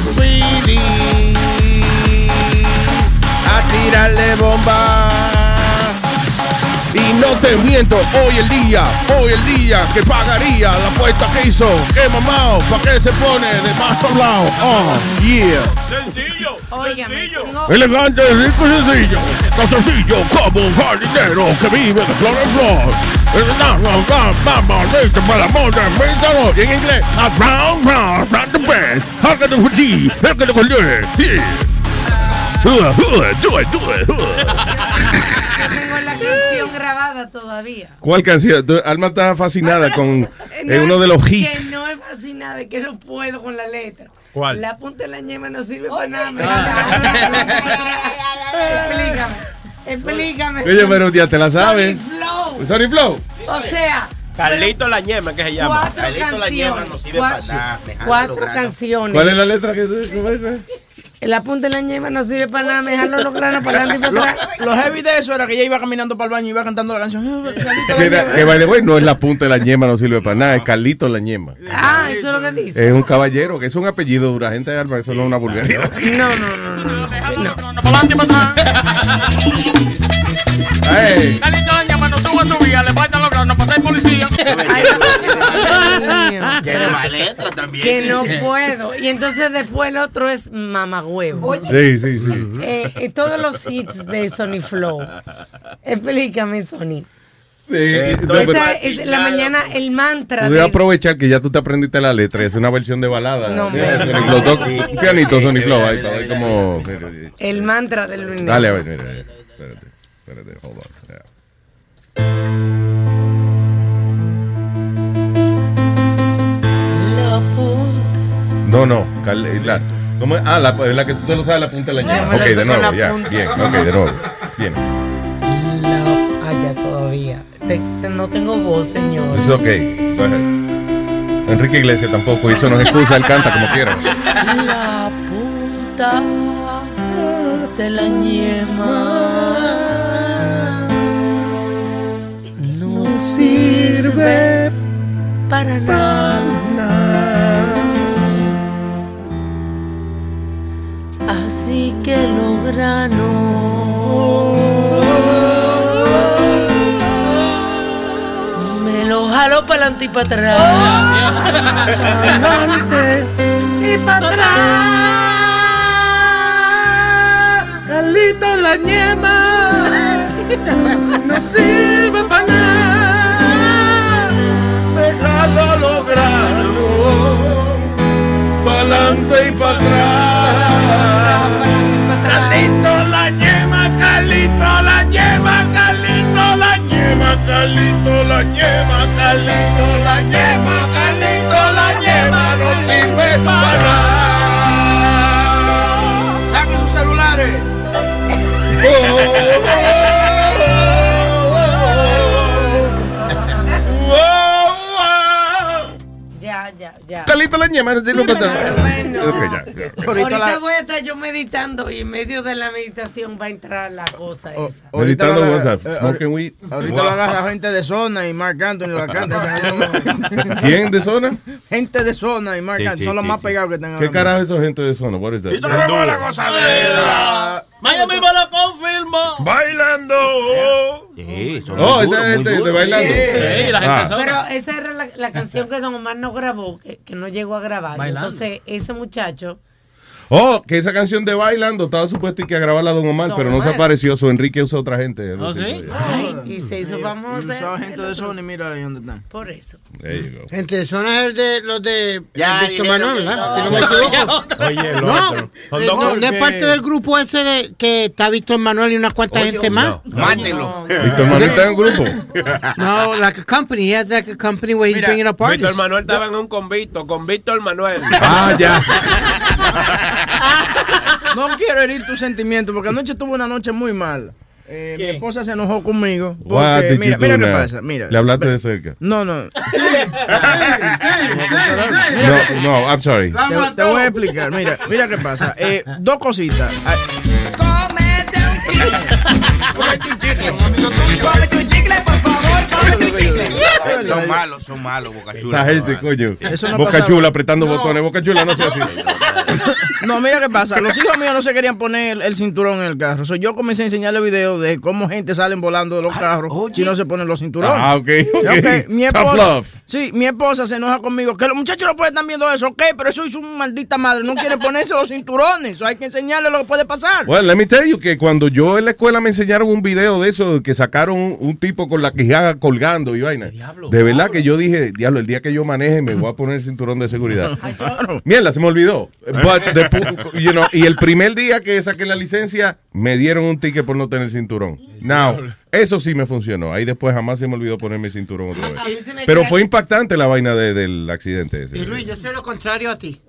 Speedy a tirarle bomba. Y no te miento, hoy el día, hoy el día que pagaría la apuesta que hizo, que mamá, pa' que se pone de más lado. Oh, yeah. Sencillo. Tengo- Elegante, rico y sencillo. Tan sencillo como un jardinero que vive de flor en flor. Y en inglés, around, round, round the. Uh, uh, Do it, do it. uh. Yo tengo la canción grabada todavía. ¿Cuál canción? Alma está fascinada con No eh, uno de los Que hits. no es fascinada, que no puedo con la letra. ¿Cuál? La punta de la ñema no sirve para nada. me Explícame. Explícame. Oye, pero ya te la sabes. Flow. Sorry, Flow. O sea, Carlito la ñema, que se llama. cuatro Carlito la ñema canciones. no sirve cuatro, para nada. cuatro canciones. ¿Cuál es la letra que tú cómo es? La punta de la ñema no sirve para nada. Me jalo los granos para adelante y para atrás. Lo heavy de eso era que ella iba caminando para el baño y iba cantando la canción. Que, da- que by the way, no es la punta de la ñema, no sirve para nada, es Carlito la ñema. Ah, eso es lo que dice. Es un caballero, que es un apellido de la gente de Alba, eso no es una vulgaridad. No, no, no, no. no. Para adelante y para atrás. Ay. Carlito la ñema no sube su vía, le faltan los granos, pasa el policía. Ay, Dios mío. Tiene más letra también. Que no puedo. Y entonces después el otro es mamagüevo. Sí, sí, sí. Eh, eh, todos los hits de Sony Flow. Explícame, Sony. Sí, no, pero- Esta es la mañana el mantra Voy a de aprovechar que ya tú te aprendiste la letra, es una versión de balada. No, Sí, me- los dos- un pianito, Sony Flow, ahí para ver cómo... el mantra del Luis Dale, a ver, mira, mira, hold on. yeah. No, no, eh, la, ¿cómo es? Ah, la, la que tú te lo sabes, la punta de la ñema. Ok, de nuevo, ya, punta. bien, ok, de nuevo. Bien, La... Ah, ya todavía. Te- te- no tengo voz, señor. it's ok. Go ahead. Enrique Iglesias tampoco, y eso nos excusa, él canta como quiera. La punta de la ñema sirve para nada. Así que los granos me los jalo para adelante y para atrás. Adelante y para atrás. Carlito la ñema no sirve para nada. Lograrlo, pa'lante y para atrás. Carlito la ñema, Carlito la ñema, Carlito la ñema, Carlito la ñema, Carlito la ñema, Carlito la ñema, no sirve para. Saquen sus celulares. Carlito la bueno. Ya, ya. Ahorita, la- voy a estar yo meditando y en medio de la meditación va a entrar la cosa esa. Ahorita Meditando lo WhatsApp, agarra- eh, smoking weed. Ahorita lo agarra gente de zona y Mark Anthony la canta. ¿Quién de zona? Gente de zona y Mark Sí, Anthony sí, son los sí, más sí. pegados que están ¿Qué carajo es eso gente de zona? What is that? la gozadera! Miami me lo confirma. Bailando. Sí, son Oh, muy esa gente de bailando. Sí, la gente Ah. Pero esa era la, la canción que Don Omar no grabó, que, que no llegó a grabar. Bailando. Entonces, ese muchacho Oh, que esa canción de Bailando estaba supuesto que a grabarla Don Omar, Don pero no se apareció. Su Enrique usa otra gente. ¿Oh, sí? Ay, y se hizo famosa. Esa gente de Sony, mira ahí donde están. Por eso. There you go. Gente, son el de los de Ya, Víctor Manuel, no. Si no me equivoco. Oye, el No, otro. Eh, no, no es parte del grupo ese de que está Víctor Manuel y una cuanta gente más. Mátelo. Víctor Manuel está en un grupo. No, like a company. He has like a company where he's bringing up Víctor artists. Manuel estaba en un convito con Víctor Manuel. Ah, ya. No quiero herir tus sentimientos porque anoche tuve una noche muy mala. Eh, mi esposa se enojó conmigo. Porque, mira, mira qué now? pasa. Mira. Le hablaste de cerca. No, no. No, no, I'm sorry. Te, te voy a explicar. Mira, mira qué pasa. Eh, dos cositas. Ah, Son malos, son malos, Boca Chula. Esta gente, coño. Eso no Boca pasaba. Chula apretando botones. Boca Chula no se así. No, mira qué pasa. Los hijos míos no se querían poner el cinturón en el carro. So, yo comencé a enseñarle videos de cómo gente salen volando de los carros si no se ponen los cinturones. Ah, ok, ok. Ok, Mi Tough esposa, love. sí, mi esposa se enoja conmigo. Que los muchachos no pueden estar viendo eso. Ok, pero eso hizo un maldita madre. No quiere ponerse los cinturones. So, hay que enseñarle lo que puede pasar. Well, let me tell you que cuando yo en la escuela me enseñaron un video de eso, que sacaron un, un tipo con la quijada colgando y vaina. De verdad que yo dije, diablo, el día que yo maneje me voy a poner el cinturón de seguridad. Mierda, se me olvidó. But the pu- you know, y el primer día que saqué la licencia, me dieron un ticket por no tener cinturón. Now, eso sí me funcionó. Ahí después jamás se me olvidó ponerme el cinturón otra A mí vez. Pero fue impactante la vaina de- del accidente ese. Y Luis, yo soy lo contrario a ti.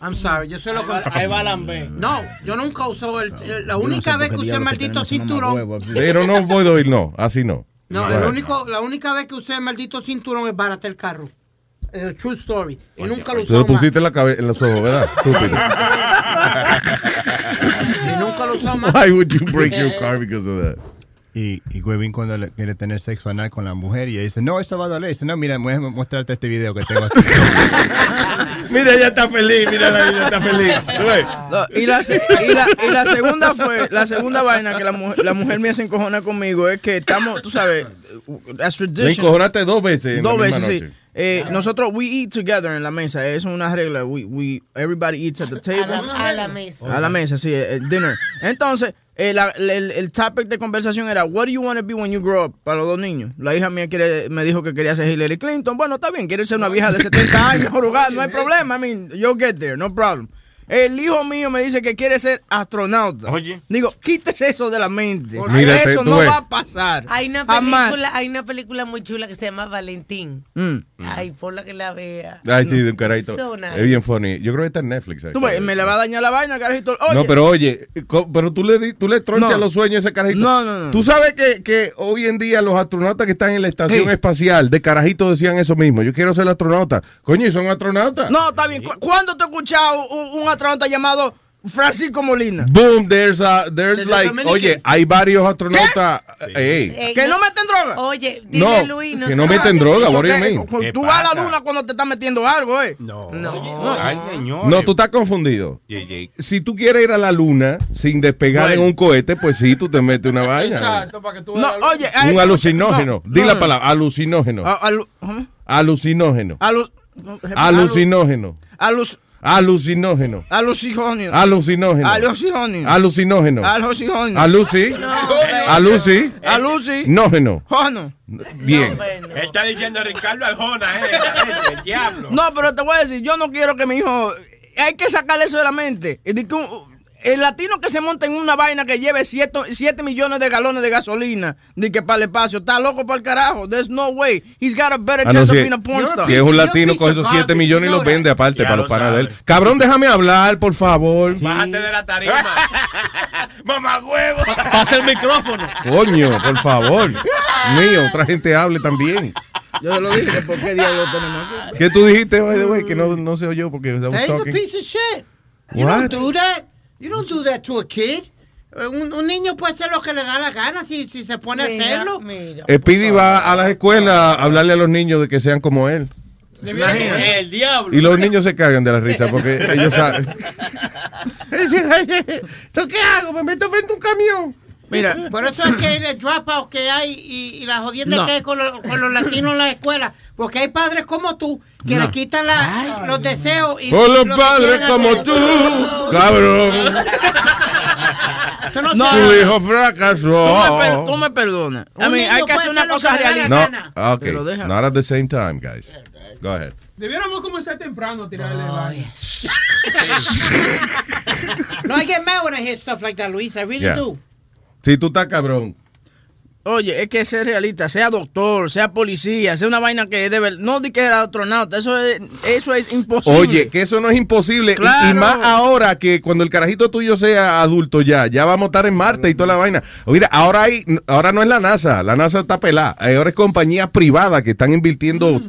I'm sorry, yo soy lo Ahí contrario. va Lambé. No, yo nunca uso el. el- la única vez que usé el maldito cinturón. Pero no voy a oír, no, así no. No, el único, la única vez que usé el maldito cinturón es baratar el carro. A true story. Y nunca lo Tú lo usé más. pusiste en, la cabe- en los ojos, ¿verdad? Estúpido. Y nunca lo usé más. Why would you break your car because of that? Y, y Huevín cuando le quiere tener sexo anal con la mujer y ella dice, no, esto va a doler. Dice, no, mira, voy a mostrarte este video que tengo aquí. Mira, ella está feliz, mira, ella está feliz. Y, la, se- y, la, y la segunda fue, la segunda vaina que la mujer, la mujer me hace encojonar conmigo es que estamos, tú sabes, as tradition. encojonaste dos veces en Dos veces, sí. Eh, nosotros, we eat together en la mesa. Es una regla. We, we, everybody eats at the A table. la, a la mesa. A la mesa, sí, eh, dinner. Entonces, eh, la- el, el topic de conversación era, what do you want to be when you grow up? Para los dos niños. La hija mía quiere, me dijo que quería ser Hillary Clinton. Bueno, está bien, quiere ser una vieja de 70 años, no hay problema. I mean, you'll get there, no problem. El hijo mío me dice que quiere ser astronauta. Oye. Digo, quítese eso de la mente. Mira, te- eso no ves. va a pasar. Hay una Jamás. película, hay una película muy chula que se llama Valentín. Mm. Ay, por la que la vea. Ay, sí, de un carajito. So nice. Es bien funny. Yo creo que está en Netflix. Tú ves, me le va a dañar la vaina, carajito. Oye, No, pero oye, pero tú le, tú le tronchas No. los sueños a ese carajito. No, no, no. Tú sabes que, que hoy en día los astronautas que están en la estación Sí. espacial de carajito decían eso mismo. Yo quiero ser astronauta. Coño, ¿y son astronautas? No, está bien. ¿Cu- ¿Cuándo te he escuchado un, un astronauta llamado Francisco Molina? Boom, there's, a, there's Desde like, Dominican. oye, hay varios astronautas. Ey, Eh, ¿Que no meten droga? Oye, dile no, Luis, que no meten droga, what do you mean? cu- ¿Qué Tú vas a la duna cuando te estás metiendo algo, ¿eh? No. No. Ay, señor. No, tú estás confundido. Si tú quieres ir a la luna sin despegar Bueno. en un cohete, pues sí, tú te metes una vaina. Exacto, para que tú No, oye, a Un alucinógeno. no, Di no, la no. palabra, alucinógeno. A- alu-. Alucinógeno. Alu- Alucinógeno. alus- Alucinógeno. Alucinógeno. Alucinógeno. Alucinógeno. Alucinógeno. Alucinógeno. Aluci. Aluci. Aluci. Nógeno. Jono. Bien. Está diciendo Ricardo Arjona, eh, el diablo. No, pero te voy a decir, yo no quiero que mi hijo. Hay que sacarle eso de la mente. Y de que un- el latino que se monta en una vaina que lleve 7 millones de galones de gasolina, de que para el espacio, está loco para el carajo. There's no way. He's got a better Ah, no, chance si, of being a porn star. si es un latino, coge esos 7 garbage, millones y los you vende aparte Ya para lo los panas de él. sabes. Cabrón, déjame hablar, por favor. Bájate de la tarima. Mamá huevo. Pasa el micrófono. Coño, por favor. Mío, otra gente hable también. Yo se lo dije, que ¿por qué diablos tenemos aquí? ¿Qué tú dijiste, by the way? Que no, no se oyó porque I was That is a talking. piece of shit. You What? don't do that. You don't do that to a kid. Eh, Un, un niño puede hacer lo que le da la gana si, si se pone a hacerlo. mira. Speedy va a las escuelas a hablarle a los niños de que sean como él. El diablo. Y los niños se cagan de la risa porque ellos saben. ¿Eso qué hago? Me meto frente a un camión. Mira. Por eso es que el dropout que hay y, y la jodienda No. que hay con, los- con los latinos en la escuela. Porque hay padres como tú que No. le quitan la- los deseos. Y Por los lo padres como hacer. tú, cabrón. No No. Tu hijo fracasó. tú me perdonas. A mí, hay que hacer una lo cosa realista. No, ok. Pero déjame. Not at the same time, guys. Go ahead. Debiéramos comenzar temprano a tirarle Oh, vaina. No, I get mad when I hear stuff like that, Luis. I really Yeah. do. Si tú estás cabrón. Oye, es que ser realista, sea doctor, sea policía, sea una vaina que debe, no di que era astronauta, eso es, eso es imposible. Oye, que eso no es imposible. Y- Y, Claro. más ahora que cuando el carajito tuyo sea adulto ya, ya vamos a estar en Marte y toda la vaina. Mira, ahora hay, ahora no es la NASA, la NASA está pelada. Ahora es compañías privadas que están invirtiendo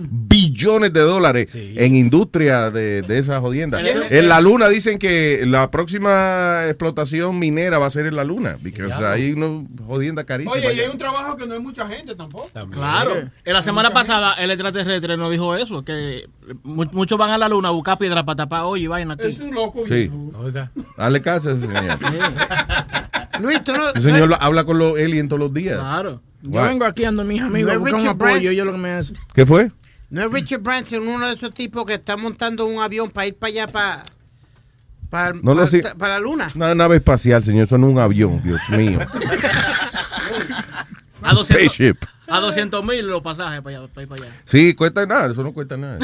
billones de dólares en industria de, de esa jodienda. En la luna dicen que la próxima explotación minera va a ser en la luna. Porque hay una jodienda carísima. Oye, y hay un trabajo que no hay mucha gente tampoco. Claro. En la semana pasada el extraterrestre nos dijo eso, que mu- muchos van a la luna a buscar piedras para tapar hoy y vaina aquí. Es un loco. Sí. Oiga. Dale caso a ese señor. Luis, tú no. Ese señor lo- habla con los aliens todos los días. Claro. Yo vengo aquí ando mis amigos a buscar un apoyo, yo lo que me hace. ¿Qué fue? No es Richard Branson, uno de esos tipos que está montando un avión para ir para allá, para. Para, No para la luna. Una nave espacial, señor. Eso no es un avión, Dios mío. A 200 Spaceship. a 200 mil los pasajes para, allá, para ir para allá. Sí, cuesta nada. Eso no cuesta nada.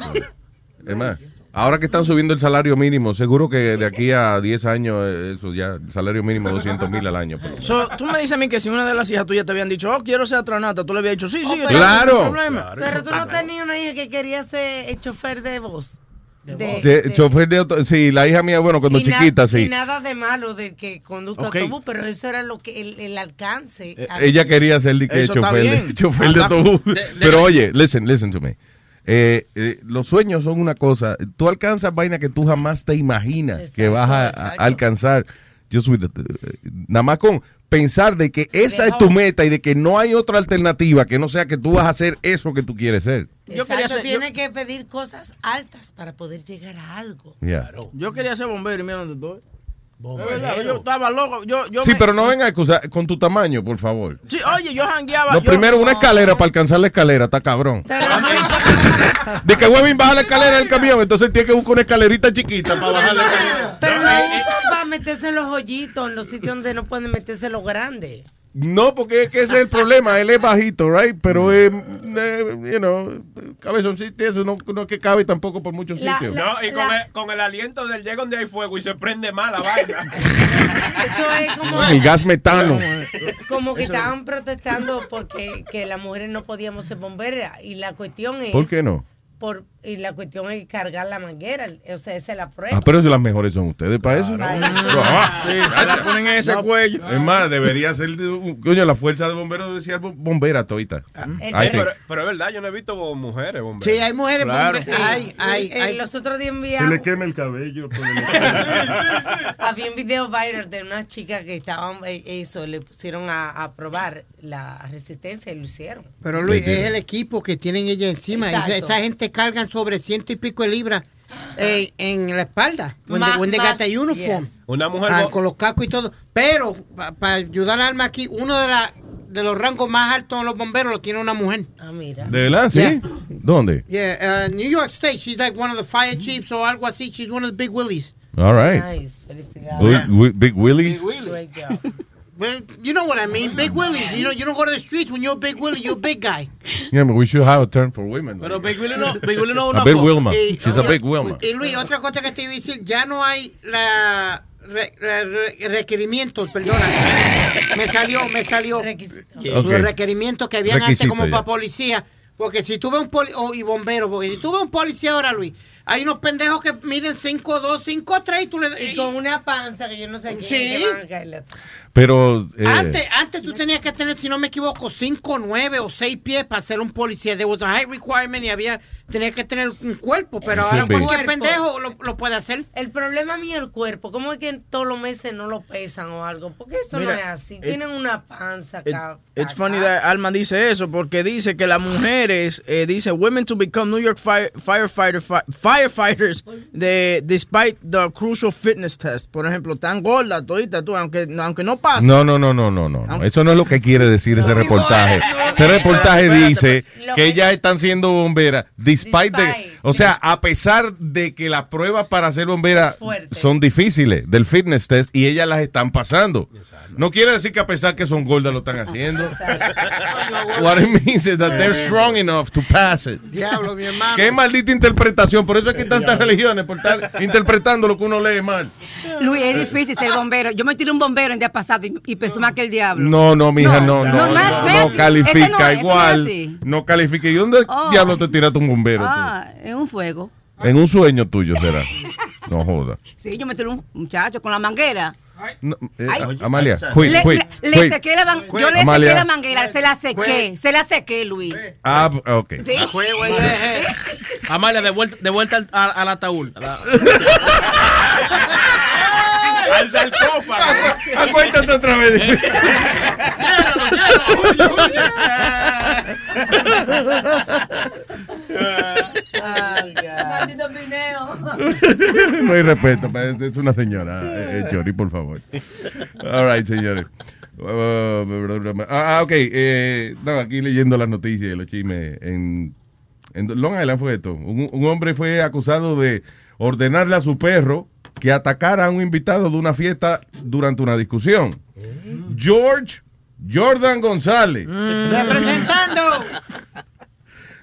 Es más, ahora que están subiendo el salario mínimo, seguro que de aquí a 10 años, eh, eso ya, el salario mínimo 200 mil al año. So, tú me dices a mí que si una de las hijas tuyas te habían dicho, oh, quiero ser astronauta, tú le habías dicho, sí, sí, pero- Claro. no hay problema. Pero tú no tenías una hija que quería ser el chofer de voz. De, De- de- chofer de auto, sí, la hija mía, bueno, cuando y na- chiquita, Y sí. nada de malo del que conduzca Ok. autobús, pero eso era lo que el, el alcance. Eh, Ella quería ser está chofer, de, chofer autobús. de- de- Pero oye, listen, listen to me. Eh, eh, los sueños son una cosa. Tú alcanzas vaina que tú jamás te imaginas que vas a, alcanzar. Just with the- nada más con pensar de que esa es tu meta y de que no hay otra alternativa que no sea que tú vas a hacer eso que tú quieres ser. Yo quería Exacto, ser- tiene que pedir cosas altas para poder llegar a algo. Yeah. Yo quería ser bombero y mira dónde estoy. Verdad, Yo estaba loco. Yo, yo Sí, me- pero no venga a excusar con tu tamaño, por favor. Sí, oye, yo jangueaba. Lo yo- primero, una escalera para alcanzar la escalera, está cabrón. Pero De que Webin baja la escalera del camión, entonces tiene que buscar una escalerita chiquita para bajar la escalera. Pero lo usan para meterse en los hoyitos, en los sitios donde no pueden meterse los grandes. No, porque es que ese es el problema. Él es bajito, right? Pero, eh, eh, you know, cabezoncito eso no, no es que cabe tampoco por muchos La- sitios. la- No, y con el, con el aliento del llega donde hay fuego y se prende mal la vaina. Eso es como, El gas metano. como que estaban protestando porque que las mujeres no podíamos ser bomberas. Y la cuestión es. ¿Por qué no? por- y la cuestión es cargar la manguera. O sea, esa es la prueba. Ah, pero si las mejores son ustedes para eso. Ah, Sí, se la ponen en ese cuello. Es más, debería ser, de- coño, la fuerza de bomberos debe ser bombera toita. Ay, pero, pero es verdad, yo no he visto mujeres, bomberos. Sí, hay mujeres. Claro. bombe- Hay, hay, Eh, hay. Los otros días Se enviamos. le quema el cabello. por el- Había un video viral de una chica que estaban, eh, eso, le pusieron a, a probar la resistencia y lo hicieron. Pero Luis, es el equipo que tienen ella encima. Esa, esa gente cargan sobre ciento y pico de libras eh, en la espalda. When Ma- they, when they ma- got the uniform. yes. Una mujer. Ah, con los cascos y todo. Pero, para ayudar al alma aquí, uno de, la, de los rangos más altos de los bomberos lo tiene una mujer. Ah, mira. ¿De verdad? ¿Sí? Yeah. ¿Dónde? Yeah, uh, New York State. She's like one of the fire chiefs o algo así. She's one of the big willies. All right. Nice. Felicidades. Wi- Big Willie. Great job. Well, you know what I mean. Big willies. You know, you don't go to the streets when you're a big willie. You're a big guy. Yeah, but we should have a term for women. Pero Big Willie no, Big Willie no a big foto. Wilma. Y- She's a y- big Wilma. Y Luis, otra cosa que te iba a decir, ya no hay la, re- la re- requerimientos, perdona. Me salió, me salió los requerimientos que habían Requisito, antes como ya. para policía. Porque si tú ves un poli oh, y bombero, porque si tú ves un policía ahora, Luis, hay unos pendejos que miden 5'2, 5'3 y tú le Y con una panza que yo no sé qué Sí. Pero. eh, Antes, antes tú tenías que tener, si no me equivoco, 5, 9 o 6 pies para ser un policía. There was a height requirement y había Tenía que tener un cuerpo, pero ahora cuerpo. cualquier pendejo lo, lo puede hacer. El problema mío es el cuerpo. ¿Cómo es que todos los meses no lo pesan o algo? Porque eso Mira, no es así. it- Tienen una panza It- acá. it's funny that Alma dice eso porque dice que las mujeres eh, dice women to become New York fire, firefighter, fi- firefighters de despite the crucial fitness test. Por ejemplo, tan gordas toditas tú aunque aunque no pase. No, no, no, no, no, no. no. Eso no es lo que quiere decir ese reportaje. Ese reportaje dice que- ellas están siendo bomberas, despite de, o sea, a pesar de que las pruebas para ser bombera son difíciles del fitness test y ellas las están pasando. No quiere decir que a pesar que son gordas lo están haciendo. What it means is that they're strong enough to pass it. Diablo, mi hermano. Qué maldita interpretación. Por eso es que hay tantas religiones, por estar interpretando lo que uno lee mal. Luis, es difícil ser bombero. Yo me tiré un bombero el día pasado y, y pesó más que el diablo. No, no, mija, no, no, no, no, no es- no, no es así. califica igual. No califica. ¿Y dónde Oh. diablo te tiraste un bombero? tú? Un fuego. En un sueño tuyo será. No joda. Sí, yo me tiré un muchacho con la manguera. No, eh, Ay. Amalia, Le, quick, quick, le- quick. sequé la man- yo le Amalia. sequé la manguera, se la sequé, se la sequé, Luis. Ah, ok. Sí. Amalia, de vuelta, de vuelta al, al- al ataúd. Al sarcófago. Acuéstate otra vez. Maldito pineo. no hay respeto. Es una señora. Eh, eh, Chori, por favor. All right, señores. Uh, ah, ah, ok. Eh, no, aquí leyendo las noticias y los chismes. En, en Long Island fue esto. Un, un hombre fue acusado de ordenarle a su perro que atacara a un invitado de una fiesta durante una discusión. George Jordan González. Representando.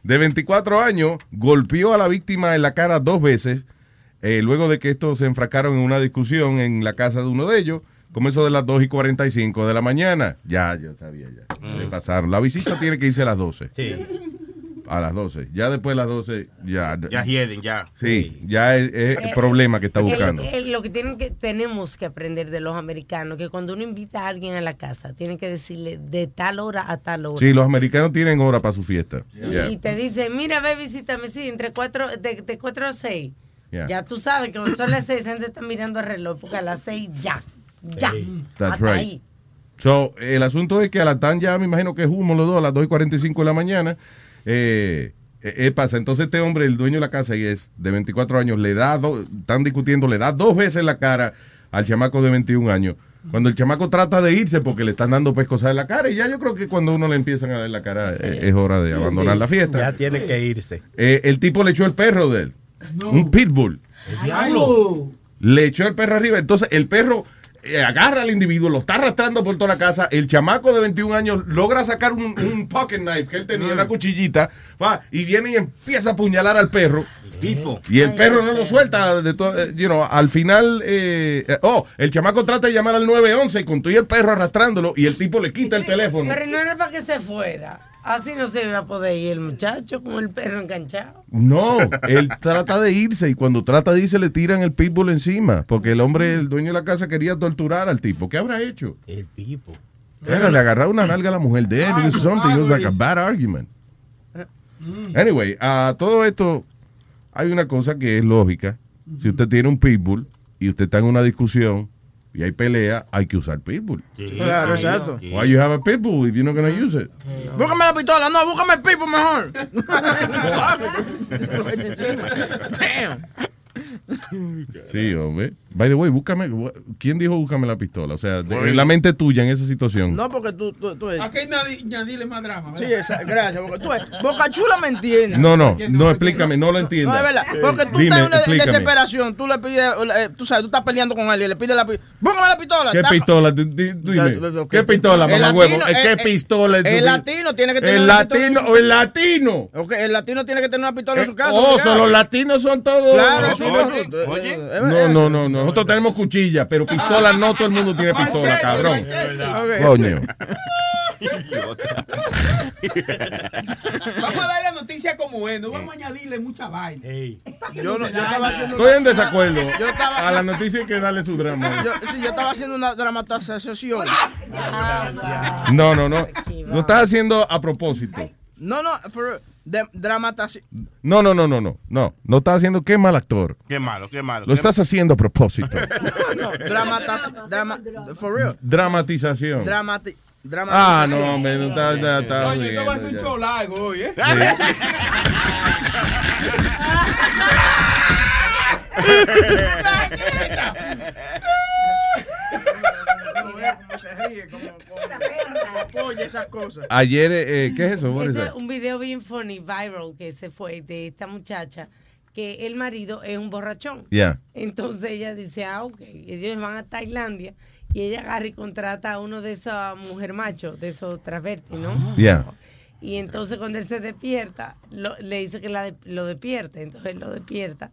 de 24 años, golpeó a la víctima en la cara dos veces, eh, luego de que estos se enfrascaron en una discusión en la casa de uno de ellos, como eso de las 2 y 45 de la mañana. Ya, yo sabía ya. Le pasaron. La visita tiene que irse a las 12. Sí. A las 12. Ya después de las 12, ya. Ya hieden, ya. Sí, ya es, es el problema que está buscando. el- lo que tienen que tenemos que aprender de los americanos que cuando uno invita a alguien a la casa tienen que decirle de tal hora a tal hora. Sí, los americanos tienen hora para su fiesta. Y- Yeah. Y te dice, mira, ve, visítame, sí, entre cuatro, de, de cuatro a seis. Yeah. Ya tú sabes que son las seis, gente está mirando el reloj, porque a las seis ya, ya. That's hasta right. ahí. So, el asunto es que a la TAN ya me imagino que es humo los dos a las 2 y 45 de la mañana. Eh, eh, eh, pasa, entonces este hombre, el dueño de la casa, y es de 24 años, le da, do- están discutiendo, le da dos veces la cara al chamaco de 21 años. Cuando el chamaco trata de irse porque le están dando pescosas en la cara, y ya yo creo que cuando uno le empiezan a dar la cara eh, es hora de abandonar la fiesta. Ya tiene que irse. Eh, el tipo le echó el perro de él, un pitbull. diablo. Le echó el perro arriba. Entonces el perro eh, agarra al individuo, lo está arrastrando por toda la casa. El chamaco de 21 años logra sacar un, un pocket knife que él tenía, una cuchillita, va, y viene y empieza a apuñalar al perro. Y el perro no lo suelta. De to- eh, you know, al final, eh, eh, oh, el chamaco trata de llamar al 911 y con todo y el perro arrastrándolo y el tipo le quita el teléfono. Pero no era para que se fuera. Así no se iba a poder ir el muchacho con el perro enganchado. No, él trata de irse y cuando trata de irse le tiran el pitbull encima porque el hombre, el dueño de la casa quería torturar al tipo. ¿Qué habrá hecho? El pipo. Era, le agarraba una nalga a la mujer de él. It was something. It was like a bad argument. Anyway, a todo esto hay una cosa que es lógica. Si usted tiene un pitbull y usted está en una discusión y hay pelea, hay que usar pitbull. Claro, exacto. Why you have a pitbull if you're not going to use it? Búscame la pistola, no, búscame el pipo mejor. Damn. Sí, hombre. By the way, búscame. ¿Quién dijo búscame la pistola? O sea, de- en la mente tuya en esa situación. No, porque tú, tú, tú Aquí nadie, añadirle más drama. Sí, esa- gracias. Porque tú, Boca Chula me entiende. No, no, no, explícame, no lo entiendo. No, es verdad. Porque tú Dime, estás en una explícame. desesperación. Tú le pides, eh, tú sabes, tú estás peleando con alguien, le pides la pistola. Búscame la pistola. ¿Qué Está- pistola? Di- di- Dime. ¿Qué pistola, El mamá latino, huevo? el- ¿Qué el- pistola? es tu El latino tiene que tener El una pistola latino, el latino. El latino tiene que tener una pistola en su casa. Oh, los latinos son todos. Claro, sí, Oye, no, oye. eh, No, no, no, no. Nosotros tenemos cuchillas, pero pistolas no todo el mundo tiene pistola, cabrón. Coño. Vamos a dar la noticia como es, no vamos a añadirle mucha vaina. Yo, no- yo estaba haciendo Estoy en desacuerdo. Yo estaba- A la noticia hay que darle su drama. Yo, sí, yo estaba haciendo una dramatización. No, no, no. Lo estás haciendo a propósito. No, no, for- de- dramatación. No, no, no, no, no. No, no estás haciendo qué mal actor. Qué malo, qué malo. Lo estás haciendo a propósito. No, dramatación. Drama, for real. Dramatización. Dramati, Ah, no, hombre, no está, está, está Oye, esto va a ser un show largo hoy, ¿eh? Se ríe, como, como apoya esas cosas. Ayer, eh, ¿qué es eso? Este es un video bien funny, viral, que se fue de esta muchacha, que el marido es un borrachón. Yeah. Entonces ella dice, ah, ok, ellos van a Tailandia y ella agarra y contrata a uno de esos mujer macho, de esos transvertis, ¿no? Yeah. Y entonces cuando él se despierta, lo- le dice que la de- lo despierte, entonces él lo despierta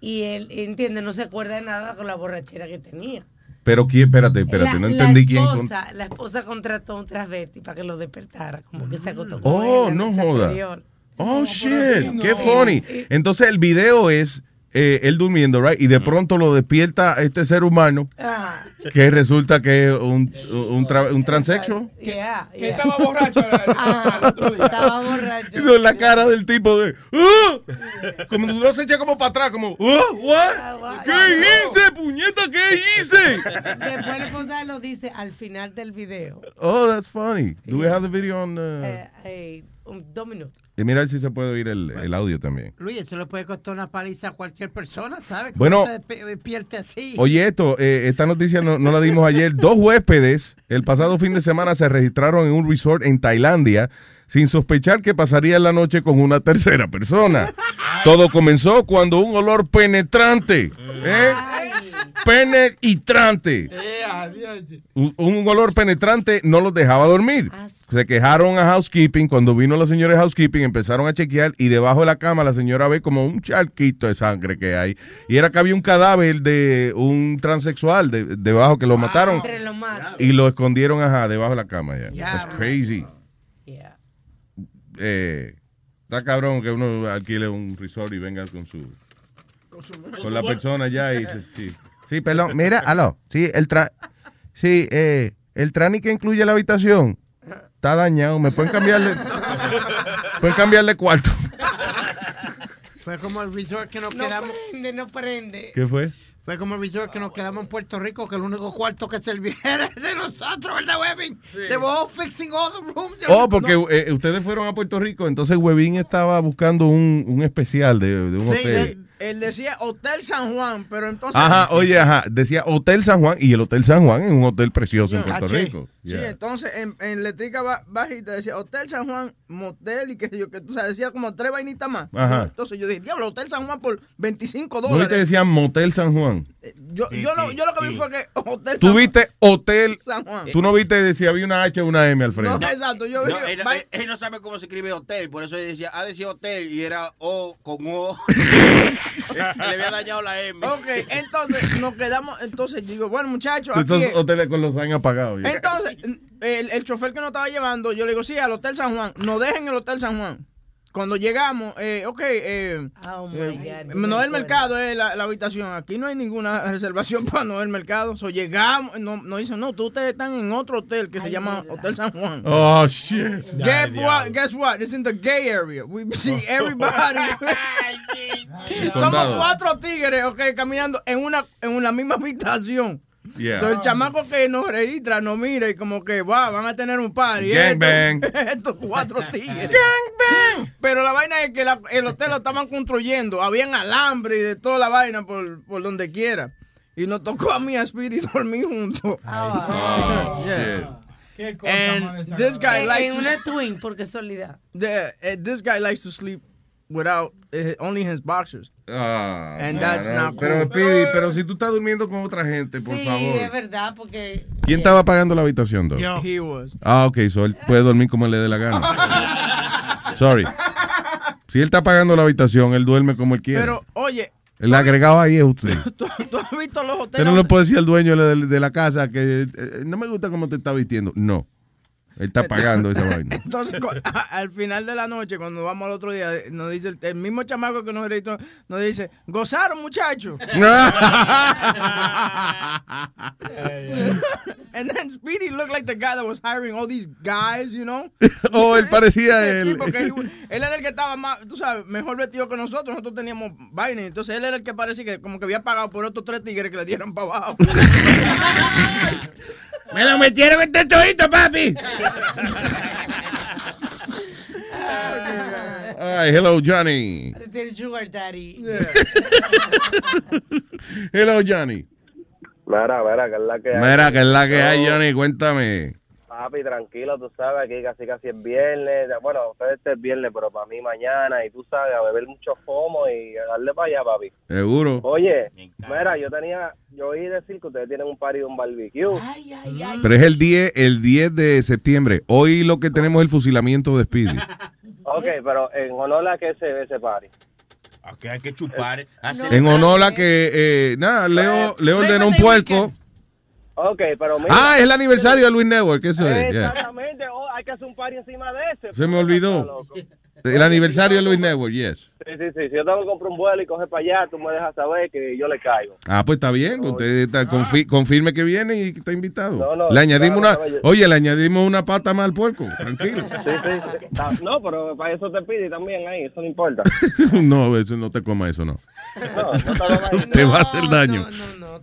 y él, entiende, no se acuerda de nada con la borrachera que tenía. Pero quién, espérate, espérate, la, no la entendí quién. con- esposa, La esposa contrató a un transverti para que lo despertara, como que se acostó con Oh, él la no joda. anterior. Oh, shit, no. qué funny. Entonces el video es eh, él durmiendo, right? Y de pronto lo despierta este ser humano Ah, que resulta que es un, un, tra- un transexual. yeah, Que yeah. estaba borracho el, el- Ah, el otro día. estaba borracho. Y la cara del tipo de ¡Ah! como no se echa como para atrás como "Ah, what? ¿qué hice puñeta qué hice Después la esposa lo dice al final del video. oh that's funny do we have the video on uh, eh, un- dos minutos. y mira si se puede oír el, el audio también Luis, eso le puede costar una paliza a cualquier persona, ¿sabes? Bueno. se despierte así. Oye, esto, eh, esta noticia no, no la dimos ayer. Dos huéspedes el pasado fin de semana se registraron en un resort en Tailandia sin sospechar que pasarían la noche con una tercera persona. Todo comenzó cuando un olor penetrante, ¿eh? Penetrante, Eh, un, un olor penetrante no los dejaba dormir. Se quejaron a housekeeping. Cuando vino la señora de housekeeping, empezaron a chequear y debajo de la cama la señora ve como un charquito de sangre que hay. Y era que había un cadáver de un transexual de- debajo que lo mataron los matos. y lo escondieron ajá, debajo de la cama. Ya. Ya, That's crazy. Yeah. Eh, está cabrón que uno alquile un resort y venga con su con la persona ya y dice, sí. Sí, perdón. Mira, aló. Sí, el tra sí, eh, el trani que incluye la habitación está dañado. ¿Me pueden cambiarle? pueden cambiarle cuarto. Fue como el resort que nos No quedamos. prende, no prende. ¿Qué fue? Fue como el resort que nos quedamos en Puerto Rico, que el único cuarto que servía era de nosotros, ¿verdad, Webin? They were all fixing all the rooms. Oh, porque eh, ustedes fueron a Puerto Rico, entonces Webin estaba buscando un, un especial de, de un Sí, hotel. Él decía Hotel San Juan, pero entonces. Ajá, oye, ajá, decía Hotel San Juan y el Hotel San Juan es un hotel precioso en Puerto Caché. Rico. Sí, Yeah. entonces en, en letrica ba- bajita decía Hotel San Juan, motel y qué sé yo, que tú sabes, decía como tres vainitas más. Ajá. Entonces yo dije, diablo, Hotel San Juan por 25 ¿No viste que dólares. decían Motel San Juan? Yo, yo, lo, yo lo que vi fue que Hotel Tú San viste Hotel, San Juan. tú no viste si había una H o una M al frente. No, exacto, yo No, que va- él no sabe cómo se escribe hotel, por eso él decía, ah, decía hotel y era O con O. Le había dañado la M. Ok, entonces nos quedamos, entonces digo, bueno muchachos, aquí Estos es- hoteles con los años apagados. ya. Entonces, el, el chofer que nos estaba llevando, yo le digo, sí, al Hotel San Juan, nos dejen el Hotel San Juan. Cuando llegamos, eh, ok, eh, Oh, eh, God, Noel. Mercado es la, la habitación. Aquí no hay ninguna reservación para Noel Mercado. So, llegamos, no, nos dicen, no, tú ustedes están en otro hotel que se llama Hotel San Juan. Oh, shit. Guess what? Guess what? It's in the gay area. We see everybody. Somos cuatro tigres, ok, caminando en una, en una misma habitación. Yeah. So, el chamaco que nos registra nos mira y como que va, van a tener un par. Y Gangbang. estos, estos cuatro tigres. Pero la vaina es que la- el hotel lo estaban construyendo. Habían alambre y de toda la vaina por, por donde quiera. Y nos tocó a mí a Spirit dormir juntos. Oh, shit. Qué cosa And this guy likes en to- una twin, por casualidad. The, eh, this guy likes to sleep without eh, only his boxers. Ah, And no, that's no, not Pero, cool. Speedy, pero si tú estás durmiendo con otra gente, por sí, favor. es verdad, porque... ¿Quién estaba pagando la habitación, Doc? He was. Ah, ok, so él puede dormir como le dé la gana. Sorry. Si él está pagando la habitación, él duerme como él quiere. Pero, oye, el agregado ahí es usted. ¿tú, tú has visto los Usted hoteles? no le puede decir al dueño de, de la casa que eh, no me gusta cómo te está vistiendo. No. Él está pagando esa vaina. Entonces, al final de la noche, cuando vamos al otro día, nos dice el, el mismo chamaco que nos registró, nos dice, gozaron muchachos. And then Speedy looked like the guy that was hiring all these guys, you know. Oh, él parecía él, él era el que estaba más, tú sabes, mejor vestido que nosotros. Nosotros teníamos vaina. Entonces él era el que parecía que como que había pagado por otros tres tigres que le dieran para abajo. Me lo metieron en tetoito, papi. All right, hello, Johnny. El sugar daddy. Hello, Johnny. Mira, mira, que es la que hay. Mira, que es la que hay, Johnny. Cuéntame. Papi, tranquilo, tú sabes, aquí casi casi es viernes. Bueno, ustedes este es viernes, pero para mí mañana. Y tú sabes, a beber mucho fomo y a darle para allá, papi. Seguro. Oye, mira, yo tenía, yo oí decir que ustedes tienen un party de un barbecue. Pero es el 10, el 10 de septiembre. Hoy lo que tenemos es el fusilamiento de Speedy. Ok, pero en honor a que se ve ese party. Ok, hay que chupar. hacer- En honor a que, eh, nada, Leo, Leo ordenó un puerco. Ok, pero mira. Ah, es el aniversario de Luis Network, eso es. yeah. Exactamente, oh, hay que hacer un party encima de ese. Se me olvidó. El aniversario de Luis Network, yes. Sí, sí, sí. Si yo tengo que comprar un vuelo y coger para allá, tú me dejas saber que yo le caigo. Ah, pues está bien. Usted está- confi- confirme que viene y está invitado. No, no, le añadimos claro, una, no, yo- oye, le añadimos una pata más al puerco. Tranquilo. Sí, sí, sí. Ah, No, pero para eso te pide también ahí, eso no importa. no, eso no te coma eso, no. No, no te va a hacer daño.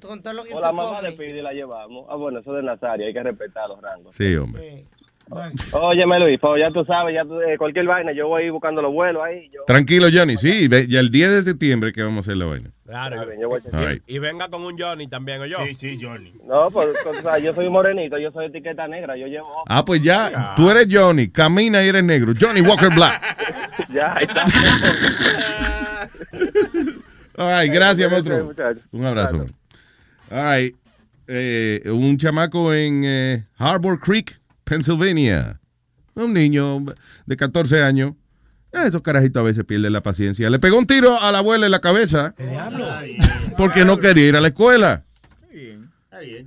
Con todo lo que O se la mamá come. de Pidi la llevamos. Ah, bueno, eso es de Nazario, hay que respetar los rangos. Sí, hombre. Óyeme, Luis, pues ya tú sabes, ya tú, eh, cualquier vaina, yo voy a ir buscando los vuelos ahí. Yo, Tranquilo, Johnny. Sí, ve- ya el 10 de septiembre que vamos a hacer la vaina. Claro. Está bien, yo voy a All right. Y venga con un Johnny también, ¿o yo? Sí, sí, Johnny. No, pues, o sea, yo soy morenito, yo soy etiqueta negra, yo llevo... Ah, pues ya, tú eres Johnny, camina y eres negro. Johnny Walker Black. Ya, ahí está. All right, gracias, maestro. muchachos. Un abrazo. All right. Eh, un chamaco en eh, Harbor Creek, Pennsylvania. Un niño de 14 años. Eh, Esos carajitos a veces pierden la paciencia. Le pegó un tiro a la abuela en la cabeza porque no quería ir a la escuela.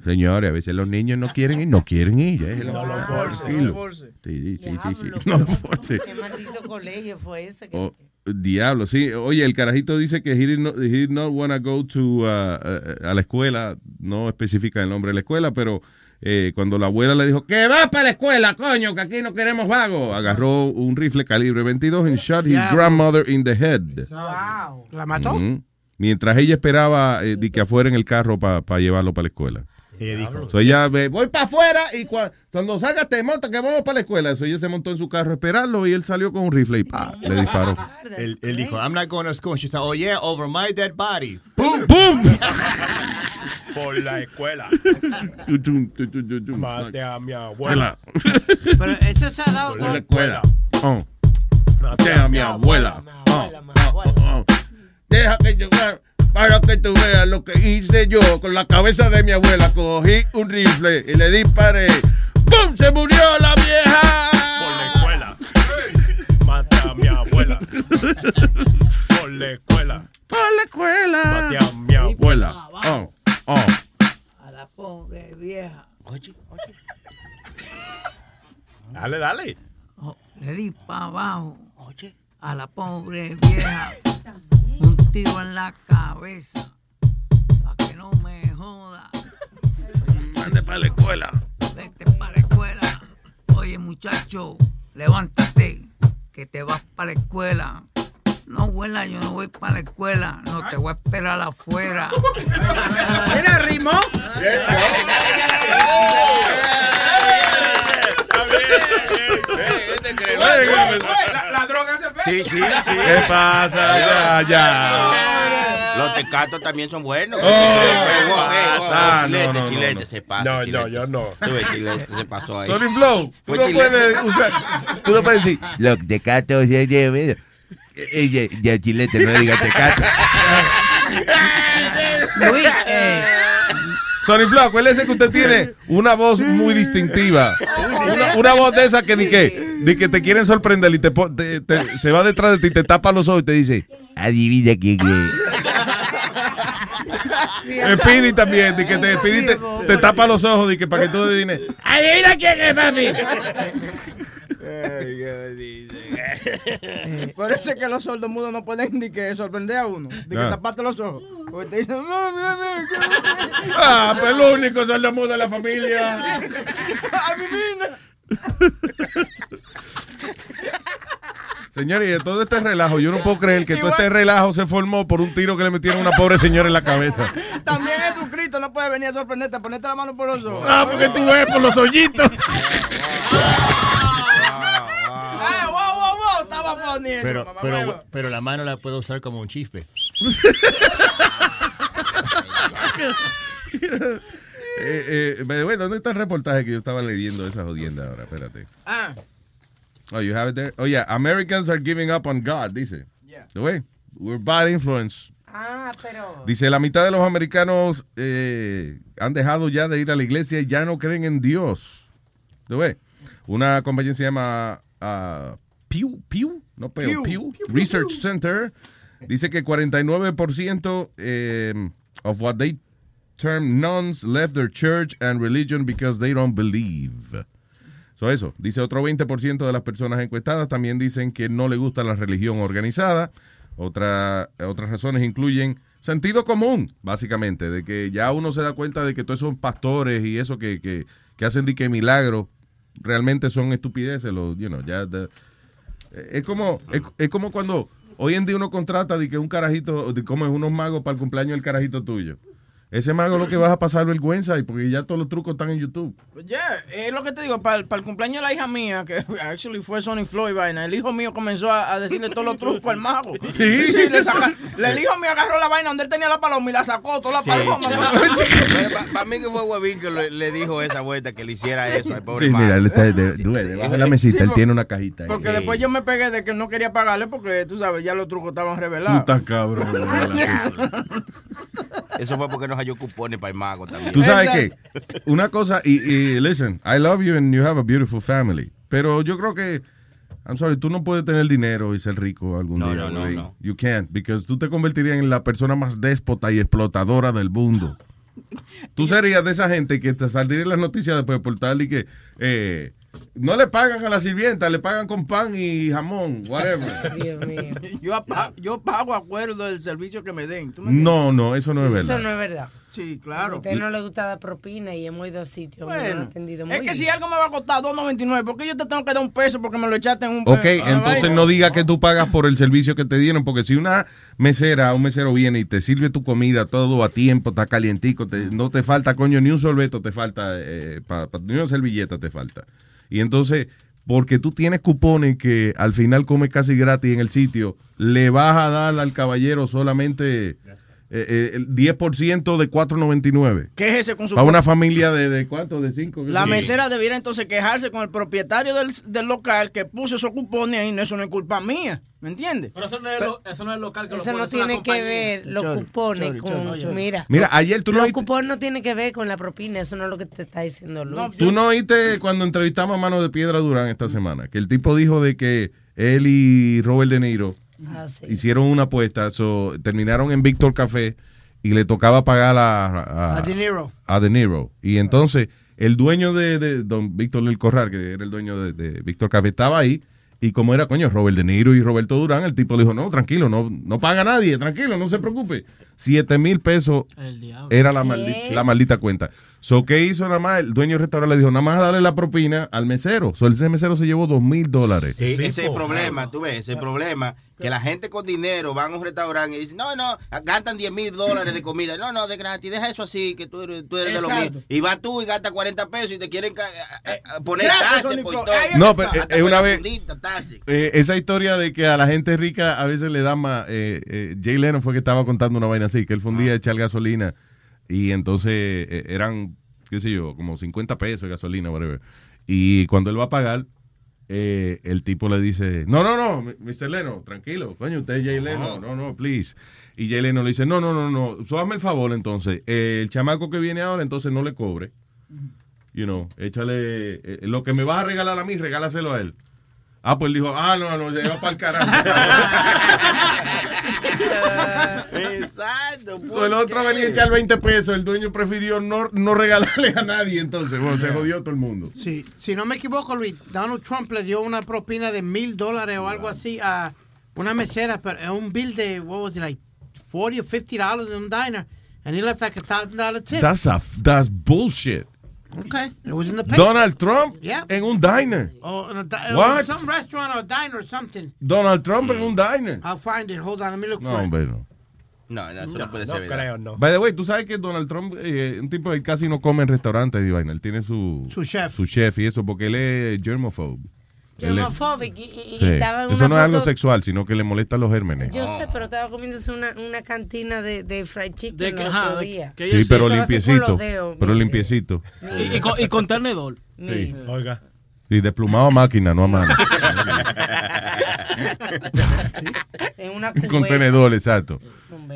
Señores, a veces los niños no quieren ir, no quieren ir. eh. No lo force, no lo force. Sí, sí, sí, sí, sí. Diablo, No lo pero- force. ¿Qué maldito colegio fue ese? que- Oh, diablo, sí. Oye, el carajito dice que he did not, he did not wanna go to, uh, uh, a la escuela. No especifica el nombre de la escuela, pero eh, cuando la abuela le dijo que va para la escuela, coño, que aquí no queremos vagos, agarró un rifle calibre 22 and shot his grandmother in the head. Wow. ¿La mató? Mientras ella esperaba eh, de que afuera en el carro para llevarlo para la escuela. So ella ve, voy para afuera y cua- cuando salga te monta que vamos para la escuela. So ella se montó en su carro a esperarlo y él salió con un rifle y pa, le disparó. Él, él dijo, I'm not going to school. She said, oh yeah, over my dead body. ¡Pum! ¡Pum! Por la escuela. Mate a mi abuela. Pero eso se ha dado Por la escuela. Oh. Mate a mi abuela. Oh, oh, oh. Deja que yo para que tú veas lo que hice yo con la cabeza de mi abuela. Cogí un rifle y le disparé. ¡Pum! ¡Se murió la vieja! Por la escuela. Mate a mi abuela. Por la escuela. Por la escuela. Mate a mi abuela. Oh, oh. A la pobre vieja. Oye, oye. Dale, dale. Oh, le di para abajo Oye. a la pobre vieja. Un tiro en la cabeza. Pa' que no me joda. Mande para la escuela. Vete para la escuela. Oye, muchacho, levántate. Que te vas para la escuela. No, abuela, yo no voy para la escuela. No, te voy a esperar afuera. Mira, rimó. La, la droga se Sí, sí, sí. ¿Qué pasa? Ya, ya. Los tecatos también son buenos. Oh, Eh, wow, ¿qué eh, wow, pasa? chilete, No, no, no, chilete, no. se pasa. No, no, chilete. yo no. Tú ves, chilete, se pasó ahí. Sonic Flow, tú no puedes usar, tú no puedes decir, los tecatos se lleven. Ella, ya chilete, no diga tecato. Luis, eh, Sonic Flow, acuérdese que usted tiene una voz muy distintiva. Una, una voz de esa que ni que, ni que te quieren sorprender y te, po- te- te- se va detrás de ti, te tapa los ojos y te dice, adivina quién es. Speedy también, de que te, Speedy te, te tapa los ojos de que para que tú adivines. Adivina quién es, papi. Por eso es que los sordomudos no pueden ni que sorprender a uno. De que Ah. taparte los ojos. Porque te dicen, mami, mami, Ah, pues el único sordomudo de la familia. Adivina. Señores, y de todo este relajo, yo no puedo creer que todo este relajo se formó por un tiro que le metieron a una pobre señora en la cabeza. También Jesucristo no puede venir a sorprenderte, ponerte la mano por los ojos. Ah, porque tú ves por los hoyitos. estaba Pero, mamá pero, pero la mano la puedo usar como un chifle. Eh, eh, by the way, ¿dónde está el reportaje que yo estaba leyendo esa jodienda ahora? Espérate. Ah, Oh, you have it there? Oh, yeah. Americans are giving up on God, dice. The way, we're bad influence. Ah, pero. Dice, la mitad de los americanos eh, han dejado ya de ir a la iglesia y ya no creen en Dios. ¿Tú ves? Una compañía se llama ah, Pew, Pew, no Pew, Pew. Pew, Research Center. Dice que 49% eh, of what they term nuns left their church and religion because they don't believe. So eso, dice otro 20% de las personas encuestadas también dicen que no le gusta la religión organizada. Otra, otras razones incluyen sentido común, básicamente, de que ya uno se da cuenta de que todos esos pastores y eso que, que, que hacen de que milagros realmente son estupideces. Los, you know, ya the- es como es, es como cuando hoy en día uno contrata de que un carajito, de como es unos magos para el cumpleaños del carajito tuyo. Ese mago lo que vas a pasar vergüenza y porque ya todos los trucos están en YouTube. Yeah, es lo que te digo, para, el- para el cumpleaños de la hija mía, que actually fue Sony Floyd vaina, el hijo mío comenzó a, a decirle todos los trucos al mago. Sí. le saca- le- el hijo mío agarró la vaina donde él tenía la paloma y la sacó, toda la paloma. Para mí que fue Huevín que le, le dijo esa vuelta que le hiciera eso al pobre Sí, mago. mira, él está de, debajo de la mesita, Sí, él tiene una cajita. ahí. Porque después yo me pegué de que no quería pagarle porque, tú sabes, ya los trucos estaban revelados. estás cabrón. Eso fue porque no halló cupones para el mago también. Tú sabes que una cosa, y, y listen, I love you and you have a beautiful family. Pero yo creo que, I'm sorry, tú no puedes tener dinero y ser rico algún No, día. no, no, güey. no. You can't, because tú te convertirías en la persona más déspota y explotadora del mundo. Tú serías de esa gente que te saldría en las noticias después por tal y que eh, no le pagan a la sirvienta, le pagan con pan y jamón, whatever. Dios mío. Yo, yo pago acuerdo del servicio que me den. ¿tú me entiendes? No, no, eso no es Eso verdad. no es verdad. Sí, A claro. usted no le gusta dar propina y hemos ido a sitios Bueno, no muy es que bien. si algo me va a costar 2.99, ¿por qué yo te tengo que dar un peso porque me lo echaste en un Ok, peso? Ah, entonces vaina. no diga que tú pagas por el servicio que te dieron, porque si una mesera, un mesero viene y te sirve tu comida todo a tiempo, está calientico, te- no te falta, coño, ni un sorbeto te falta, eh, pa- pa- ni una servilleta te falta. Y entonces, porque tú tienes cupones que al final comes casi gratis en el sitio, le vas a dar al caballero solamente eh, eh, el 10% de 4.99. ¿Qué es ese con su Para una familia de, de cuánto, de cinco. La Sí. mesera debiera entonces quejarse con el propietario del, del local que puso esos cupones ahí. No, eso no es culpa mía. ¿Me entiendes? Pero eso no es, lo- eso no es local que lo Eso pone, no tiene que ver los Chori, cupones chori, con... chori. Mira, Mira, ayer tú no los oíste- cupones no tienen que ver con la propina. Eso no es lo que te está diciendo Luis. Tú no oíste cuando entrevistamos a Mano de Piedra Durán esta semana, que el tipo dijo de que él y Robert De Niro Ah, sí. hicieron una apuesta, so, terminaron en Víctor Café y le tocaba pagar a, a, A De Niro. a De Niro. Y entonces el dueño de, de Don Víctor del Corral, que era el dueño de, de Víctor Café, estaba ahí. Y como era, coño, Robert De Niro y Roberto Durán, el tipo le dijo, no, tranquilo, no, no paga nadie, tranquilo, no se preocupe. Siete mil pesos era la, maldi- la maldita cuenta. So, ¿qué hizo nada más? El dueño del restaurante le dijo, nada más darle la propina al mesero. So, el mesero se llevó dos mil dólares. Ese es el problema, tú ves, ese es el problema. Que la gente con dinero van a un restaurante y dicen, no, no, gastan 10 mil dólares de comida. No, no, de gratis, deja eso así, que tú eres, tú eres de lo mismo. Y vas tú y gastas 40 pesos y te quieren a- a- a poner taxes por todo. No, pero es una la vez... Eh, esa historia de que a la gente rica a veces le dan más. Eh, eh, Jay Leno fue que estaba contando una vaina así, que él fue un día a echar gasolina y entonces eh, eran, qué sé yo, como 50 pesos de gasolina, whatever. Y cuando él va a pagar, eh, el tipo le dice: No, no, no, Mr. Leno, tranquilo, coño, usted es Jay Leno, no, no, please. Y Jay Leno le dice: No, no, no, no, so hazme el favor entonces. eh, el chamaco que viene ahora, entonces no le cobre. You know, échale. eh, lo que me vas a regalar a mí, regálaselo a él. Ah, pues dijo, ah, no, no, se va para el carajo. Exacto. So, el otro venía a echar 20 pesos, el dueño prefirió no, no regalarle a nadie, entonces, bueno, se jodió todo el mundo. Sí, si no me equivoco, Luis, Donald Trump le dio una propina de mil dólares o algo así a una mesera, pero es un bill de, what was it, like 40 or 50 dollars in un diner, and he left like a thousand dollar tip. That's, a, that's bullshit. Okay, it was in the paper. Donald Trump Yeah. en un diner. Or in a di- What? Some restaurant or diner or something. Donald Trump en un diner. I'll find it. Hold on, let me look No, for it. hombre, no. No, no, eso no, puede no ser verdad. creo, no. By the way, tú sabes que Donald Trump, eh, un tipo que casi no come en restaurantes y vaina. Él tiene su, Su chef. su chef y eso, porque él es germophobe. Germophobic y, y- Sí. estaba en Eso una no es algo foto- sexual, sino que le molestan los gérmenes. Yo sé, pero estaba comiéndose una, una cantina de, de fried chicken De el que- otro ajá, de día. que Sí, pero con limpiecito. los dedos, Pero limpiecito. Y, y con, y con tenedor. Sí. Oiga. Y desplumado a máquina, no a mano. En una Con cubeta. tenedor, exacto.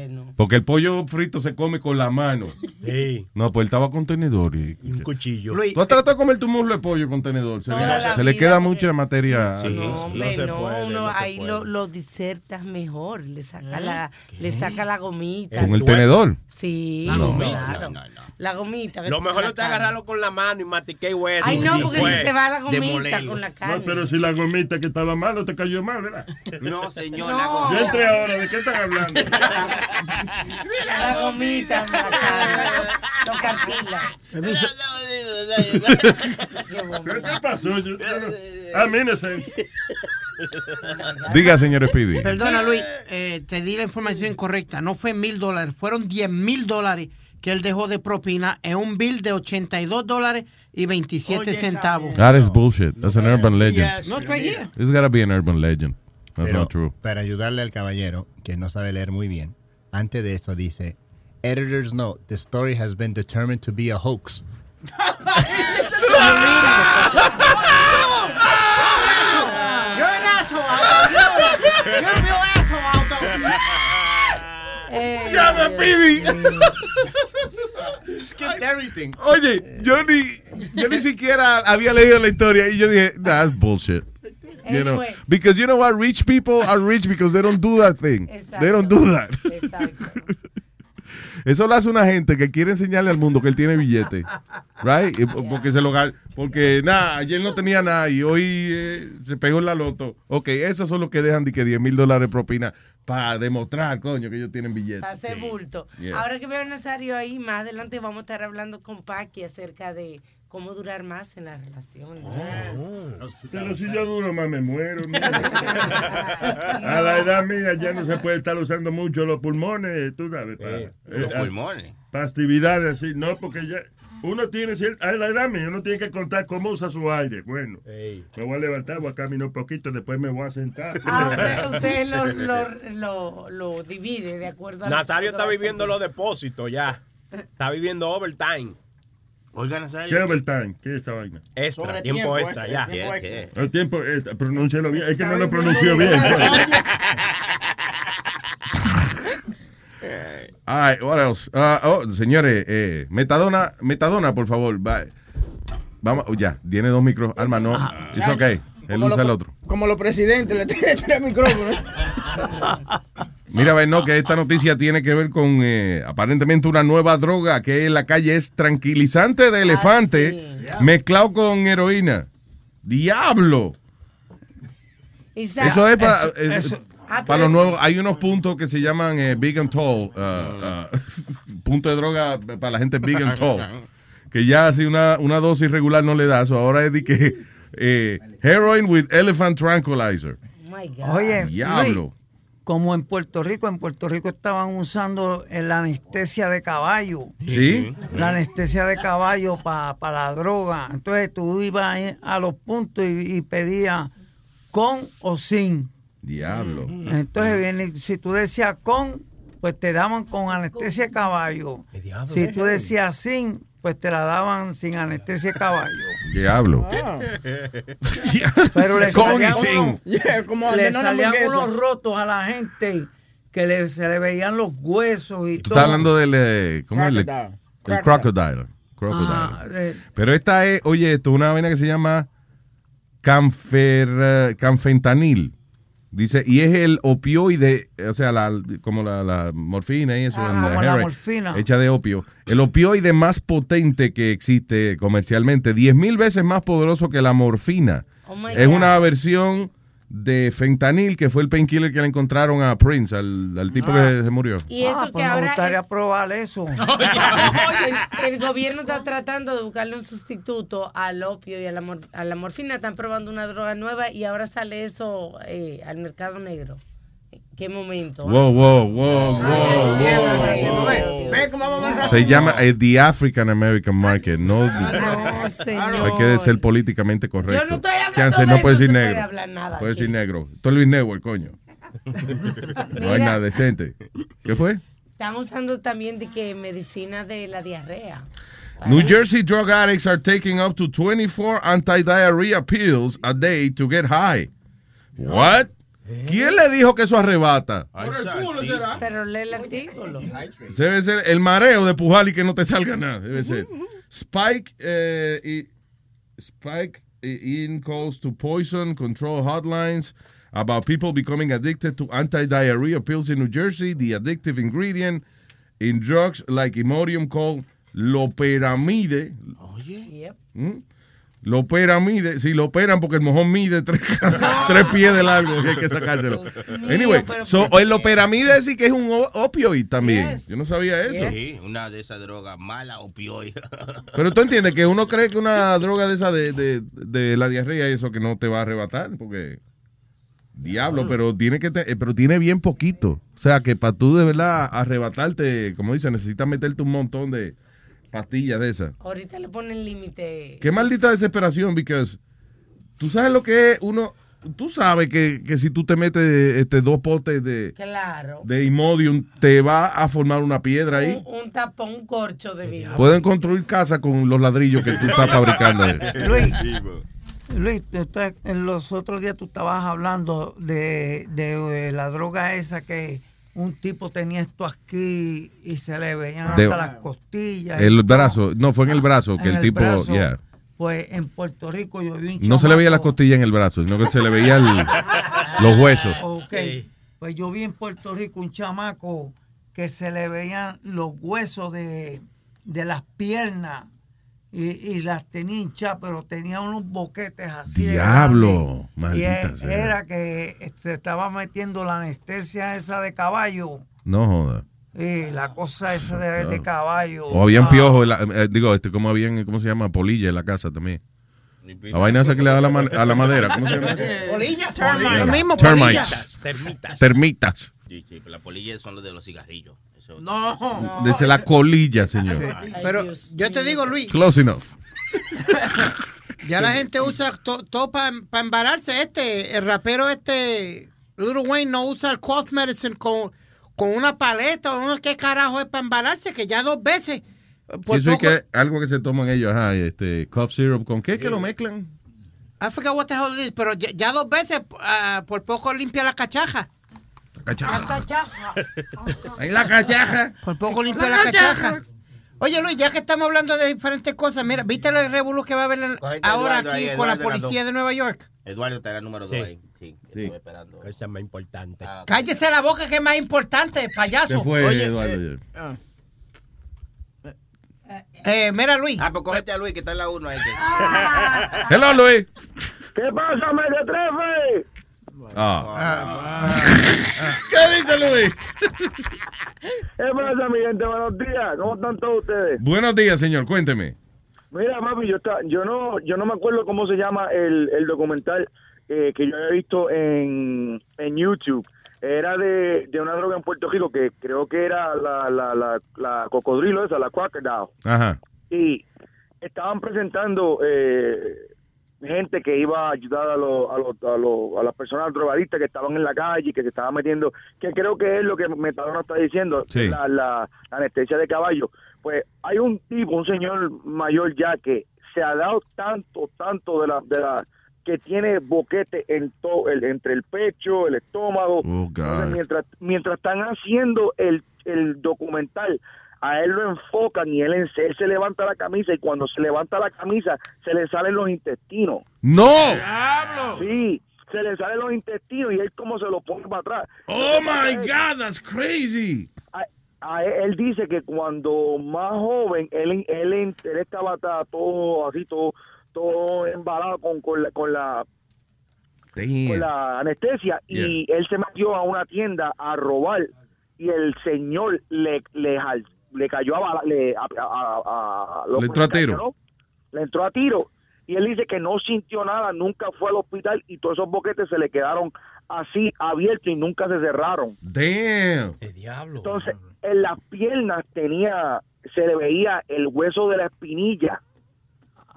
No. Porque el pollo frito se come con la mano. Sí. No, pues él estaba con tenedor. Y, Y un cuchillo. Luis, ¿Tú has tratado de comer tu muslo de pollo con tenedor? Se, Toda le, la se le vida, queda mucha materia. Sí. No, hombre, se no, puede, no se ahí puede. lo, lo disertas mejor, le saca la, le saca la gomita. ¿Con el tenedor? Sí, La gomita. claro. La gomita. que Lo te mejor es carne. agarrarlo con la mano y matiqué hueso. Ay, no, Sí, porque se te va la gomita con la carne. No, pero si la gomita que estaba mal, no te cayó mal, ¿verdad? No, señor. No. la Yo gomita. entré ahora, ¿de qué están hablando? La gomita, los cartilas. permiso. ¿Qué pasó? I'm innocent. Diga, señor Speedy. Perdona, Luis, eh, te di la información incorrecta. No fue mil dólares, fueron 10 mil dólares que él dejó de propina en un bill de 82 dólares y 27 Oye, centavos. That is bullshit. That's an urban legend. Yes. No, it's right here. It's gotta be an urban legend. That's Pero not true. para ayudarle al caballero, que no sabe leer muy bien, antes de eso dice, Editor's note, the story has been determined to be a hoax. You're an asshole, Aldo. You're, you're a real asshole, Aldo. Eh, ¡Llama, Speedy! Skipped everything. Oye, yo ni, yo ni siquiera había leído la historia y yo dije, that's bullshit. You know, Anyway. because you know what, rich people are rich because they don't do that thing. They don't do that. Exacto. Eso lo hace una gente que quiere enseñarle al mundo que él tiene billete. Right? Y po- Porque se lo porque nada, ayer no tenía nada y hoy eh, se pegó en la loto. Ok, esos son los que dejan de que 10 mil dólares propina para demostrar, coño, que ellos tienen billete. Hace bulto. Yeah. Ahora que veo a Nazario ahí, más adelante vamos a estar hablando con Paqui acerca de cómo durar más en las relaciones. Pero si yo duro más me muero. mira. A la edad mía ya no se puede estar usando mucho los pulmones, tú sabes. Para, Eh, Los eh, pulmones. para actividades así, no, porque ya uno tiene cierta, a la edad mía uno tiene que contar cómo usa su aire. Bueno, Ey. me voy a levantar, voy a caminar un poquito, después me voy a sentar. Ah, usted, usted lo, lo, lo, lo divide de acuerdo a Nazario está viviendo los depósitos ya. Está viviendo overtime. Oiga, ¿Qué overtime? ¿Qué es esa vaina? Extra, tiempo, tiempo extra, ya. tiempo ¿Qué, extra. El tiempo, eh, pronúncialo bien, es que no lo pronunció bien. All right, what else? Ah, oh, señores, eh, metadona, metadona, por favor. Va- Vamos, oh, ya, tiene dos micros. Alma, no. Es ok. Él Como usa lo- el otro. Como los presidentes, le tienen tres micrófonos. Mira, ven, no, que esta noticia tiene que ver con eh, aparentemente una nueva droga que en la calle es tranquilizante de elefante mezclado con heroína. ¡Diablo! Eso es para eso- Ah, para pero- los nuevos. Hay unos puntos que se llaman eh, Big and Tall. uh, uh, punto de droga para la gente Big and Tall. Que ya si una, una dosis regular no le da eso. Ahora es de que eh, heroin with elephant tranquilizer. My God. Oye, Diablo. Luis, como en Puerto Rico, en Puerto Rico estaban usando la anestesia de caballo. ¿Sí? La anestesia de caballo para la droga. Entonces tú ibas a los puntos y, y pedías con o sin. Diablo. Entonces viene, si tú decías con, pues te daban con anestesia de caballo. Si tú decías sin, pues te la daban sin anestesia de caballo. Diablo. Pero le salían unos- Yeah, como le ordenó una salían hamburguesa. unos rotos a la gente que le- se le veían los huesos y Tú todo. estás hablando del. eh, ¿Cómo es? El, Crocodile. el crocodile. Crocodile. Ah, Pero esta es, oye, esto es una vaina que se llama canfer, eh, canfentanil. Dice, y es el opioide, o sea, la, como la, la morfina y eso. Ah, como la morfina. Hecha de opio. El opioide más potente que existe comercialmente, 10 mil veces más poderoso que la morfina. my es God. una versión de fentanil, que fue el painkiller que le encontraron a Prince, al, al tipo Ah. que se murió. Y eso Ah, que pues me ahora gustaría probar eso. el, el gobierno está tratando de buscarle un sustituto al opio y a la, mor- a la morfina. Están probando una droga nueva y ahora sale eso eh, al mercado negro. ¿Qué momento? Wow, wow, wow, wow, wow. Ve cómo vamos a Se llama eh, The African American Market. No, No, señor. hay que ser políticamente correcto. Yo no estoy hablando Chance, de no eso, puede decir puede negro. hablar nada puede decir negro. Luis Network, coño. No hay nada decente. ¿Qué fue? Estamos usando también de que medicina de la diarrea. New Jersey drug addicts are taking up to 24 anti-diarrhea pills a day to get high. What? ¿Quién le dijo que eso arrebata? Pero lee el artículo. Debe ser el mareo de pujar y que no te salga nada. Debe ser. Spike, eh, y- Spike eh, in calls to poison control hotlines about people becoming addicted to anti-diarrhea pills in New Jersey. The addictive ingredient in drugs like Imodium called loperamide. Yep. ¿Mm? Loperamide, sí, lo operan porque el mojón mide tres, tres pies de largo y hay que sacárselo. Anyway, so, el loperamide sí que es un opioid también. Yo no sabía eso. Sí, una de esas drogas malas, opioide. Pero tú entiendes que uno cree que una droga de esa de, de, de la diarrea y eso que no te va a arrebatar, porque diablo, pero tiene que te- eh, pero tiene bien poquito. O sea que para tú de verdad arrebatarte, como dice, necesitas meterte un montón de pastillas de esas. Ahorita le ponen límite. Qué maldita desesperación, because tú sabes lo que es uno, tú sabes que, que si tú te metes este dos potes de, Claro. de Imodium, te va a formar una piedra ahí. Un, un tapón, un corcho de vino. Pueden construir casa con los ladrillos que tú estás fabricando. Luis, Luis, estás- en los otros días tú estabas hablando de, de, la droga esa que un tipo tenía esto aquí y se le veían De- hasta las costillas. y El brazo, no, fue en el brazo que el tipo, brazo. yeah. Pues en Puerto Rico yo vi un no se le veía la chamaco- costilla en el brazo, sino que se le veía el- los huesos. Ok. Pues yo vi en Puerto Rico un chamaco que se le veían los huesos de, de las piernas y, y las tenía hinchadas, pero tenía unos boquetes así. Diablo. Y era que se estaba metiendo la anestesia esa de caballo. No joda. Y la cosa esa de, de caballo. O habían Ah, piojos, en la- eh, digo, este, como habían, ¿cómo se llama? Polilla en la casa también. La vaina esa que le da a la, a la madera, ¿cómo se llama? Polilla. Termites. polilla. Termitas. Termitas. Sí, sí, pero las polillas son los de los cigarrillos. Eso- No. Desde la colilla, señor. Pero yo te digo, Luis, Close enough. ya la gente usa to- todo para embararse. Este, el rapero este, Little Wayne, no usa el cough medicine con, con una paleta o no qué carajo es para embararse, que ya dos veces. Por Eso es que algo que se toman ellos, ajá, este, cough syrup, ¿con qué que lo mezclan? I forgot what the hell it is, pero ya, ya dos veces ah, por poco limpia la cachaja. Ahí la cachaja. Por poco limpia la, La cachaja. cachaja. Oye Luis, ya que estamos hablando de diferentes cosas, mira, ¿viste el revolú que va a haber ahora Eduardo aquí ahí, con la policía de Nueva York? Eduardo está en el número 2 Sí. ahí. Sí, estoy esperando. Cosa más importante. Cállese la boca que es más importante, payaso. ¿Qué fue, Oye, Eduardo? ah. Eh, mira Luis. Ah, pues cógete a Luis que está en la 1 ahí. Hello, Luis. ¿Qué pasa, medio trefe? Ah. ¿Qué dice Luis? ¿Qué pasa, mi gente? Buenos días. ¿Cómo están todos ustedes? Buenos días, señor, cuénteme. Mira, papi, yo, está, yo, no, yo no me acuerdo cómo se llama el, el documental eh, que yo había visto en, en YouTube. Era de, de una droga en Puerto Rico que creo que era la, la, la, la cocodrilo esa, la crocodile. Ajá. y estaban presentando eh, gente que iba a ayudar a, los a, los a, los- a las personas drogadictas que estaban en la calle, que se estaban metiendo, que creo que es lo que Metadona está diciendo, Sí. la, la anestesia de caballo. Pues hay un tipo, un señor mayor ya que se ha dado tanto, tanto de la, de la que tiene boquete en todo, el, entre el pecho, el estómago. Oh, Entonces, mientras, mientras están haciendo el, el documental, a él lo enfocan y él, se levanta la camisa y cuando se levanta la camisa se le salen los intestinos. ¡No! Sí, se le salen los intestinos y él como se lo pone para atrás. Oh my God, that's crazy. A- a él, él dice que cuando más joven, él, él, él estaba ta- todo así, todo, todo embalado con, con la, con la con Damn. la anestesia y él se metió a una tienda a robar y el señor le le, jal- le cayó a bala, le, a, a- a- a- lo- Le entró a tiro. le entró a tiro. Y él dice que no sintió nada nunca fue al hospital y todos esos boquetes se le quedaron así abiertos y nunca se cerraron. Damn. entonces en las piernas tenía se le veía el hueso de la espinilla.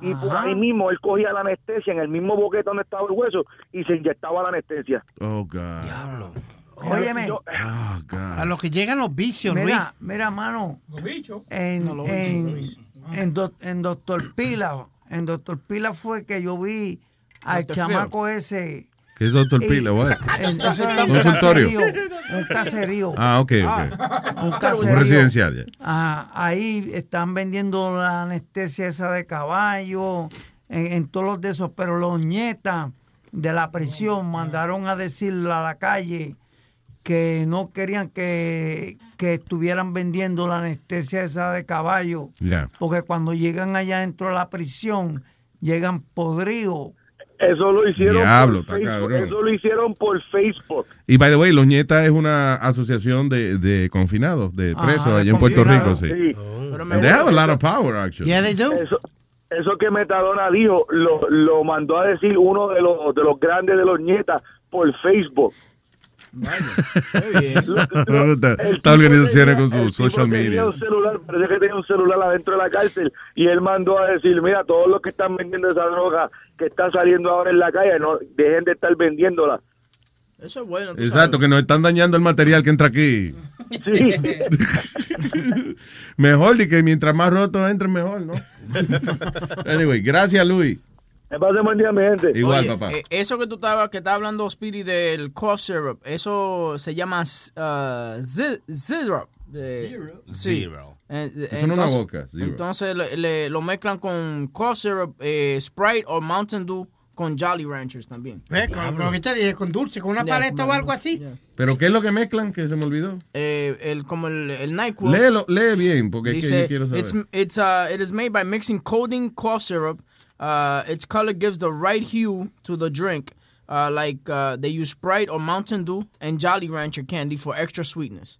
Y por ahí mismo él cogía la anestesia en el mismo boquete donde estaba el hueso y se inyectaba la anestesia. Oh, God. Óyeme, Oh, God. A lo que llegan los vicios, Luis. mira, mira, mano. En, No, los en, vicios, en, doc- en Doctor Pila, en Doctor Pila fue que yo vi al chamaco ese. ¿Qué es Doctor Pila? Un Consultorio. caserío, Un caserío. Ah, ok, ok. Un caserío. Un residencial, ya. Ah, ahí están vendiendo la anestesia esa de caballo, en, en todos los de esos, pero los nietas de la prisión mandaron a decirle a la calle que no querían que, que estuvieran vendiendo la anestesia esa de caballo, porque cuando llegan allá dentro de la prisión, llegan podridos. Eso lo hicieron Diablo, por Facebook. Eso lo hicieron por Facebook. Y by the way, Los Nietas es una asociación de, de confinados, de Ajá, presos de allá en Puerto Rico, sí. Sí. And they have a lot of power, actually. Eso, eso que Metadona dijo, lo, lo mandó a decir uno de los, de los grandes de los nietas por Facebook. Esta esta organización con tipo social media. un celular, parece que tenía un celular adentro de la cárcel y él mandó a decir, mira, todos los que están vendiendo esa droga que está saliendo ahora en la calle, no dejen de estar vendiéndola. Eso es bueno. Exacto, que nos están dañando el material que entra aquí. Sí. Mejor, y que mientras más roto entre, mejor, ¿no? anyway, gracias, Luis. Me pase buen día, mi gente. Igual, Oye, papá. eh, eso que tú estabas, que estaba hablando, Speedy, del cough syrup, eso se llama uh, zi- syrup. Eh, sí. Zero. Eh, eh, Eso no es una boca, zero. Entonces le, le- lo mezclan con cough syrup, eh, Sprite o Mountain Dew con Jolly Ranchers también. Ve, con lo que te dije, con dulce, con una Ya, paleta o algo así. ¿Pero qué es lo que mezclan? Que se me olvidó. Eh, el, como el, el NyQuil. Léelo, lee bien, porque es que Dice, yo quiero saber. it's, it's, uh, it is made by mixing codeine cough syrup. Uh, its color gives the right hue to the drink. Uh, like uh, they use Sprite or Mountain Dew and Jolly Rancher candy for extra sweetness.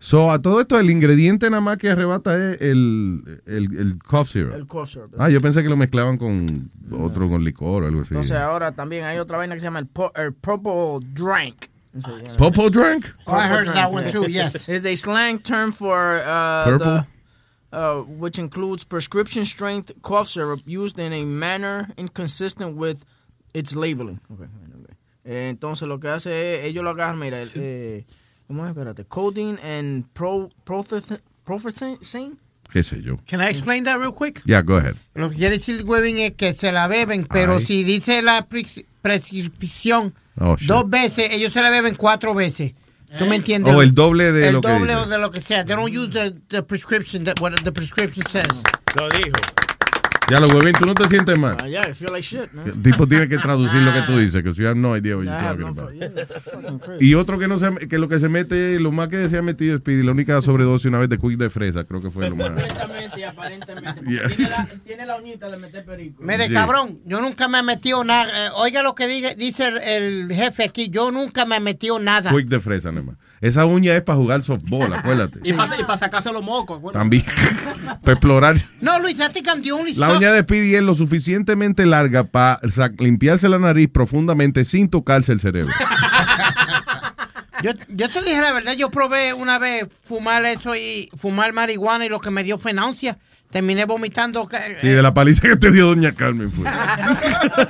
So, a todo esto, el ingrediente nada más que arrebata es el, el, el cough syrup. El cough syrup. Ah, yo pensé que lo mezclaban con otro, con licor o algo así. Entonces ahora también hay otra vaina que se llama el, po- el Purple Drank. Popo drink? Oh, I heard that one too, yes. It's a slang term for uh, Purple? the, uh, which includes prescription strength cough syrup used in a manner inconsistent with its labeling. Okay, okay. Eh, entonces lo que hace es, ellos lo agarran, mira, el, eh, ¿cómo es? Espérate, codeine and pro, profit, ¿Qué sé yo? Can I explain that real quick? Yeah, go ahead. Lo que quiere decir Webin es que se la beben, pero Ay. si dice la pres- prescripción Oh, dos veces, ellos se la beben cuatro veces. ¿Tú me entiendes? O el doble de el lo que doble dice. o de lo que sea. They don't use the, the prescription, that, what the prescription says. Lo dijo. Ya lo huevín, tú no te sientes mal. Ah, yeah, I feel like shit, man. El tipo tiene que traducir lo que tú dices, que si have no idea what you're talking no about. yeah. Y otro que no se, que lo que se mete, lo más que se ha metido Speedy, la única sobredosis una vez de quick de fresa, creo que fue lo más. Supuestamente y aparentemente. Yeah. Tiene, la, tiene la uñita de meter perico. Mire, cabrón, yo nunca me he metido nada. Eh, oiga lo que diga- dice el, el jefe aquí, yo nunca me he metido nada. Quick de fresa, nada más. Esa uña es para jugar softball, acuérdate. Y para, y para sacarse los mocos, acuérdate. También. para explorar. No, Luis, I think I'm the only La uña de Speedy es lo suficientemente larga para limpiarse la nariz profundamente sin tocarse el cerebro. Yo, yo te dije la verdad, yo probé una vez fumar eso y fumar marihuana y lo que me dio fue náusea. Terminé vomitando. eh, Sí, de la paliza que te dio Doña Carmen fue.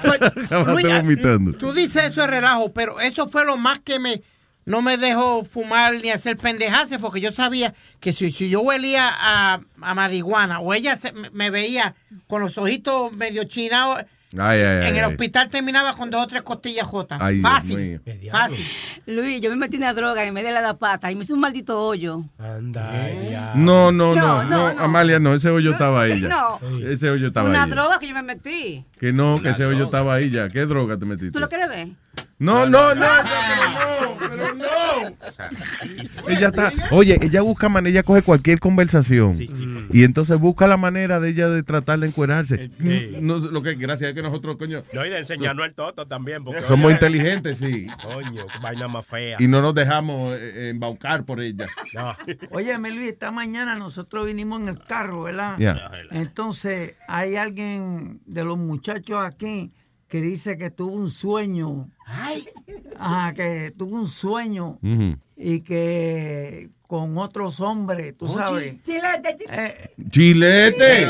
Luis, Acabaste vomitando. Tú dices eso es relajo, pero eso fue lo más que me no me dejó fumar ni hacer pendejadas porque yo sabía que si, si yo huelía a, a marihuana o ella se- me, veía con los ojitos medio chinados, Ay, ay, ay. En el ay. hospital terminaba con dos o tres costillas jotas. Fácil. Fácil. Luis, yo me metí una droga en medio de la pata y me hice un maldito hoyo. Anda, ya. No, no, No, no, no, no, Amalia, no, ese hoyo estaba ahí ya. No. Ese hoyo estaba Una ahí. ya. droga que yo me metí. Que no, que ese hoyo estaba ahí ya. ¿Qué droga te metiste? ¿Tú lo quieres ver? No, no, no, no, pero no. Ella está, oye, ella busca manera, ella coge cualquier conversación y entonces busca la manera de ella de tratar de encuerarse. No, lo que gracias a que nosotros, coño, No, y de enseñarnos el toto también. Porque, somos oye, inteligentes, sí, Coño, qué vaina más fea. y no nos dejamos eh, embaucar por ella. No. Oye, Luis, esta mañana nosotros vinimos en el carro, ¿verdad? Ya. Entonces, hay alguien de los muchachos aquí que dice que tuvo un sueño. Ajá, que tuvo un sueño y que con otros hombres, tú sabes. Chilete, Eh, Chilete,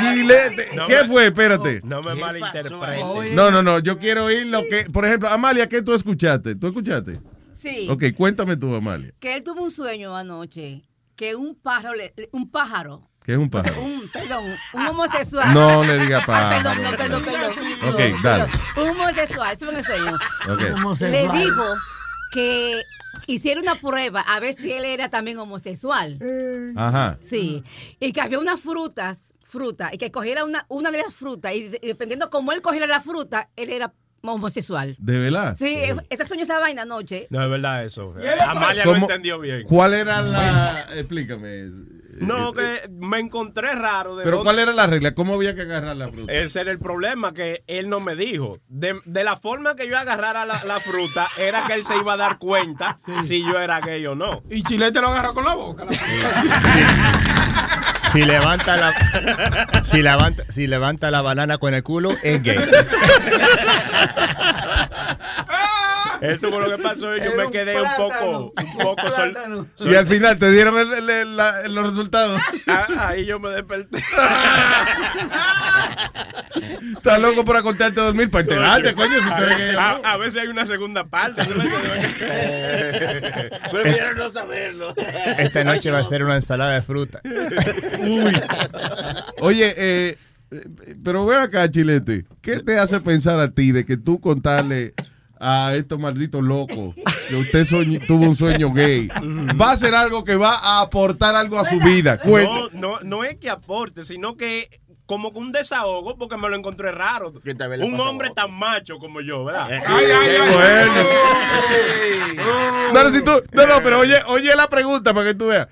chilete, No ¿qué me- fue? Espérate. No me malinterprete. No, no, no, yo quiero oír lo que, por ejemplo, Amalia, ¿qué tú escuchaste? ¿Tú escuchaste? Sí. Ok, cuéntame tú, Amalia. Que él tuvo un sueño anoche. Que un pájaro, un pájaro, ¿Qué es un o sea, pájaro? un, perdón, un homosexual. No le diga Ah, pájaro. Perdón, no, perdón, perdón. Ok, dale. Un homosexual, eso el sueño. Ok. Le dijo que hiciera una prueba a ver si él era también homosexual. Ajá. Sí. Y que había unas frutas, fruta, y que cogiera una, una de las frutas, y, de- y dependiendo cómo él cogiera la fruta, él era homosexual. ¿De verdad? Sí, ese sueño esa vaina anoche. No es verdad eso. ¿Y él le Amalia no ¿Cómo- entendió bien. ¿Cuál era la...? Explícame. No, que me encontré raro. De Pero dónde- ¿cuál era la regla? ¿Cómo había que agarrar la fruta? Ese era el problema, que él no me dijo. De, de la forma que yo agarrara la, la fruta, era que él se iba a dar cuenta si yo era gay o no. Y Chilete lo agarró con la boca. Si levanta la si levanta, si levanta la banana con el culo, es gay. Eso fue lo que pasó. Yo me quedé un poco, un poco sol- Y al final te dieron el- el- el- la- los resultados. Ah, ahí yo me desperté. Estás loco por acostarte a dormir para enterarte, coño. Si tú eres gay o a, a veces hay una segunda parte. Prefiero no saberlo. Esta noche va a ser una ensalada de fruta. Uy. Oye, eh, eh, pero ve acá, Chilete. ¿Qué te hace pensar a ti de que tú contarle a estos malditos locos que usted soñ- tuvo un sueño gay va a ser algo que va a aportar algo a su vida? No, no, no es que aporte, sino que como que un desahogo, porque me lo encontré raro. Un hombre tan macho como yo, ¿verdad? Ay, ay, ay. Bueno. No, no, si tú- no, no, pero oye, oye la pregunta para que tú veas.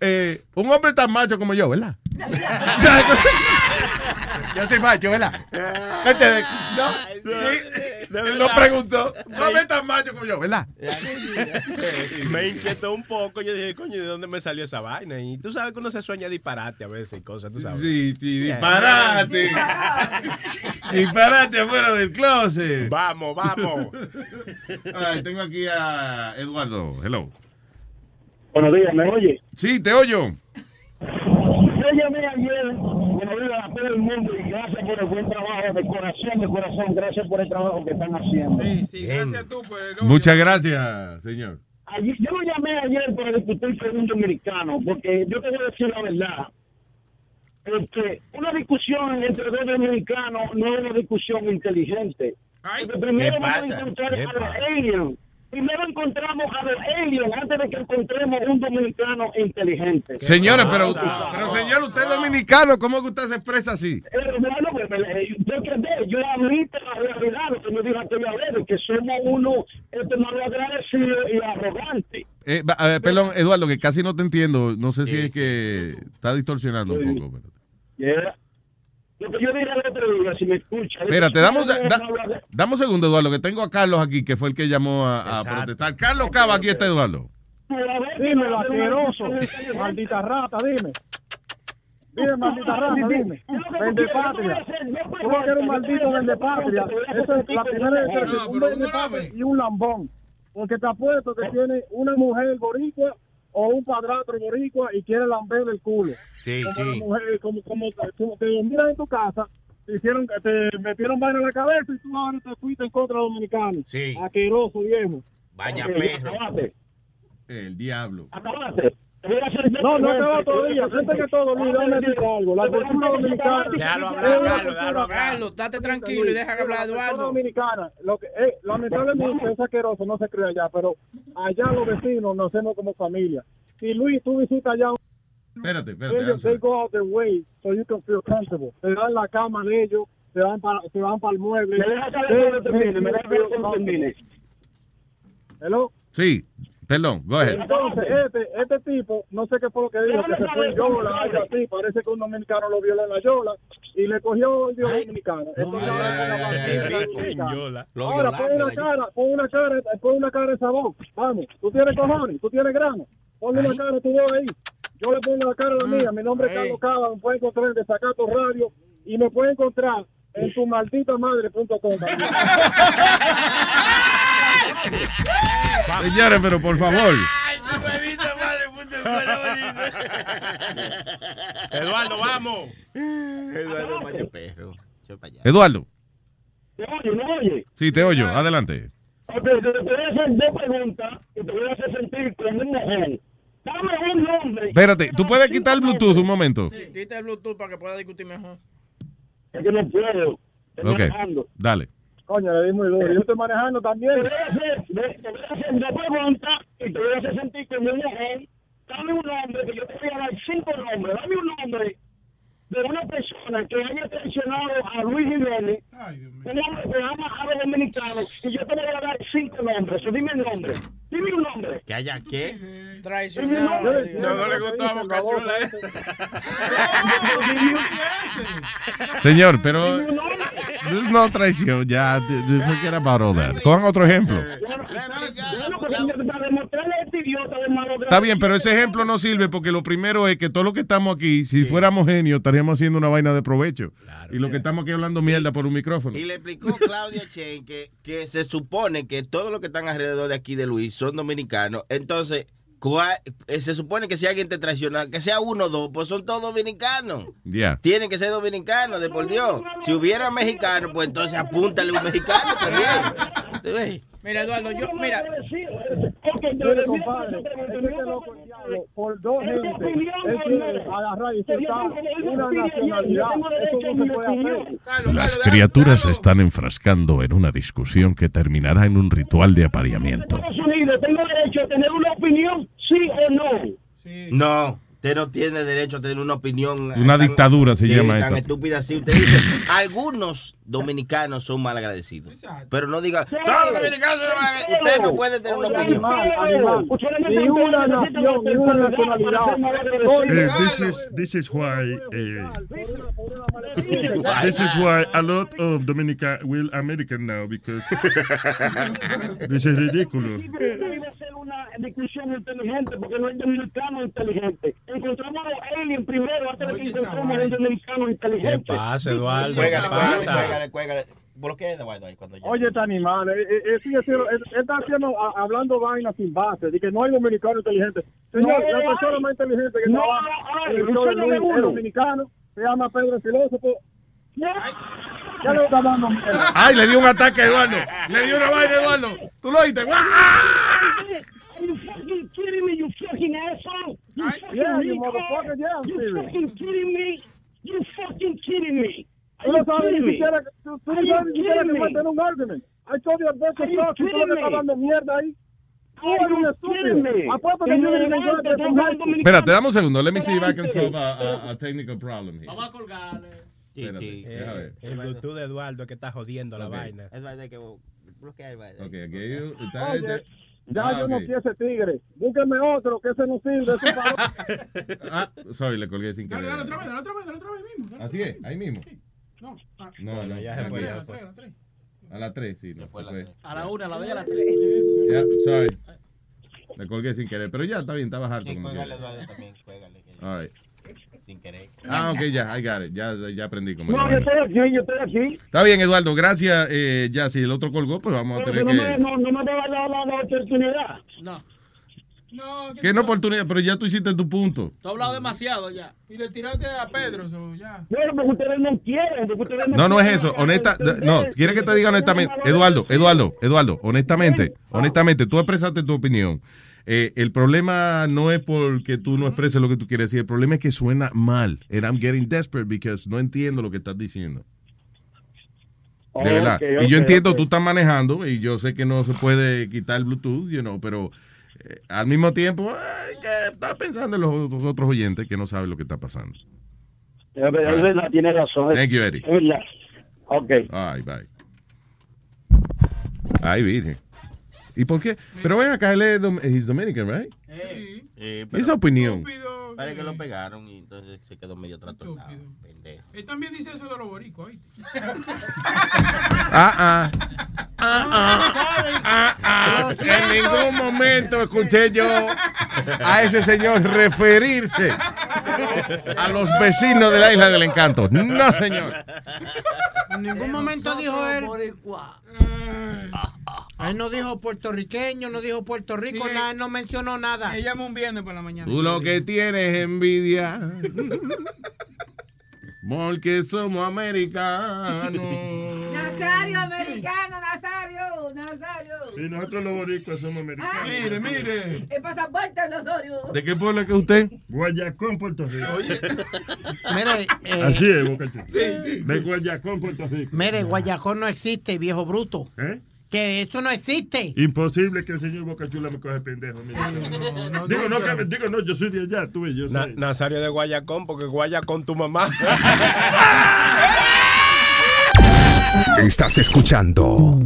Eh, un hombre tan macho como yo, ¿verdad? yo soy macho, ¿verdad? No, sí, lo preguntó. Un hombre tan macho como yo, ¿verdad? me inquietó un poco. Yo dije, coño, ¿de dónde me salió esa vaina? Y tú sabes que uno se sueña disparate a veces y cosas, tú sabes. Sí, sí, disparate. disparate afuera del closet. Vamos, vamos. Tengo aquí a Eduardo. Hello. Buenos días, ¿me oye? Sí, te oyo. Yo llamé ayer, buenos días a todo el mundo y gracias por el buen trabajo, de corazón, de corazón, gracias por el trabajo que están haciendo. Sí, sí, gracias tú, pues. Muchas gracias, señor. Ayer- yo lo llamé ayer para discutir con un dominicano, porque yo te voy a decir la verdad. Este, una discusión entre dos dominicanos no es una discusión inteligente. Porque primero ¿Qué vamos a encontrar ¿Qué a los pasa? aliens. Primero encontramos a los aliens antes de que encontremos un dominicano inteligente. Señores, pero, pero señor, usted es dominicano, ¿cómo que usted se expresa así? Eh, bueno, pues, eh, yo que ve, yo admito la realidad, lo que me dijo aquella vez, que somos unos este, malagradecidos y arrogantes. Eh, a ver, perdón, Eduardo, que casi no te entiendo. No sé si es que está distorsionando un poco. pero- Yeah. Lo que yo dije el otro día, si me escucha. Espérate, damos, No, da- dame un segundo, Eduardo, que tengo a Carlos aquí, que fue el que llamó a, a protestar. Carlos Cava, aquí está Eduardo. Dime, asqueroso, maldita rata, dime. Dime, maldita rata, dime. Vende patria. Tú no eres un maldito vende patria. Esa es la primera diferencia. Un vende patria y un lambón. Porque te apuesto que tiene una mujer boricua o un padrastro boricua y quiere lamberle el culo. Sí, como sí. mujer, como, como, como te miran en tu casa, te hicieron, te metieron vaina en la cabeza y tú ahora te fuiste en contra de los dominicanos. Sí. Asqueroso, viejo. Vaya Ok, perro. acabaste. El diablo. Acabaste. No, no acaba todavía. Antes que todo, Luis, déjame decir algo. La cultura dominicana. Déjalo hablar, Carlos, déjalo hablar. Carlos, date tranquilo y deja que hablar La cultura Eduardo. dominicana, lo que, eh, lamentablemente es asqueroso, no se cree allá, pero allá los vecinos nos hacemos como familia. Si Luis, tú visitas allá, Espérate, espérate. They go out their way so you can feel comfortable. Te dan la cama de ellos, te van para, te van para el mueble. Me deja saber cuando termine, me deja saber cuando termine. Hello. Sí, perdón, go ahead. Entonces, este, este tipo, no sé qué fue lo que dijo, que se fue en Yola, algo así, parece que un dominicano lo violó en la Yola y le cogió el dios dominicano. Ahora pon una cara, pon una cara, pon una cara de sabor. Vamos, tú tienes cojones, tú tienes grano. Ponle una cara a tu voz ahí. Yo le pongo la cara a la mía. Mi nombre es Carlos Cava. Me puede encontrar en Desacato Radio y me puede encontrar en tu maldita madre.com. Señores, pero por favor. Eduardo, vamos. Eduardo Maña Perro. Eduardo. ¿Me oye? ¿Me oye? Sí, te oyo. Adelante. Ok, te te voy a hacer dos preguntas y te voy a hacer sentir como un mojón. Dame un nombre. Espérate, ¿tú puedes quitar el Bluetooth un momento? Sí, quita el Bluetooth para que pueda discutir mejor. Es que no puedo. Estoy Ok, manejando. dale. Coño, le di muy duro. Yo estoy manejando también. Te voy a hacer, dos preguntas y te voy a hacer sentir como un mojón. Dame un nombre, que yo te voy a dar cinco nombres. Dame un nombre de una persona que haya traicionado a Luis Jiménez, un hombre que ama a los dominicanos, y yo te voy a dar cinco nombres. Dime el nombre. Dime un nombre. ¿Que haya qué? Traicionado. No, no le gustó a Boca Chula, ¿eh? Señor, pero no traición, ya, forget about all that. Cojan otro ejemplo. Bueno, porque para demostrarle a este idiota de malo Está bien, pero ese ejemplo no sirve porque lo primero es que todos los que estamos aquí, si fuéramos genios, estaríamos haciendo una vaina de provecho. Y lo que estamos aquí hablando mierda por un micrófono. Y le explicó Claudia Chen que, que se supone que todos los que están alrededor de aquí de Luis son dominicanos. Entonces, ¿cuál- eh, se supone que si alguien te traiciona, que sea uno o dos, pues son todos dominicanos. Ya. Tienen que ser dominicanos, de por Dios. Si hubiera mexicanos, pues entonces apúntale un mexicano también. ¿Te ves? Mira, Eduardo, yo, mira. Mire, compadre, es que este loco el diablo, por dos gente, él quiere agarrar y soltar una nacionalidad. Eso no se puede hacer. Las criaturas se están enfrascando en una discusión que terminará en un ritual de apareamiento. Estados Unidos, tengo derecho a tener una opinión, sí o no. No, usted no tiene derecho a tener una opinión. Una tan- dictadura se que llama Tan esto. estúpida así. Usted dice, algunos dominicanos son mal agradecidos. Pero no diga, todos los dominicanos son mal agradecidos". Usted no puede tener una opinión. Ni una nación, ni una nacionalidad. This is this is why uh, this is why a lot of Dominica will American now because this is ridiculous. Debe ser una discusión inteligente porque no hay dominicano inteligente. Encontramos a los aliens primero antes de que encontremos a un dominicano inteligente. ¿Qué pasa, Eduardo? Cuégale, ¿Qué cuégale, pasa? cuégale, cuégale. Bloquea Eduardo ahí cuando Oye, este animal, eh, eh, eh, está haciendo, a- hablando vainas sin base, de que no hay dominicano inteligente. Señor, No, la persona hay. más inteligente que No, trabaja dominicano, se llama Pedro el Filósofo. Ya le está dando mierda. ¡Ay, le dio un ataque a Eduardo! ¡Le dio una vaina a Eduardo! ¿Tú lo oíste? Are you fucking kidding me, you fucking asshole? You Yeah, you retard. motherfucker, yeah, I'm You serious. fucking kidding me? You fucking kidding me? Tú Are no you sabes kidding ni me? siquiera, tú, tú Are no you sabes ni siquiera kidding que me? mantener un argument. I told you a bunch of Are you stuff, y tú lo que kidding estás me? dando mierda ahí. Tú Are eres un you estúpido. kidding me? Apuesto que Que yo no no le me gusta, encuentro que con no Nike. dominicano. Espérate, dame un segundo. Let me see if I can solve a, a, a technical problem here. Vamos a colgarle. Espérate. Eh, el Bluetooth de Eduardo que está jodiendo la vaina. Que. Ok, está ya Ah, yo no ok. quiero ese tigre. Búsqueme otro, que ese no sirve. Ese para... Ah, sorry, le colgué sin Dale, querer. dale otra vez, dale otra vez, dale otra vez mismo. dale. Así es, ahí mismo. No, ah, No, no, ya se fue, a se las fue. tres, a las tres. A las 3, sí. No, fue. A la una, a la dos y a las tres. Ya, sorry. Le colgué sin querer. Pero ya está bien, estaba harto. Sí, cuégale. Eduardo también, cuégale. que- All right. Sin querer. Ah, ok, ya, I got it. Ya, ya aprendí cómo No, yo estoy aquí, yo estoy aquí. Está bien, Eduardo, gracias. Eh, ya, si el otro colgó, pues vamos a tener no me, que... no, no me va a dar la, la oportunidad. No. ¿Qué no oportunidad? Pero ya tú hiciste tu punto. Tú has hablado demasiado ya. Y le tiraste a Pedro, so, ya. Bueno, porque ustedes no quieren. Porque ustedes No, no es eso. Honesta, no, quiere que te diga honestamente. Eduardo, Eduardo, Eduardo, honestamente, honestamente, tú expresaste tu opinión. Eh, el problema no es porque tú no expreses lo que tú quieres decir. El problema es que suena mal. And I'm getting desperate because no entiendo lo que estás diciendo. De verdad. Y yo entiendo, ok. tú estás manejando y yo sé que no se puede quitar el Bluetooth, you know, pero eh, al mismo tiempo, estás pensando en los, los otros oyentes que no saben lo que está pasando. Es verdad, tiene razón. Thank you, Eddie. Es verdad. Ok. Bye. Ay, virgen. ¿Y por qué? Pero ven acá, él es dom- he's Dominican, right? Eh, Esa opinión. Parece que lo pegaron y entonces se quedó medio trastornado. Pendejo. Él también dice eso de los boricos, ¿oíste? Ah, ah. Ah, ah. En ningún momento escuché yo a ese señor referirse a los vecinos de la isla del encanto. No, señor. En ningún momento dijo él. Él no dijo puertorriqueño, no dijo Puerto Rico, Sí. nada, él no mencionó nada. Me llama un viernes por la mañana. Tú lo que tienes es envidia. Porque somos americanos. Nazario, americano, Nazario, Nazario. Y nosotros los boricuas somos americanos. Mire, mire. El pasaporte, Nazario. ¿De qué pueblo es que usted? Guayacón, Puerto Rico. Mire, eh, Así es, Boca. Sí, sí, De Guayacón, Puerto Rico. Mire, Guayacón no existe, viejo bruto. ¿Eh? Que eso no existe. Imposible que el señor Boca Chula me coge pendejo. mira. digo, no, que- digo, no, yo soy de allá, tú y yo Na- soy. Nazario de Guayacón, porque Guayacón tu mamá. Estás escuchando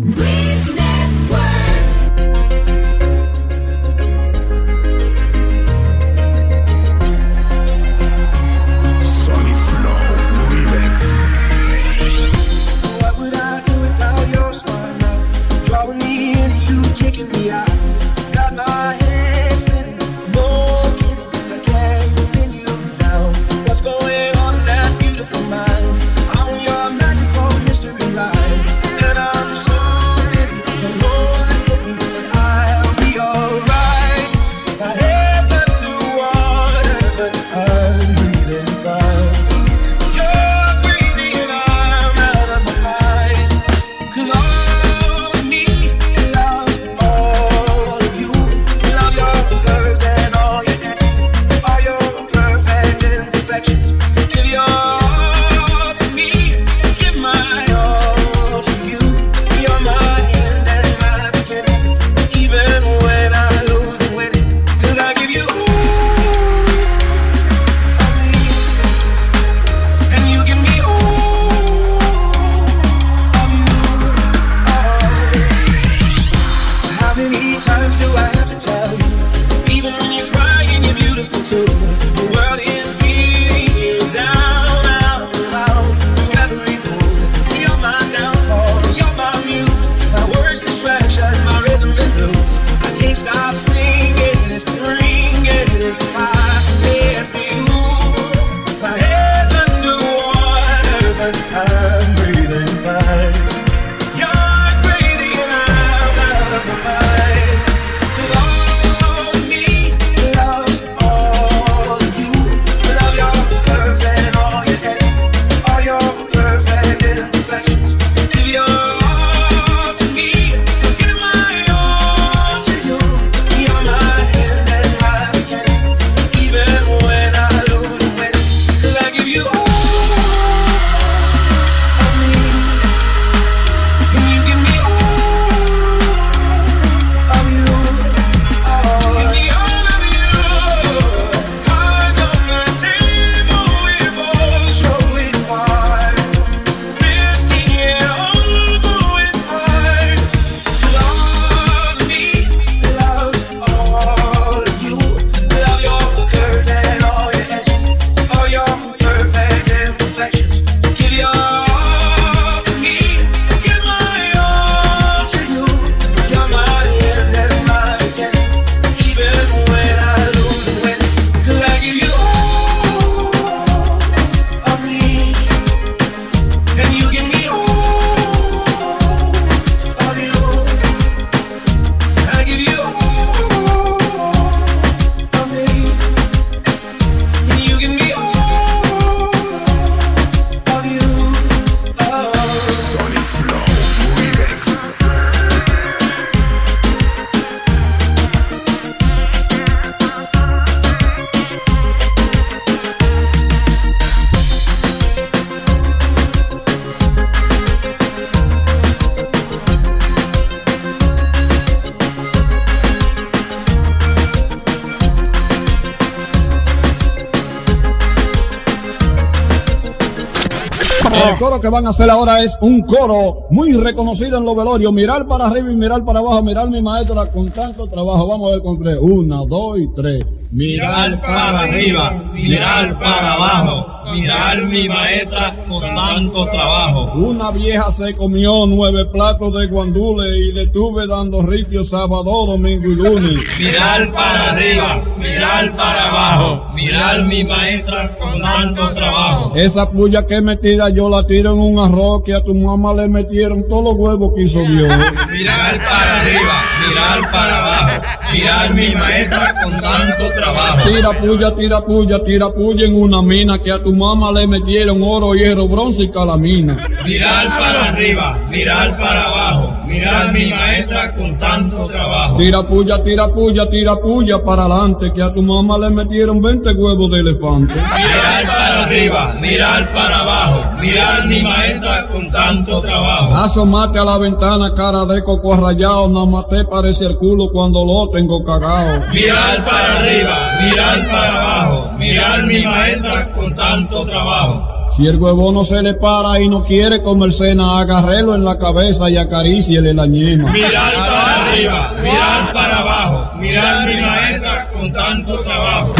que van a hacer ahora es un coro muy reconocido en los velorios. Mirar para arriba y mirar para abajo. Mirar mi maestra con tanto trabajo. Vamos a ver con tres. Una, dos y tres. Mirar para arriba, mirar para abajo, mirar mi maestra con tanto trabajo. Una vieja se comió nueve platos de guandule y le estuve dando ripio sábado, domingo y lunes. Mirar para arriba, mirar para abajo, mirar mi maestra con tanto trabajo. Esa puya que me tira yo la tiro en un arroz que a tu mamá le metieron todos los huevos que hizo Dios. Mirar para arriba, mirar para abajo, mirar mi maestra con tanto trabajo. Tira puya, tira puya, tira puya en una mina que a tu mamá le metieron oro, hierro, bronce y calamina. Mirar para arriba, mirar para abajo, mirar mi maestra con tanto trabajo. Tira puya, tira puya, tira puya para adelante que a tu mamá le metieron 20 huevos de elefante. Mirar para arriba, mirar para abajo, mirar mi maestra con tanto trabajo. Asomate a la ventana, cara de coco rayado, nada más te parece el culo cuando lo tengo cagado. Mirar para arriba, mirar para abajo, mirar mi maestra con tanto trabajo. Si el huevo no se le para y no quiere comer cena, agárrelo en la cabeza y acaríciele la ñema. Mirar para arriba, mirar para abajo, mirar mi maestra con tanto trabajo.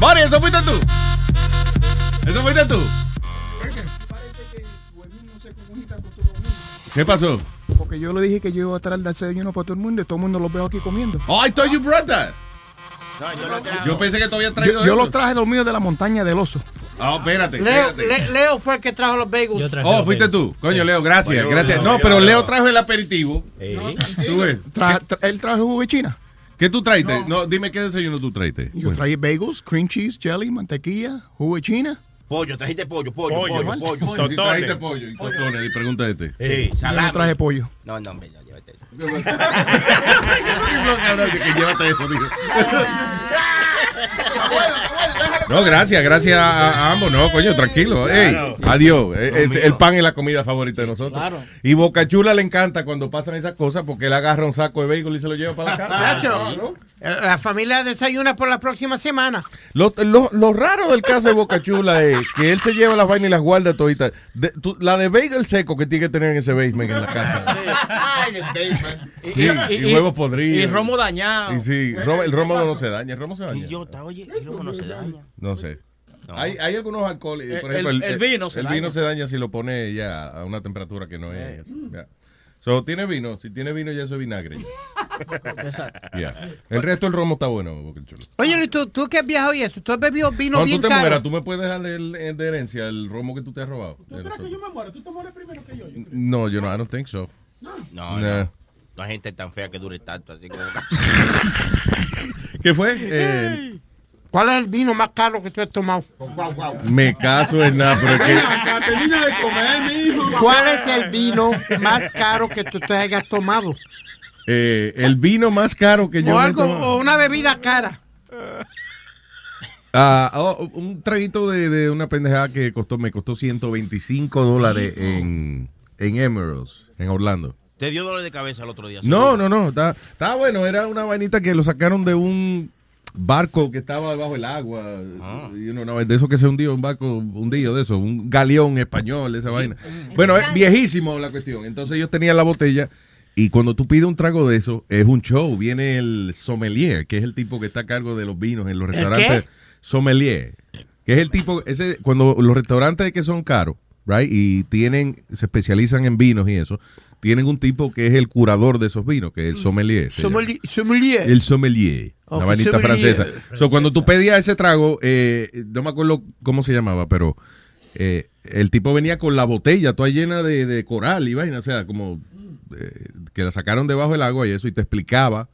Mari, ¿eso fuiste tú? ¿Eso fuiste tú? ¿Qué pasó? Porque yo le dije que yo iba a traer el desayuno para todo el mundo y todo el mundo lo veo aquí comiendo. Oh, I thought you brought that. Yo pensé que tú habías traído Yo, yo los traje dormidos de la montaña del oso. Oh, espérate, Leo, espérate. Le- Leo fue el que trajo los bagels. Oh, fuiste tú. Coño, Leo, gracias, Yo, gracias. yo, No, yo, pero yo. Leo trajo el aperitivo. ¿Tú ves? Tra- tra- él trajo jugo de China. ¿Qué tú traiste? No, dime qué desayuno tú traiste. Yo traí bagels, cream cheese, jelly, mantequilla, jugo de China. Pollo, trajiste pollo, pollo, Pollo, pollo, pollo. pollo. Trajiste pollo y tostones, y pregunta este. Sí, Yo salami. no traje pollo. No, no, hombre, no, llévate. Que llévate eso, digo. No, gracias, gracias a, ambos. No, coño, tranquilo. Ey, adiós. Es- el pan es la comida favorita de nosotros. Claro. Y Boca Chula le encanta cuando pasan esas cosas porque él agarra un saco de bagel y se lo lleva para la casa. Chacho, eh, la familia desayuna por la próxima semana. Lo, lo- lo raro del caso de Boca Chula es que él se lleva las vainas y las guarda toditas. De- la de bagel seco que tiene que tener en ese basement en la casa. Sí, y, huevos podridos. Y romo dañado. Y sí, el romo no se daña. ¿El romo se daña? Idiota, oye, el romo no se daña. No sé. Hay, hay algunos alcoholes, El- por ejemplo, el- el vino se el daña. vino se daña si lo pone ya a una temperatura que no es. ya. So, tiene vino, si tiene vino ya eso es vinagre. Exacto. El resto del romo está bueno, Boca Chula. Oye, ¿y tú, tú que has viajado y eso, tú has bebido vino Cuando bien tú te caro. mueras, tú me puedes dejar el, el de herencia el romo que tú te has robado. De nosotros. Yo me muero, tú te mueres primero que yo. No, yo no, I don't think so. No, No. no. No hay gente tan fea que dure tanto. Así como... ¿Qué fue? Eh, ¿Cuál es el vino más caro que tú has tomado? me caso en nada, pero es que. ¿Cuál es el vino más caro que tú te hayas tomado? eh, el vino más caro que yo O me he algo, tomado- o una bebida cara. Ah, oh, un traguito de, de una pendejada que costó, me costó 125 dólares en, en Emeralds, en Orlando. Te dio dolor de cabeza el otro día. No, no, no, está bueno, era una vainita que lo sacaron de un barco que estaba debajo del agua, you know, no, de eso que se hundió, un barco hundido de eso, un galeón español, esa vaina. Bueno, es viejísimo la cuestión, entonces ellos tenían la botella y cuando tú pides un trago de eso, es un show, viene el sommelier, que es el tipo que está a cargo de los vinos en los ¿El restaurantes. qué? Sommelier, que es el tipo, ese, cuando los restaurantes que son caros, right, y tienen, se especializan en vinos y eso, tienen un tipo que es el curador de esos vinos, que es el sommelier. se llama. Sommelier. sommelier. El sommelier. Ok, Una vainita sommelier. francesa. So, cuando tú pedías ese trago, eh, no me acuerdo cómo se llamaba, pero eh, el tipo venía con la botella toda llena de, de coral y vaina, o sea, como eh, que la sacaron debajo del agua y eso, y te explicaba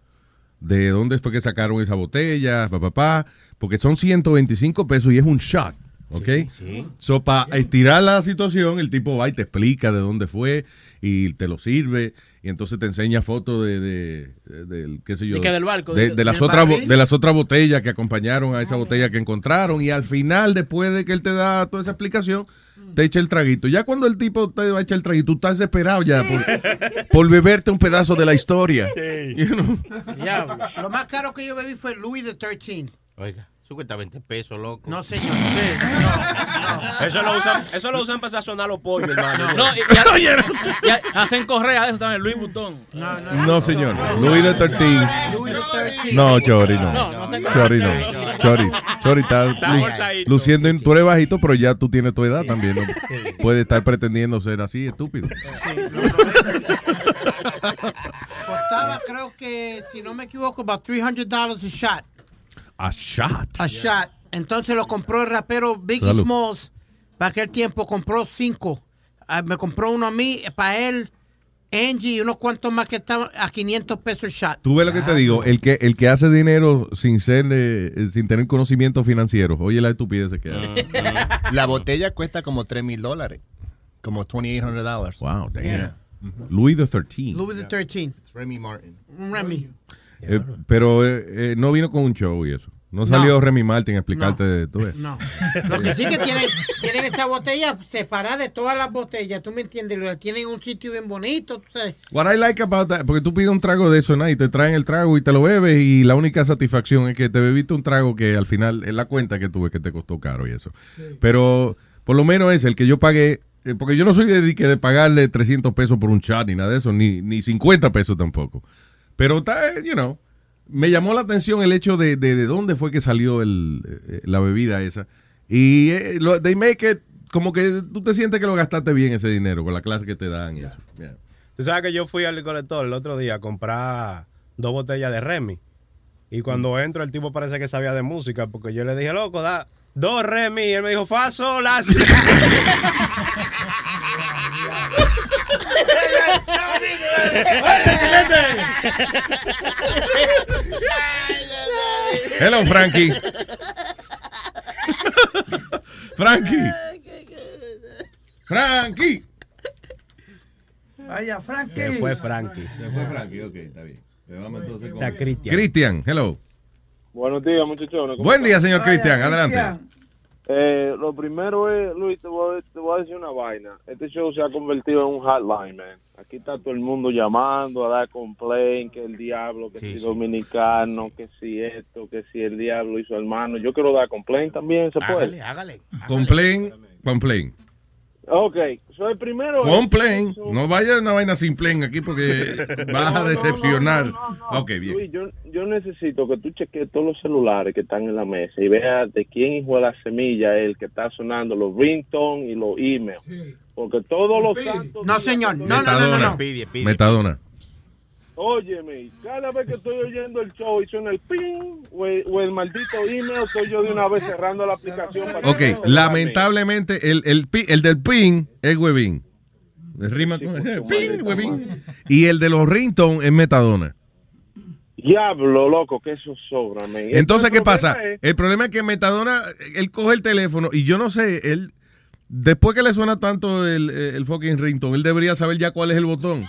de dónde fue que sacaron esa botella, pa, pa, pa, porque son 125 pesos y es un shot. ¿Ok? So, para estirar la situación, el tipo va y te explica de dónde fue y te lo sirve y entonces te enseña fotos de, de, qué sé yo, ¿De qué, del barco? de, ¿De- de las otras de las otras botellas que acompañaron a esa botella que encontraron y al final, después de que él te da toda esa explicación, te echa el traguito. Ya cuando el tipo te va a echar el traguito, tú estás desesperado ya por, por beberte un pedazo de la historia. You know? Lo más caro que yo bebí fue Louis the 13. Oiga. Eso cuesta 20 pesos, loco. No, señor. Eso lo usan, eso lo usan para sazonar los pollos, hermano. No, y, y- y- y hacen correa de eso también, Luis Butón. No, señor. Louis de 13. No, Chori, no. No, no Chori, no. Chori. Chori está luciendo. en- Tú eres bajito, pero ya tú tienes tu edad también. ¿no? Puede estar pretendiendo ser así, estúpido. Costaba, creo que, si no me equivoco, about $300 a shot. A shot. A shot. Entonces lo compró el rapero Biggie Salud. Smalls. Para aquel tiempo compró cinco. Ah, me compró uno a mí, para él, Angie y unos cuantos más que estaban a 500 pesos el shot. Tú ves lo que te digo, el que el que hace dinero sin ser eh, eh, sin tener conocimiento financiero. Oye la estupidez que hace. La botella cuesta como 3 mil dólares. Como 2,800 dólares. Wow, damn. Yeah. Louis the 13. Louis the 13. Remy Martin. Remy. Eh, pero eh, eh, no vino con un show y eso. No salió Remy Martin a explicarte. tú ves. No. Lo que sí que tienen, tienen esa botella separada de todas las botellas, ¿tú me entiendes? La Tienen en un sitio bien bonito, tú sabes. What I like about that, porque tú pides un trago de eso ¿no? y te traen el trago y te lo bebes y la única satisfacción es que te bebiste un trago que al final es la cuenta que tuve que te costó caro y eso. Pero por lo menos es el que yo pagué, eh, porque yo no soy de, de que de pagarle 300 pesos por un chat ni nada de eso, ni, ni 50 pesos tampoco. Pero está, eh, you know, me llamó la atención el hecho de, de, de dónde fue que salió el, eh, la bebida esa. Y eh, lo, they make it como que tú te sientes que lo gastaste bien ese dinero con la clase que te dan y eso. Yeah. Tú sabes que yo fui al colector el otro día a comprar dos botellas de Remy. Y cuando entro, el tipo parece que sabía de música, porque yo le dije, loco, da dos Remy. Y él me dijo, fa, sol, la, si. Hello, Frankie. Frankie. Frankie. Vaya, Frankie. Se fue Frankie. Se fue Frankie, ok, está bien. Le vamos entonces con- Está Cristian. Cristian, hello. Buenos días, muchachones. ¿Cómo Buen día, señor Cristian, adelante. Eh, lo primero es, Luis, te voy, a, te voy a decir una vaina. Este show se ha convertido en un hotline, man. Aquí está todo el mundo llamando a dar complaint, que el diablo, que si dominicano, que si esto, que si el diablo y su hermano. Yo quiero dar complaint también, ¿se puede? hágale. Complain, complain. Ok, soy el primero. es- Complain. No vaya una vaina sin plain aquí porque vas a decepcionar. Ok, bien. Luis, yo, yo necesito que tú cheques todos los celulares que están en la mesa y veas de quién hijo de la semilla es el que está sonando los ringtones y los emails. Porque todos los santos... No, señor. No, no, no, no. no. Metadona. Óyeme, cada vez que estoy oyendo el show y suena el ping o el, o el maldito email, estoy yo de una vez cerrando la aplicación. Para Ok, lamentablemente el, el, el del pin es huevín. Rima con pin, huevín. Y el de los ringtones es metadona. Diablo, loco, que eso sobra, man. Entonces, ¿qué pasa? es- El problema es que Metadona, él coge el teléfono y yo no sé, él, después que le suena tanto el, el fucking ringtone, él debería saber ya cuál es el botón.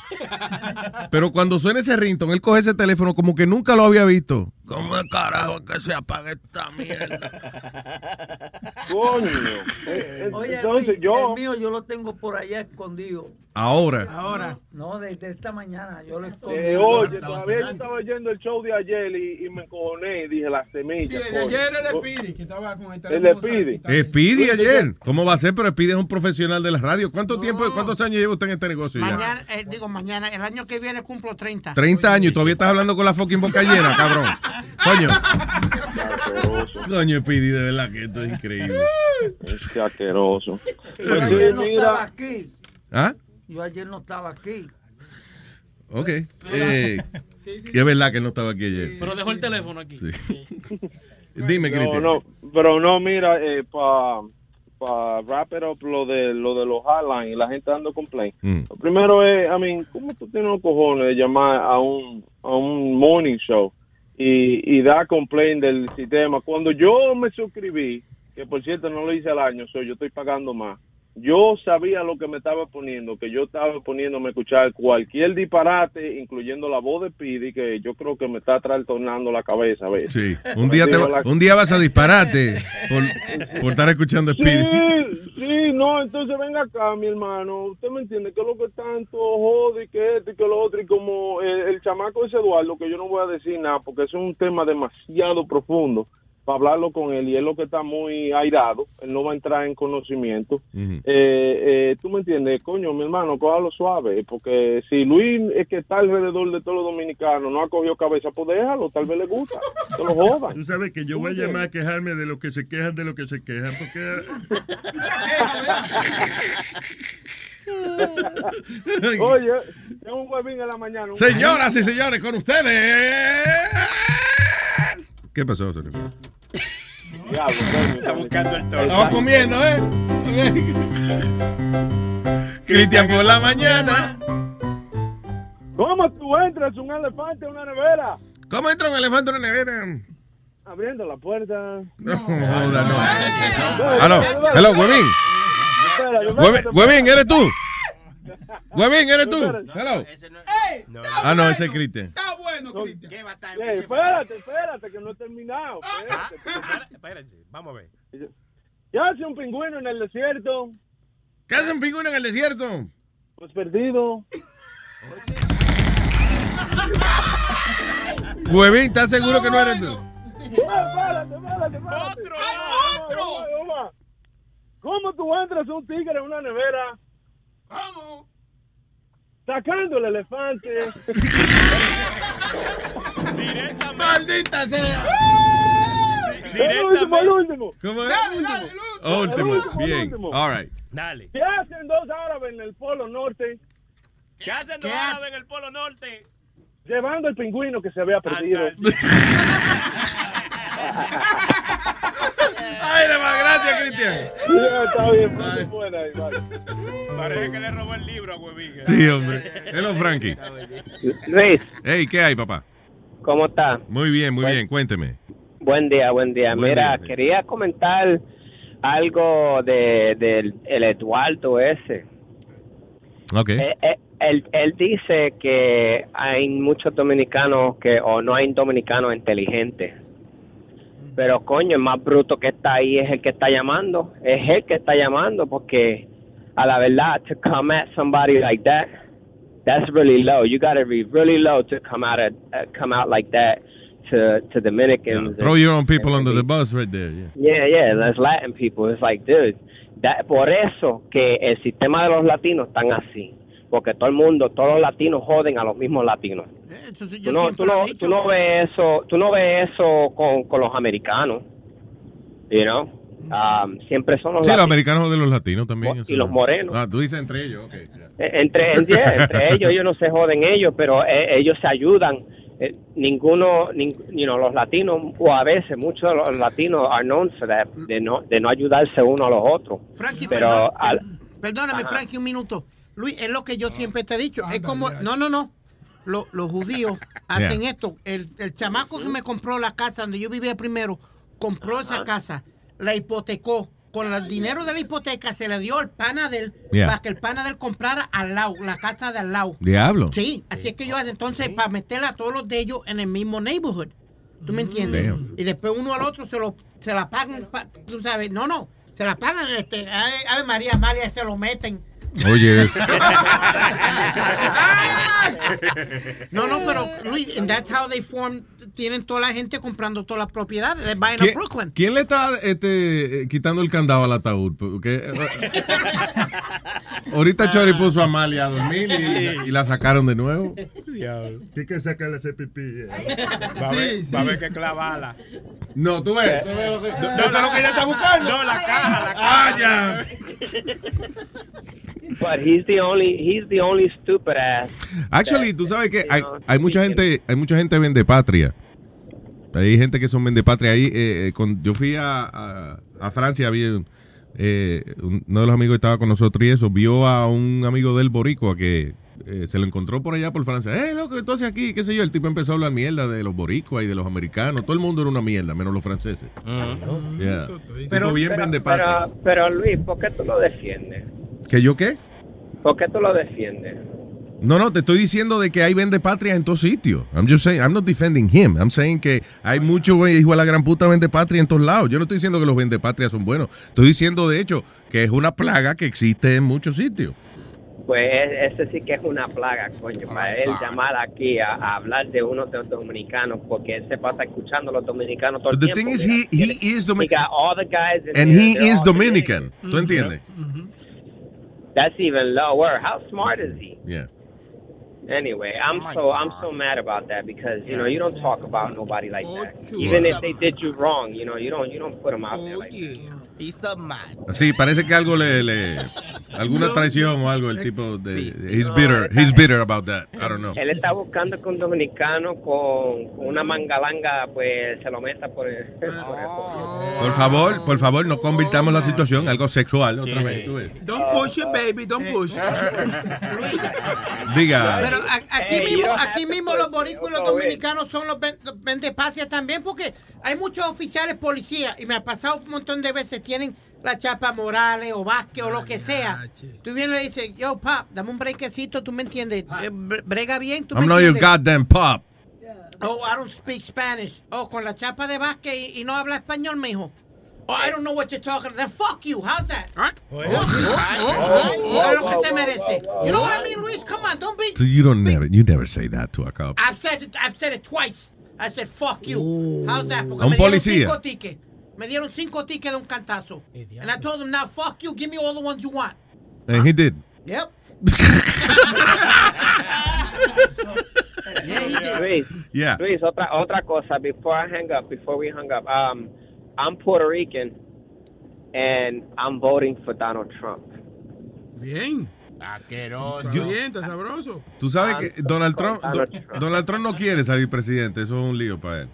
Pero cuando suena ese ringtone, él coge ese teléfono como que nunca lo había visto. ¿Cómo es carajo que se apaga esta mierda? Coño. Eh, eh, Oye, Entonces, Luis, yo... el mío yo lo tengo por allá escondido. Ahora. Ahora. No, desde esta mañana yo lo escondí. Eh, oye, todavía yo estaba oyendo el show de ayer y, y me encojoné y dije, la semilla. Sí, el de coño. ayer era el Oh, Piri, que estaba con el El teléfono. de Pidi. Speedy ayer. ¿Cómo va a ser? Pero Speedy es un profesional de la radio. ¿Cuánto tiempo, cuántos años lleva usted en este negocio ya? Mañana, eh, digo, mañana, el año que viene cumplo 30. 30 años y todavía estás hablando con la fucking boca llena, cabrón. Coño. Coño, Speedy, de verdad que esto es increíble. Es que asqueroso. Yo Pues ayer no mira. estaba aquí. ¿Ah? Yo ayer no estaba aquí. Ok. Eh, es verdad que él no estaba aquí ayer. Pero dejó el teléfono aquí. Dime, Cristian. no, pero no, mira, eh, para pa wrap it up lo de, lo de los hotlines y la gente dando complaint. Mm. Lo primero es, I mean, ¿cómo tú tienes los cojones de llamar a un, a un morning show y, y dar complaint del sistema? Cuando yo me suscribí, que por cierto no lo hice al año, so yo estoy pagando más. Yo sabía lo que me estaba poniendo, que yo estaba poniéndome a escuchar cualquier disparate, incluyendo la voz de Pidi, que yo creo que me está trastornando la cabeza. ¿ves? Sí. Un día, te va- la- un día vas a dispararte por, por estar escuchando Speedy. Sí, sí, no, entonces venga acá, mi hermano. Usted me entiende que es lo que tanto jode que esto y que lo otro. Y como el, el chamaco ese Eduardo, que yo no voy a decir nada porque es un tema demasiado profundo. Para hablarlo con él y él lo que está muy airado, él no va a entrar en conocimiento. Eh, eh, tú me entiendes, coño, mi hermano, cójalo suave, porque si Luis es que está alrededor de todos los dominicanos, no ha cogido cabeza, pues déjalo, tal vez le gusta, que lo jodan. Tú sabes que yo voy a llamar a quejarme de lo que se quejan de lo que se quejan, porque... Oye, tengo un huevín en la mañana. Señoras y señores, con ustedes. ¿Qué pasó, señor? Diablo, coño, Está buscando el tono. Estamos comiendo, ¿eh? Cristian por la mañana. ¿Cómo tú entras un elefante a una nevera? ¿Cómo entra un elefante en una nevera? Abriendo la puerta. No, joda, no. Aló, hello, huevín. Huevín, ¿eres tú? Huevín, ¿eres tú? Hello. Ah, no, ese es Cristian. Está bueno, Cristian. Eh, espérate, espérate, que no he terminado. Ah, Espérate. Espérense, vamos a ver. ¿Qué hace un pingüino en el desierto? ¿Qué hace un pingüino en el desierto? Pues perdido. Huevín, ¿estás seguro que no eres tú? Espérate, espérate, espérate. ¡Otro, otro! ¿Cómo tú entras un tigre en una nevera? ¿Cómo? Sacando el elefante. ¡Maldita sea! El último, el último. ¿Cómo es? Dale, dale, el último. Último, el bien. último. All right. Dale. ¿Qué hacen dos árabes en el Polo Norte? ¿Qué hacen dos árabes en el Polo Norte? Llevando el pingüino que se había perdido. Ay, nada más, gracias, Cristian. Está bien, pues, buena vale. Parece que le robó el libro a Huevín. ¿eh? Sí, hombre. Hello, Frankie. Luis, Hey, ¿qué hay, papá? ¿cómo está? Muy bien, muy bien. Cuénteme. Buen día, buen día. Buen Mira, día, sí. quería comentar algo de del el Eduardo ese. Ok. Eh, eh, él, él dice que hay muchos dominicanos que o no hay dominicanos inteligentes. Pero coño, el más bruto que está ahí es el que está llamando. Es el que está llamando porque a la verdad to come at somebody like that that's really low. You got to be really low to come out at, uh, come out like that to to Dominicans. Throw your own people under the bus right there. Yeah. Yeah, yeah, that's Latin people. It's like, dude, that, por eso que el sistema de los latinos están así. Porque todo el mundo, todos los latinos joden a los mismos latinos. Eso sí, Tú yo no, tú lo no, tú no ves eso, tú no ves eso con, con los americanos. You know? Um, siempre son los Sí, los americanos de los latinos también. Y los morenos. Ah, tú dices entre ellos. Eh, Entre, entre ellos, ellos no se joden ellos, pero eh, ellos se ayudan. Eh, ninguno, nin- you know, los latinos, o a veces muchos de los latinos are known for that, de no, de no ayudarse uno a los otros. Frankie, pero perdón, al- Perdóname, Ajá. Frankie, un minuto. Luis, es lo que yo siempre te he dicho. Es como, no, no, no. Lo- los judíos hacen Yeah. esto. El, el chamaco que me compró la casa donde yo vivía primero, compró esa casa, la hipotecó. Con el dinero de la hipoteca se le dio al pana de él Yeah. para que el pana de él comprara al lado, la casa de al lado. Diablo. Sí, así es que yo entonces para meter a todos los de ellos en el mismo neighborhood. ¿Tú me entiendes? Damn. Y después uno al otro se lo se la pagan, pa- tú sabes, no, no, se la pagan este, Ave, Ave María Amalia se lo meten. Oye, eso. No, no, pero Luis, and that's how they form, tienen toda la gente comprando todas las propiedades, they're buying ¿Quién, a Brooklyn. quién le está este, eh, quitando el candado al ataúd? Porque, eh, ahorita Chori puso a Amalia a dormir y, y la sacaron de nuevo. Hay que sacarle ese pipí. eh. Va a ver, va a ver que clavala. No, tú ves. tú ves lo que- No, eso es lo que ella está buscando. No, la caja, la caja. Ah, ya. But he's the only, he's the only stupid ass. Actually, tú sabes que hay, hay mucha gente, hay mucha gente vende patria. Hay gente que son vende patria ahí. eh, eh, con- yo fui a, a, a Francia, había eh, uno de los amigos que estaba con nosotros y eso vio a un amigo del boricua que eh, se lo encontró por allá por Francia. Eh, loco, ¿qué tú haces aquí? ¿Qué sé yo? El tipo empezó a hablar mierda de los boricuas y de los americanos. Todo el mundo era una mierda, menos los franceses. Yeah. Tipo bien patria. pero, pero Luis, ¿por qué tú lo defiendes? ¿Que yo qué? ¿Por qué tú lo defiendes? No, no, te estoy diciendo de que hay vende patria en todos sitios. I'm just saying, I'm not defending him. I'm saying que hay mucho güey, hijo de la gran puta vende patria en todos lados. Yo no estoy diciendo que los vende patria son buenos. Estoy diciendo, de hecho, que es una plaga que existe en muchos sitios. pues e- ese sí que es una plaga, coño, para él God. llamar aquí a, a hablar de unos de los dominicanos, porque él se pasa escuchando a los dominicanos todo el But the tiempo. thing is, he, he is Dominican. the And he is all Dominican. Dominican. ¿Tú entiendes? That's even lower. How smart is he? Yeah. Anyway, I'm Oh so I'm so mad about that because you know you don't talk about nobody like that. Even if they did you wrong, you know you don't you don't put them out there like that. He's the man. Sí, parece que algo le, le alguna traición o algo el tipo de he's bitter, he's bitter about that. I don't know. Él está buscando que un dominicano con, una mangalanga pues se lo meta por el, por el Por favor, por favor, no convirtamos la situación en algo sexual otra vez. tú ves. Don't push it, baby. Don't push. Diga. Pero aquí mismo, aquí mismo los boricuas y los go in. dominicanos son los vendepacias también, porque hay muchos oficiales policías, y me ha pasado un montón de veces, tienen la chapa Morales o Vázquez o lo que sea. Tú vienes y dices, yo, pap, dame un brequecito, tú me entiendes, Eh, bre- brega bien, tú me I'm not your entiendes. goddamn pop. Oh, I don't speak Spanish. Oh, con la chapa de Vázquez y, y no habla español, mijo. Oh, I don't know what you're talking about. Then fuck you. How's that? Oh, Es lo que te merece. You know what I mean, Luis? Come on, don't be. So you don't never, you never say that to a cop. I've said it, I've said it twice. I said fuck you. How's that? Porque A un me policía. cinco tickets. Me dieron cinco tickets de un cantazo. And I told them now fuck you. Give me all the ones you want. And he did. Yep. Luis, Yeah. Luis, otra otra cosa before I hang up, before we hang up, um, I'm Puerto Rican and I'm voting for Donald Trump. Bien. Asqueroso. Está bien, está sabroso. Tú sabes que Donald Trump, Donald Do- Donald Trump no quiere salir presidente, eso es un lío para él.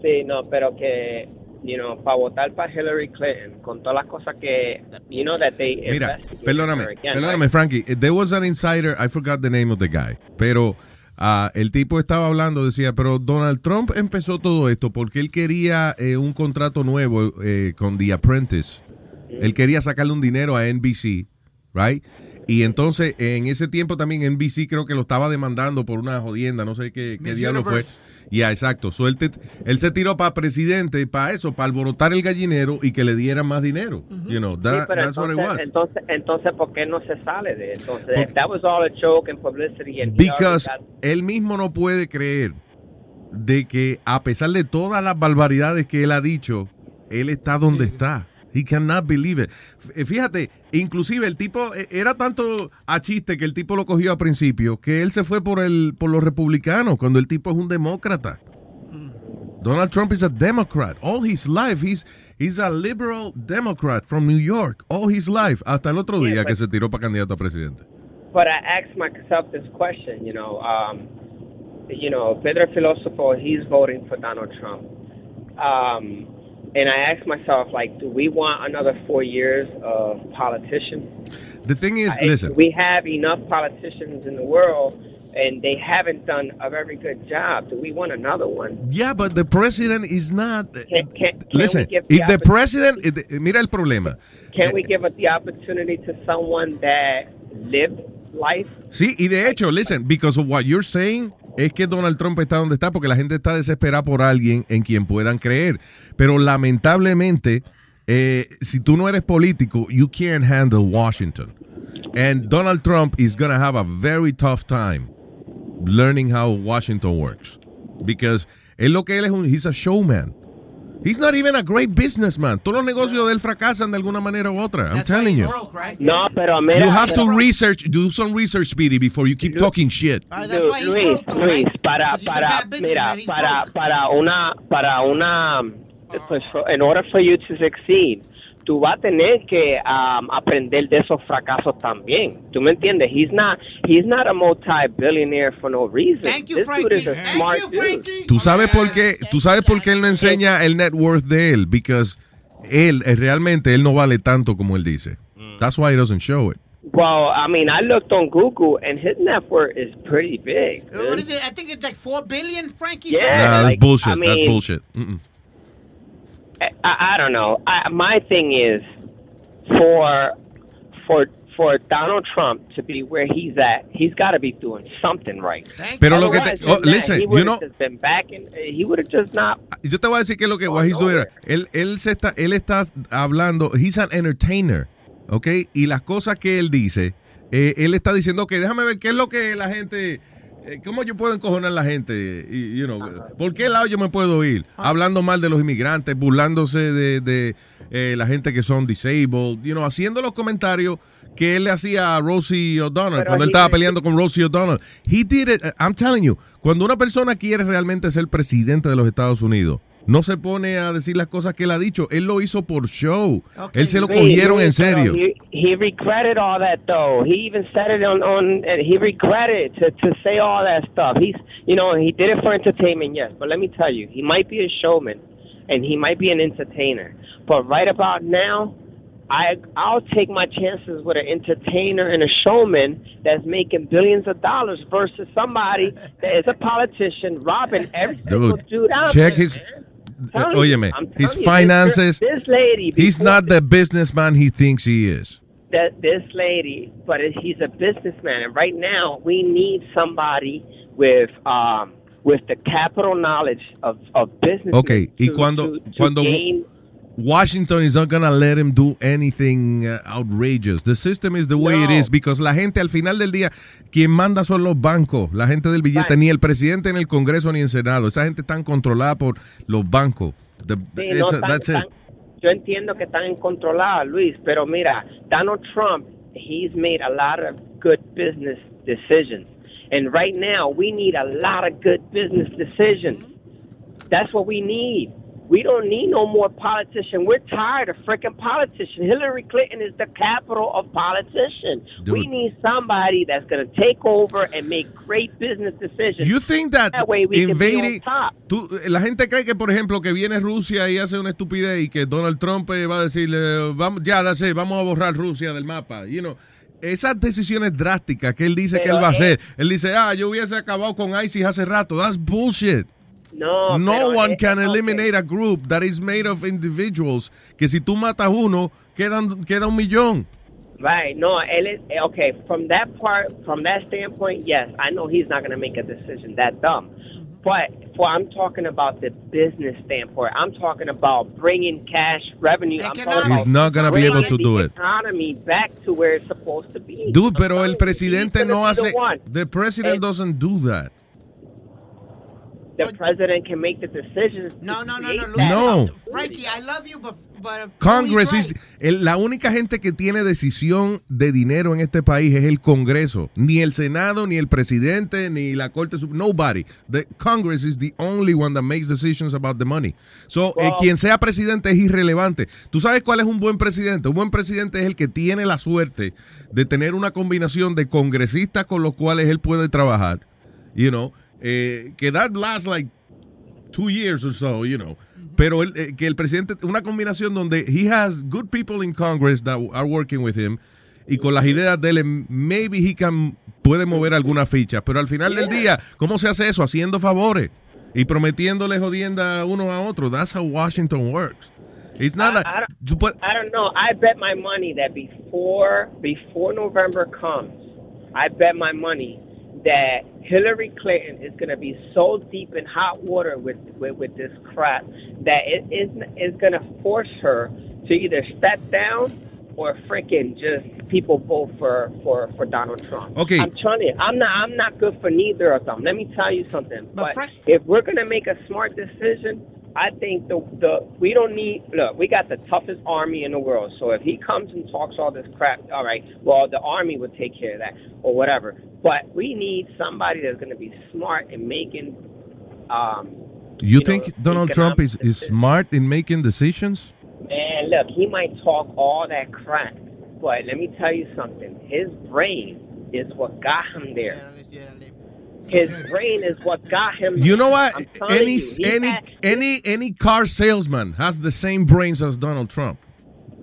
Sí, no, pero que, you know, para votar para Hillary Clinton, con todas las cosas que, you know, that they Mira, perdóname, again, perdóname, right? Frankie. There was an insider, I forgot the name of the guy, pero ah, el tipo estaba hablando, decía, pero Donald Trump empezó todo esto porque él quería eh, un contrato nuevo eh, con The Apprentice. Él quería sacarle un dinero a NBC, right? Y entonces en ese tiempo también NBC creo que lo estaba demandando por una jodienda, no sé qué, qué diablo fue. Ya, exacto. So, él, te- él se tiró para presidente, para eso, para alborotar el gallinero y que le dieran más dinero. You know, Sí, that- pero that's what it entonces, was. entonces, entonces, ¿por qué no se sale de eso? Entonces, Por- that was all a joke and publicity and Because got- él mismo no puede creer de que a pesar de todas las barbaridades que él ha dicho, él está donde está. He cannot believe it. Fíjate, inclusive el tipo eh, era tanto a chiste que el tipo lo cogió a principio que él se fue por el por los republicanos cuando el tipo es un demócrata. Donald Trump is a Democrat all his life. He's he's a liberal Democrat from New York all his life hasta el otro día que se tiró para candidato a presidente. But I asked myself this question, you know, um, you know, Pedro Filosofo, he's voting for Donald Trump. Um, and I asked myself, like, do we want another four years of politicians? The thing is, Uh, listen. We have enough politicians in the world, and they haven't done a very good job. Do we want another one? Yeah, but the president is not. Can, can, can Listen, we give if the president, mira el problema. Can we give the opportunity to someone that lived life? Sí, y de hecho, listen, because of what you're saying, es que Donald Trump está donde está porque la gente está desesperada por alguien en quien puedan creer. Pero lamentablemente, eh, si tú no eres político, you can't handle Washington. And Donald Trump is going to have a very tough time learning how Washington works. Because él lo que él es un, he's a showman. He's not even a great businessman. Todos los negocios de él fracasan de alguna manera u otra. I'm telling you. No, pero mira, You have to research, do some research, Speedy, before you keep talking shit. Lu- Luis, Luis, para, para, mira, para, para una, para una, eh, pues, in order for you to succeed, tú vas a tener que um, aprender de esos fracasos también. ¿Tú me entiendes? He's not, he's not a multi-billionaire for no reason. Thank you, This dude is a smart dude. ¿Tú sabes por qué? ¿Tú sabes por qué él no enseña el net worth de él? Because él eh, realmente él no vale tanto como él dice. That's why he doesn't show it. Well, I mean, I looked on Google, and his net worth is pretty big. What is it? I think it's like four billion, Frankie. Yeah, like that's like, bullshit. I that's mean- bullshit. Mm-mm. I, I don't know. I, my thing is for for for Donald Trump to be where he's at, he's got to be doing something right. Pero lo que te- oh, listen, he you know- been back and he would have just not. Yo te voy a decir que lo que what he's doing era, él, él, se está, él está hablando, he's an entertainer, ¿ok? Y las cosas que él dice eh, él está diciendo que déjame ver qué es lo que la gente, cómo yo puedo encojonar a la gente, you know, por qué lado yo me puedo ir, hablando mal de los inmigrantes, burlándose de, de, eh, la gente que son disabled, you know, haciendo los comentarios que él le hacía a Rosie O'Donnell Pero cuando él estaba peleando con Rosie O'Donnell. He did it, I'm telling you, cuando una persona quiere realmente ser presidente de los Estados Unidos, no se pone a decir las cosas que él ha dicho. Él lo hizo por show. Él se lo cogieron Luis, en serio. He, he regretted all that, though. He even said it on on. He regretted to to say all that stuff. He's, you know, he did it for entertainment, yes. But let me tell you, he might be a showman, and he might be an entertainer. But right about now, I I'll take my chances with an entertainer and a showman that's making billions of dollars versus somebody that is a politician robbing every single Dude, dude out check there, his. man. Óyeme, his you, this- finances. This lady, He's not the businessman he thinks he is. that this lady, but he's a businessman, and right now we need somebody with um with the capital knowledge of of business. Okay, y cuando to- to cuando gain- Washington is not gonna let him do anything uh, outrageous. The system is the way it No. is because la gente al final del día quien manda son los bancos, la gente del billete, Right. ni el presidente en el Congreso ni en Senado. Esa gente está controlada por los bancos. The- Sí, no, están- that's it. están- yo entiendo que están controladas, Luis, pero mira, Donald Trump, he's made a lot of good business decisions. And right now, we need a lot of good business decisions. That's what we need. We don't need no more politicians. We're tired of freaking politicians. Hillary Clinton is the capital of politicians. We Dude. need somebody that's going to take over and make great business decisions. You think that way we can be on invading top. tú- la gente cree que por ejemplo que viene Rusia y hace una estupidez y que Donald Trump eh, va a decirle vamos ya dase, vamos a borrar Rusia del mapa, you know. Esas decisiones drásticas que él dice que Pero él va a hacer. Él dice, "Ah, yo hubiese acabado con ISIS hace rato." That's bullshit. No, No one es- can okay. eliminate a group that is made of individuals que si tú matas uno, quedan queda un millón. Right. No, él es, eh, okay, from that part, from that standpoint, yes, I know he's not going to make a decision that dumb. But for I'm talking about the business standpoint. I'm talking about bringing cash revenue. I'm talking He's not gonna be able to do the it. economy back to where it's supposed to be. Dude, pero el presidente no be the hace. The president doesn't do that. The president can make the decisions. No, no, no, no, Luis. No. Frankie, I love you, but, but Congress is el- la única gente que tiene decisión de dinero en este país es el Congreso, ni el Senado, ni el presidente, ni la Corte nobody. The Congress is the only one that makes decisions about the money. So, eh, quien sea presidente es irrelevante. ¿Tú sabes cuál es un buen presidente? Un buen presidente es el que tiene la suerte de tener una combinación de congresistas con los cuales él puede trabajar. You know, eh, que that lasts like two years or so, you know. Pero el, eh, que el presidente, una combinación donde he has good people in Congress that are working with him y con las ideas de él, eh, maybe he can, puede mover alguna ficha. Pero al final del día, ¿cómo se hace eso? Haciendo favores y prometiéndole jodienda uno a otro. That's how Washington works. It's not like- I don't, puedes- I don't know. I bet my money that before before November comes, I bet my money that Hillary Clinton is going to be so deep in hot water with with, with this crap that it is is going to force her to either step down or freaking just people vote for for for Donald Trump. Okay. I'm telling you, I'm not I'm not good for neither of them. Let me tell you something. But, if we're going to make a smart decision, I think the the we don't need look. We got the toughest army in the world. So if he comes and talks all this crap, all right. Well, the army would take care of that or whatever. But we need somebody that's going to be smart in making. Um, you know, think Donald Trump is, is smart in making decisions? man, look, he might talk all that crap, but let me tell you something. His brain is what got him there. His brain is what got him. You know what? Any you, any had- any any car salesman has the same brains as Donald Trump.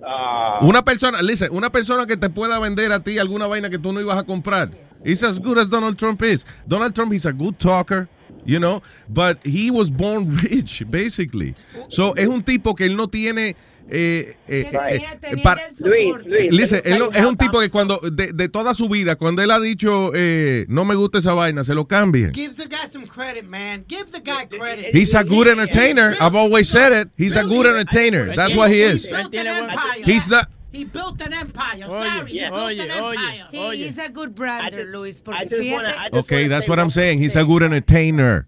Ah. Una persona, listen, una persona que te pueda vender a ti alguna vaina que tú no ibas a comprar. He's as good as Donald Trump is. Donald Trump is a good talker, you know, but he was born rich, basically. So es un tipo que él no tiene eh, eh, eh, para- Luis, Listen, él es un tipo que cuando de, de toda su vida, cuando él ha dicho eh, no me gusta esa vaina, se lo cambian. Give the guy some credit, man. Give the guy credit. He's a good entertainer. I've always said it. He's a good entertainer. That's what he is. He's not. He built an empire. He built oye, an oye, empire. oye. He's a good brander, Luis, porque fíjate... wanna- Okay, that's what I'm saying. He's a good entertainer.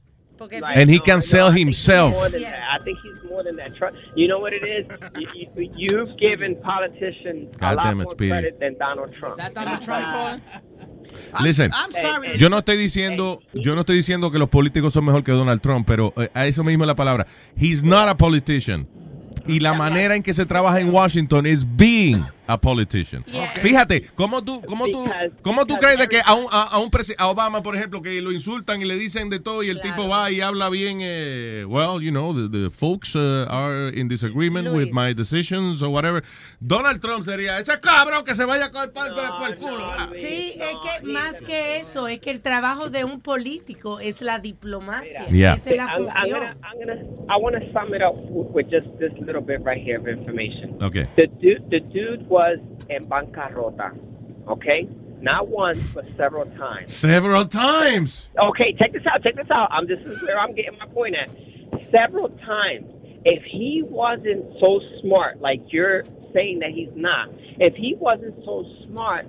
Right. And he No, can no, sell I think he's himself. that. I think he's more than that. You know what it is? You, you, you've given politicians a God lot damn it, more Speedy. credit than Donald Trump. That Donald Trump Listen, I'm sorry. yo no estoy diciendo, yo no estoy diciendo que los políticos son mejor que Donald Trump, pero eh, a eso mismo es la palabra. He's not a politician. Y la manera en que se trabaja en Washington es being a politician. Fíjate, ¿cómo tú, cómo tú, cómo tú crees de que a, un, a, a un presi- a Obama, por ejemplo, que lo insultan y le dicen de todo y el tipo va y habla bien, eh, well, you know, the, the folks uh, are in disagreement with my decisions or whatever. Donald Trump sería ese cabrón que se vaya con el, por el culo. Ah. Sí, es que más que eso, es que el trabajo de un político es la diplomacia. Yeah. Esa es la I'm, I'm función. gonna, I'm gonna, I want to sum it up with just this little bit right here of information. Okay. The dude, the dude was in bancarrota, okay? Not once, but several times. Several times. Okay, check this out. Check this out. I'm just this is where I'm getting my point at. Several times. If he wasn't so smart, like you're saying that he's not, if he wasn't so smart,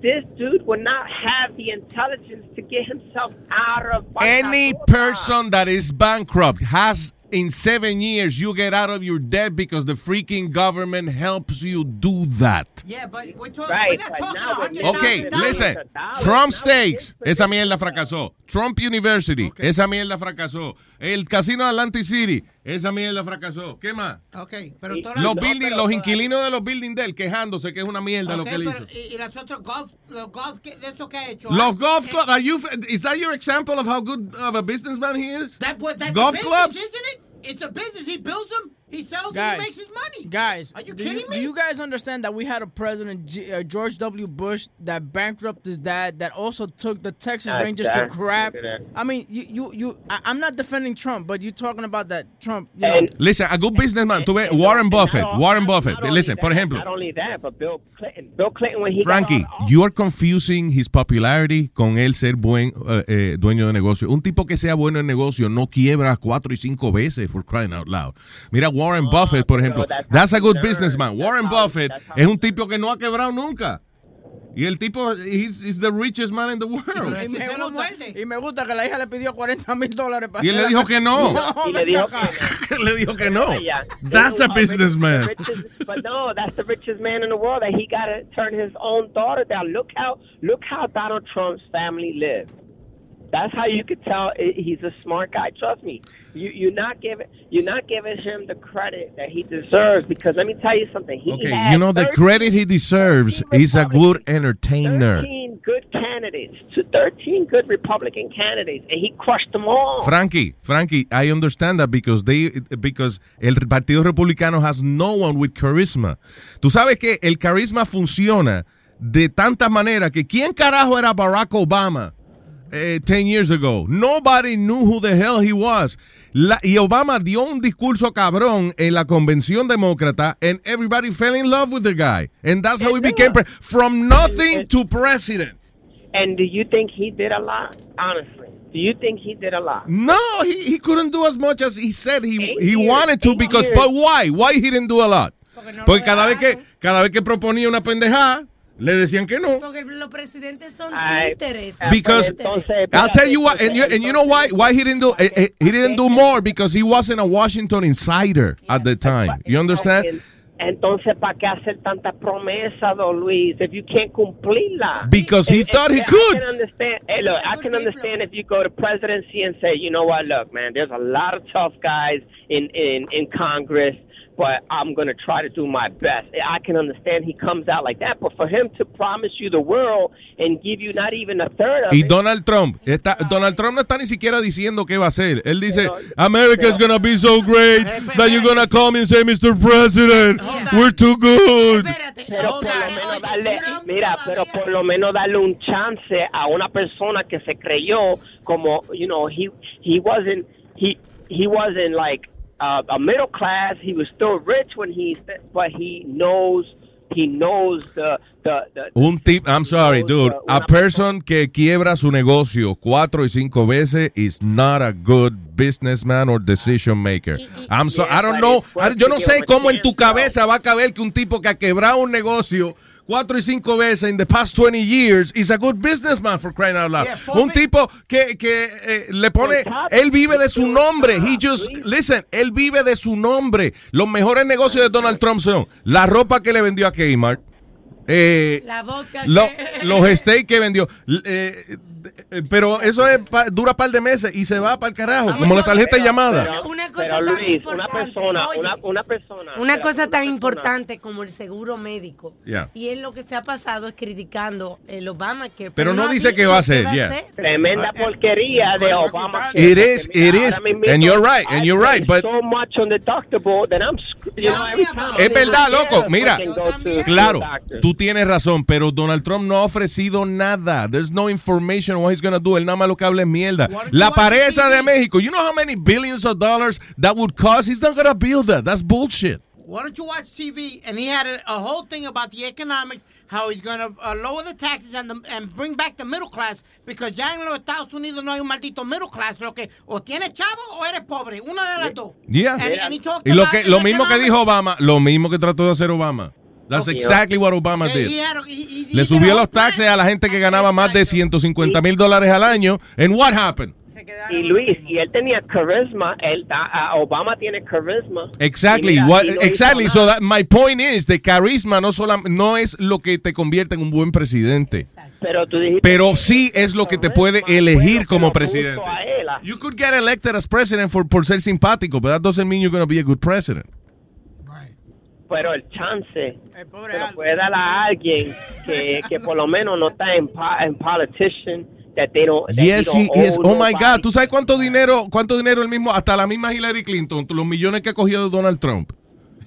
this dude would not have the intelligence to get himself out of Any person that is bankrupt has in seven years you get out of your debt because the freaking government helps you do that. Yeah, but we're, talk- Right, we're not but talking about a Ok, thousand listen. dollars. Trump Steaks, esa mierda fracasó. Trump University, esa mierda fracasó. El casino de Atlantic City, esa mierda fracasó. ¿Qué más? Ok, pero todas Los las- building, los inquilinos de los buildings de él quejándose que es una mierda lo Ok, que él pero, hizo. y, y los otros golf, los golf que, de eso que ha hecho. Los ah, golf eh, clubs, are you, is that your example of how good of a businessman he is? That, what, that's golf a business, clubs? isn't it? It's a business. He builds them, he sells them, Guys, he makes his money. Guys, Are you kidding you, me? Do you guys understand that we had a president, G, uh, George W. Bush, that bankrupted his dad, that also took the Texas That's Rangers to that. crap? Look at that. I mean, you, you, you. I, I'm not defending Trump, but you're talking about that Trump. You know, Listen, a good businessman, tú ves, Warren Buffett, Warren Buffett, listen, por ejemplo, Not only that, but Bill Clinton. Bill Clinton, when he Frankie, got you are confusing his popularity con él ser buen eh, eh, dueño de negocio. Un tipo que sea bueno en negocio no quiebra cuatro y cinco veces for crying out loud. Mira Warren Buffett, por ah, ejemplo. That's a good businessman. Warren Buffett es un tipo que no ha quebrado nunca. Y el tipo, he's, he's the richest man in the world. y, me gusta, y me gusta que la hija le pidió 40 mil dólares para Y él le dijo que no. Y le ven dijo acá. le dijo que no. That's a He was businessman. but no, that's the richest man in the world. That he got to turn his own daughter down. Look how look how Donald Trump's family lived. That's how you could tell he's a smart guy. Trust me. You you're not giving you're not giving him the credit that he deserves because let me tell you something. He Okay, you know the 13 credit he deserves. He's a good entertainer. 13 good candidates, to 13 good Republican candidates, and he crushed them all. Frankie, Frankie, I understand that because they because el Partido Republicano has no one with charisma. Tú sabes que el carisma funciona de tantas maneras que quién carajo era Barack Obama eh, 10 years ago. Nobody knew who the hell he was. La- y Obama dio un discurso cabrón en la convención demócrata and everybody fell in love with the guy. And that's how he became pre- from nothing to president. And do you think he did a lot? Honestly, do you think he did a lot? No, he, he couldn't do as much as he said he, Eight he years, wanted to because years. but why? Why he didn't do a lot? Porque cada vez que cada vez que proponía una pendejada le decían que no. Porque los presidentes son títeres. Because I'll tell you what, and you, and you know why why he didn't do eh, eh, he didn't do more because he wasn't a Washington insider at the time. You understand? Entonces, ¿para qué hacer tantas promesas, don Luis, if you can't cumplirla? Because he If- thought he if- could. I can understand. Hey, look, I can understand if you go to presidency and say, you know what, look, man, there's a lot of tough guys in in in Congress, but I'm going to try to do my best. I can understand he comes out like that, but for him to promise you the world and give you not even a third of Y it, Donald Trump, está, Donald Trump no está ni siquiera diciendo qué va a hacer. Él dice, America is gonna be so great that you're gonna come and say, Mr. President, we're too good. Pero por lo menos darle, mira, pero por lo menos darle un chance a una persona que se creyó como, you know, he he wasn't he he wasn't like uh, a middle class. He was still rich when he, but he knows he knows the the, the Un tip, I'm sorry, dude. A person que quiebra su negocio cuatro y cinco veces is not a good businessman or decision maker. I'm so, I don't know. I- yo no sé cómo en tu cabeza va a caber que un tipo que ha quebrado un negocio cuatro y cinco veces in the past 20 years is a good businessman for crying out loud. un tipo que, que eh, le pone, él vive de su nombre. He just, listen, él vive de su nombre. Los mejores negocios de Donald Trump son la ropa que le vendió a Kmart. Eh, La boca lo- los steaks que vendió. Eh, eh, pero eso es pa- dura par de meses y se va para el carajo, como la tarjeta de llamada. Pero Luis, una persona, una, una persona. Una cosa tan persona- importante como el seguro médico. Yeah. Y él lo que se ha pasado es criticando el Obamacare. Pero no dice qué va a qué hacer, va a yeah. hacer. Tremenda porquería de Obama. It is, it is, and you're right, and you're right, but so much on deductible that I'm, you know, every time es verdad, loco. Mira, claro, the doctor. Tú tienes razón, pero Donald Trump no ha ofrecido nada. There's no information on what he's gonna do. Él nada más lo que habla es mierda. La pared esa de México, you know how many billions of dollars that would cost? He's not gonna build that. That's bullshit. Why don't you watch TV? And he had a, a whole thing about the economics, how he's going to uh, lower the taxes and, the, and bring back the middle class, because ya en los Estados Unidos no hay un maldito middle class, lo que o tienes chavo o eres pobre, una de las dos. Yeah. And, and he talked Y lo que lo mismo que dijo Obama, lo mismo que trató de hacer Obama. That's exactly what Obama did. Le subió los taxes a la gente que ganaba más de 150 mil dólares al año. And what happened? Y Luis, y él tenía carisma, él, a Obama tiene carisma. Exactly. Mira, what, exactly. So that, my point is, the carisma no, sola, no es lo que te convierte en un buen presidente. Pero tú dijiste Pero sí es lo que te puede elegir como presidente. You could get elected as president for, por ser simpático, but that doesn't mean you're going to be a good president. Pero el chance se lo puede dar a alguien que, que por lo menos no está en, pa- en politician that they don't that Yes, he he don't is. owe Oh my. God. ¿Tú sabes cuánto dinero, cuánto dinero el mismo, hasta la misma Hillary Clinton, los millones que ha cogido Donald Trump?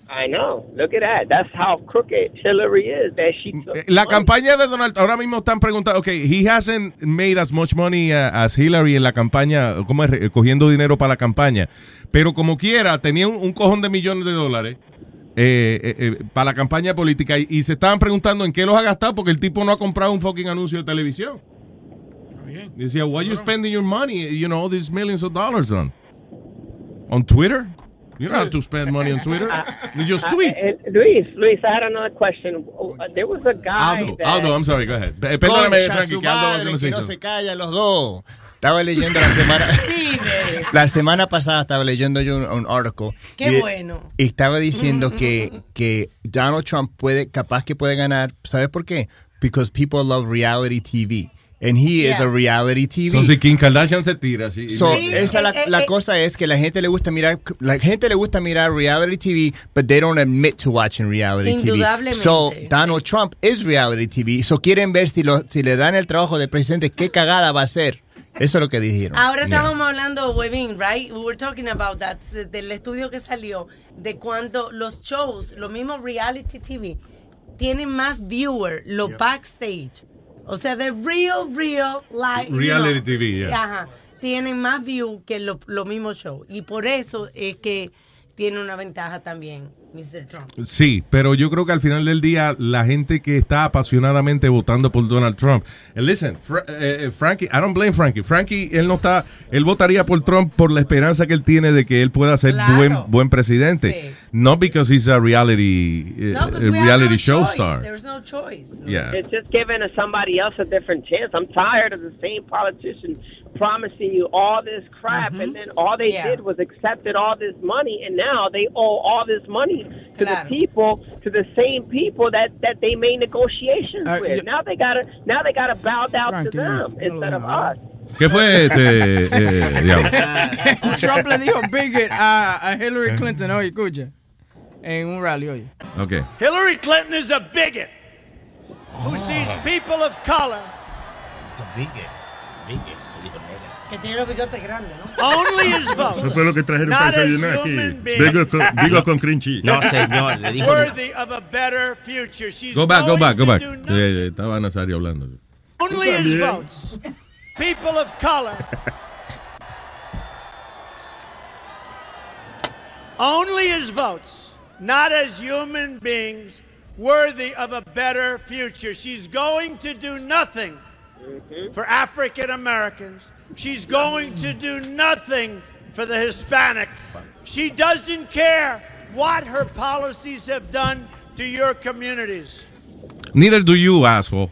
I know. Look at that. That's how crooked Hillary is. That she took Eh, La money. campaña de Donald ahora mismo están preguntando, ok, he hasn't made as much money uh, as Hillary en la campaña, como es, cogiendo dinero para la campaña, pero como quiera, tenía un, un cojón de millones de dólares eh, eh, eh, para la campaña política y, y se estaban preguntando en qué los ha gastado porque el tipo no ha comprado un fucking anuncio de televisión. Decía, why you spending your money, you know, these millions of dollars on? On Twitter? You don't have to spend money on Twitter. You just Uh, tweet. eh, Luis, Luis, I had another question. Uh, there was a guy Aldo, that Aldo, I'm sorry, go ahead. Perdóname, Frankie, que Aldo madre, no que se no hizo. se callan los dos. Estaba leyendo la semana. la semana pasada estaba leyendo yo un, un artículo. Qué y- bueno. Y estaba diciendo que, que Donald Trump puede, capaz que puede ganar. ¿Sabes por qué? Because people love reality TV. And he is Yeah. a reality TV. So, si Kim Kardashian se tira, sí. So, Sí, esa la, eh, eh, la eh. cosa es que la gente le gusta mirar la gente le gusta mirar reality TV, but they don't admit to watching reality TV. Indudablemente, So Donald Trump is reality TV. So quieren ver si lo, si le dan el trabajo de presidente qué cagada va a hacer. Eso es lo que dijeron. Ahora estábamos hablando, Webin, right? We were talking about that, de- del estudio que salió, de cuánto los shows, los mismos reality TV, tienen más viewers, los backstage. O sea, de real, real, you Reality know, TV, yeah. Ajá. Tienen más views que los los mismos shows. Y por eso es que tiene una ventaja también, Mr. Trump. Sí, pero yo creo que al final del día la gente que está apasionadamente votando por Donald Trump, eh, listen, Fra- eh, eh, Frankie, I don't blame Frankie. Frankie, él no está, él votaría por Trump por la esperanza que él tiene de que él pueda ser Claro. buen buen presidente, not because he's a reality eh, No, a reality no show choice. star. There's no choice. Yeah. It's just giving somebody else a different chance. I'm tired of the same politicians promising you all this crap, and then all they Yeah. did was accepted all this money, and now they owe all this money to Claro. the people, to the same people that that they made negotiations Uh, with. yo- now they gotta now they gotta bow down to Frankie, no, them instead of us. ¿Qué fue este eh, diablo? Trump le dijo bigot a, a Hillary Clinton, oye, escucha. En un rally, oye. Okay. Hillary Clinton is a bigot who sees people of color It's a bigot. Bigot. Que tiene los bigotes grandes, ¿no? only as votes. Eso fue lo que trajeron para Not as desayunar aquí. human beings. Digo con, digo con cream cheese. No, señor, le dijo- Worthy of a better future. She's Go back, go back, go back. Eh, eh, estaba Nazario hablando. Only as también. votes. People of color. only as votes, not as human beings, worthy of a better future. She's going to do nothing for African Americans. She's going to do nothing for the Hispanics. She doesn't care what her policies have done to your communities. Neither do you, asshole.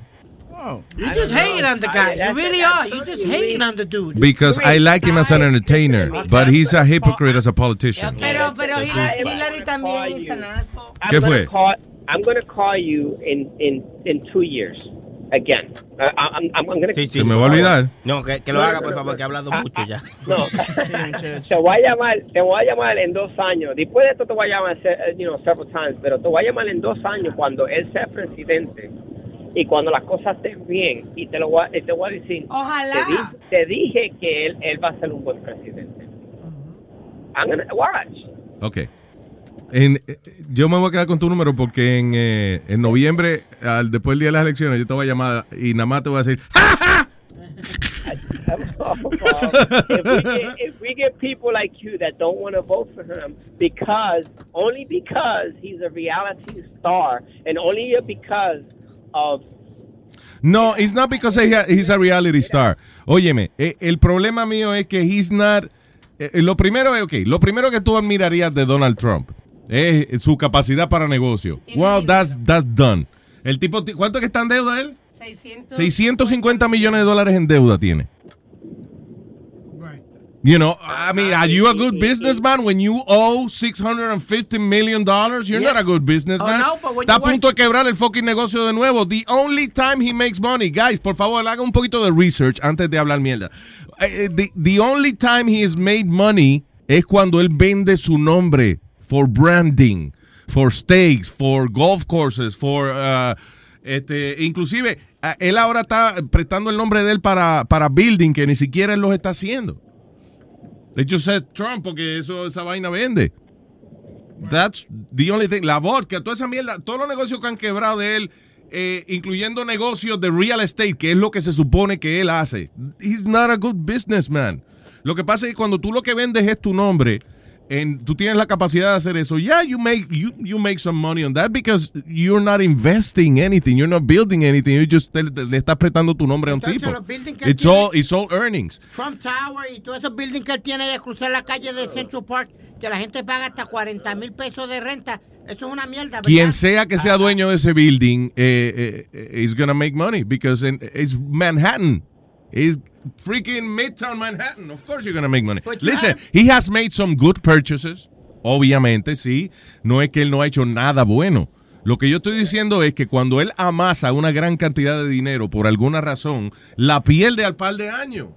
You just hating on the guy. You really are. You just hating on the dude. Because I like him as an entertainer, but he's a hypocrite as a politician. Pero, pero Hillary, Hillary también is an asshole. ¿Qué I'm gonna fue? Call, I'm going to call you in, in, in two years again. Uh, I'm, I'm, gonna, Se me va a olvidar. No, que, que lo haga, por favor, que ha hablado mucho ya. No, te voy a llamar, te voy a llamar en dos años. Después de esto te voy a llamar, se- you know, several times, pero te voy a llamar en dos años cuando él sea presidente y cuando las cosas estén bien y te lo voy a, y te voy a decir. Ojalá. Te, di- te dije que él, él va a ser un buen presidente. I'm gonna watch. Ok. En- eh, yo me voy a quedar con tu número porque en, eh, en noviembre, al, después del día de las elecciones, yo te voy a llamar y nada más te voy a decir, ¡Ja! if, we get, if we get people like you that don't want to vote for him because only because he's a reality star and only because of No, it's not because he he's a reality star. Óyeme, eh, el problema mío es que he's not. eh, lo primero es, ok, lo primero que tú admirarías de Donald Trump es su capacidad para negocio. Well, that's, that's done. El tipo, ti- ¿cuánto es que está en deuda él? 600. 650 millones de dólares en deuda tiene. You know, I mean, are you a good businessman when you owe 650 million dollars? You're not a good businessman. Oh, no, Está a punto de quebrar el fucking negocio de nuevo. The only time he makes money, guys, por favor, haga un poquito de research antes de hablar mierda. Eh, eh, The, the only time he has made money es cuando él vende su nombre for branding, for stakes, for golf courses, for uh, este, inclusive él ahora está prestando el nombre de él para, para building que ni siquiera él los está haciendo. De hecho, es Trump porque eso, esa vaina vende. That's the only thing. La vodka, toda esa mierda, todos los negocios que han quebrado de él, eh, incluyendo negocios de real estate, que es lo que se supone que él hace. He's not a good businessman. Lo que pasa es que cuando tú lo que vendes es tu nombre, en, tú tienes la capacidad de hacer eso. Yeah, you make you, you make some money on that because you're not investing anything, you're not building anything, you just te- te- le estás prestando tu nombre a un tipo. It's all it's all earnings. Trump Tower y todos esos buildings que él tiene a cruzar la calle de Central Park, que la gente paga hasta 40 mil pesos de renta. Eso es una mierda, ¿verdad? Quien sea que sea dueño de ese building eh, eh, is gonna make money because it's Manhattan. It's freaking Midtown Manhattan. Of course you're gonna make money. But you Listen, he has made some good purchases. Obviamente, sí. No es que él no ha hecho nada bueno. Lo que yo estoy diciendo es que cuando él amasa una gran cantidad de dinero por alguna razón, la pierde al par de años.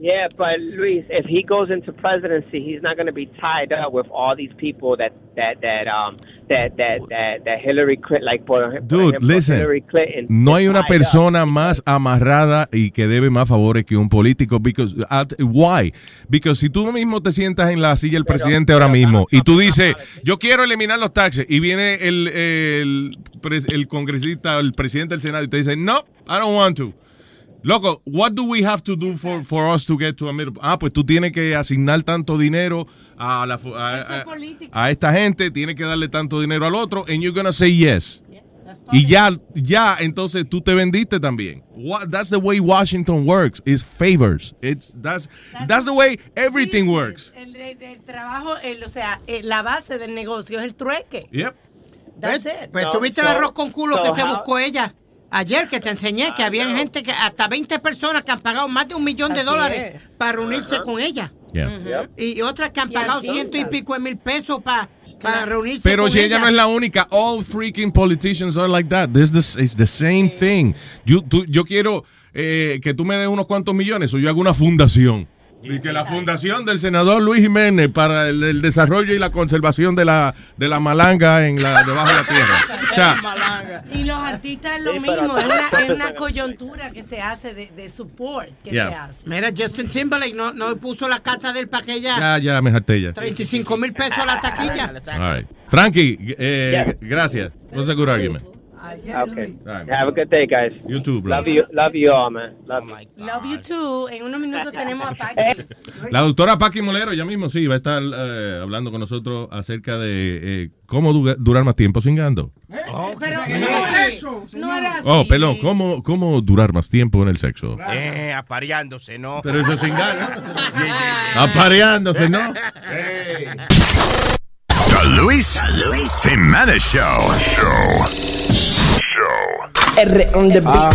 Yeah, but Luis, if he goes into presidency, he's not going to be tied up with all these people that that that um that that that, that Hillary Clinton, like por, Dude, ejemplo, listen. Hillary Clinton. No hay una tied up. persona más amarrada y que debe más favores que un político. Because, at- why? Because si tú mismo te sientas en la silla del presidente ahora mismo y tú dices, yo quiero eliminar los taxes y viene el, el, pres- el congresista, el presidente del Senado y te dice, no, I don't want to. Loco, what do we have to do for, for us to get to a middle? Ah, pues tú tienes que asignar tanto dinero a, la, a, a- a esta gente, tienes que darle tanto dinero al otro, and you're gonna say yes. Y ya, ya, entonces tú te vendiste también. What, that's the way Washington works. Is favors. It's that's that's the way everything works. El, el- el trabajo, el- o sea, eh, la base del negocio es el trueque. Yep. That's it. Pues tuviste el so- arroz con culo so que se how- buscó ella. Ayer que te enseñé que había gente que hasta 20 personas que han pagado más de un millón de Así dólares es. para reunirse con ella. Yeah. Y otras que han pagado ciento y pico de mil pesos para para reunirse Pero con si ella no es la única, all freaking politicians are like that. This is the, it's the same thing. Yo, tú- yo quiero eh, que tú me des unos cuantos millones o yo hago una fundación. Y que la fundación del senador Luis Jiménez para el, el desarrollo y la conservación de la, de la malanga en la, debajo de la tierra. O sea, Y los artistas es lo Sí, mismo, es una, es una coyuntura que se hace de, de support que Yeah. se hace. Mira, Justin Timberlake no, no puso la casa de él para que ella ya, ya, me harté ya. 35 mil pesos a la taquilla. All right. Frankie, eh, gracias. A good argument. Okay. Have a good day, guys. You too, bro. Love you, love you all, man. Love you. Love you too. En unos minutos tenemos a Paqui. La doctora Paqui Molero ya mismo sí va a estar eh, hablando con nosotros acerca de eh, cómo du- durar más tiempo cingando. Pero no era eso. No era así. Oh, perdón, ¿cómo, ¿cómo durar más tiempo en el sexo? Eh, apareándose, ¿no? Pero eso es cingar, Apareándose, ¿no? The Luis, Jimenez Show. R on the beat.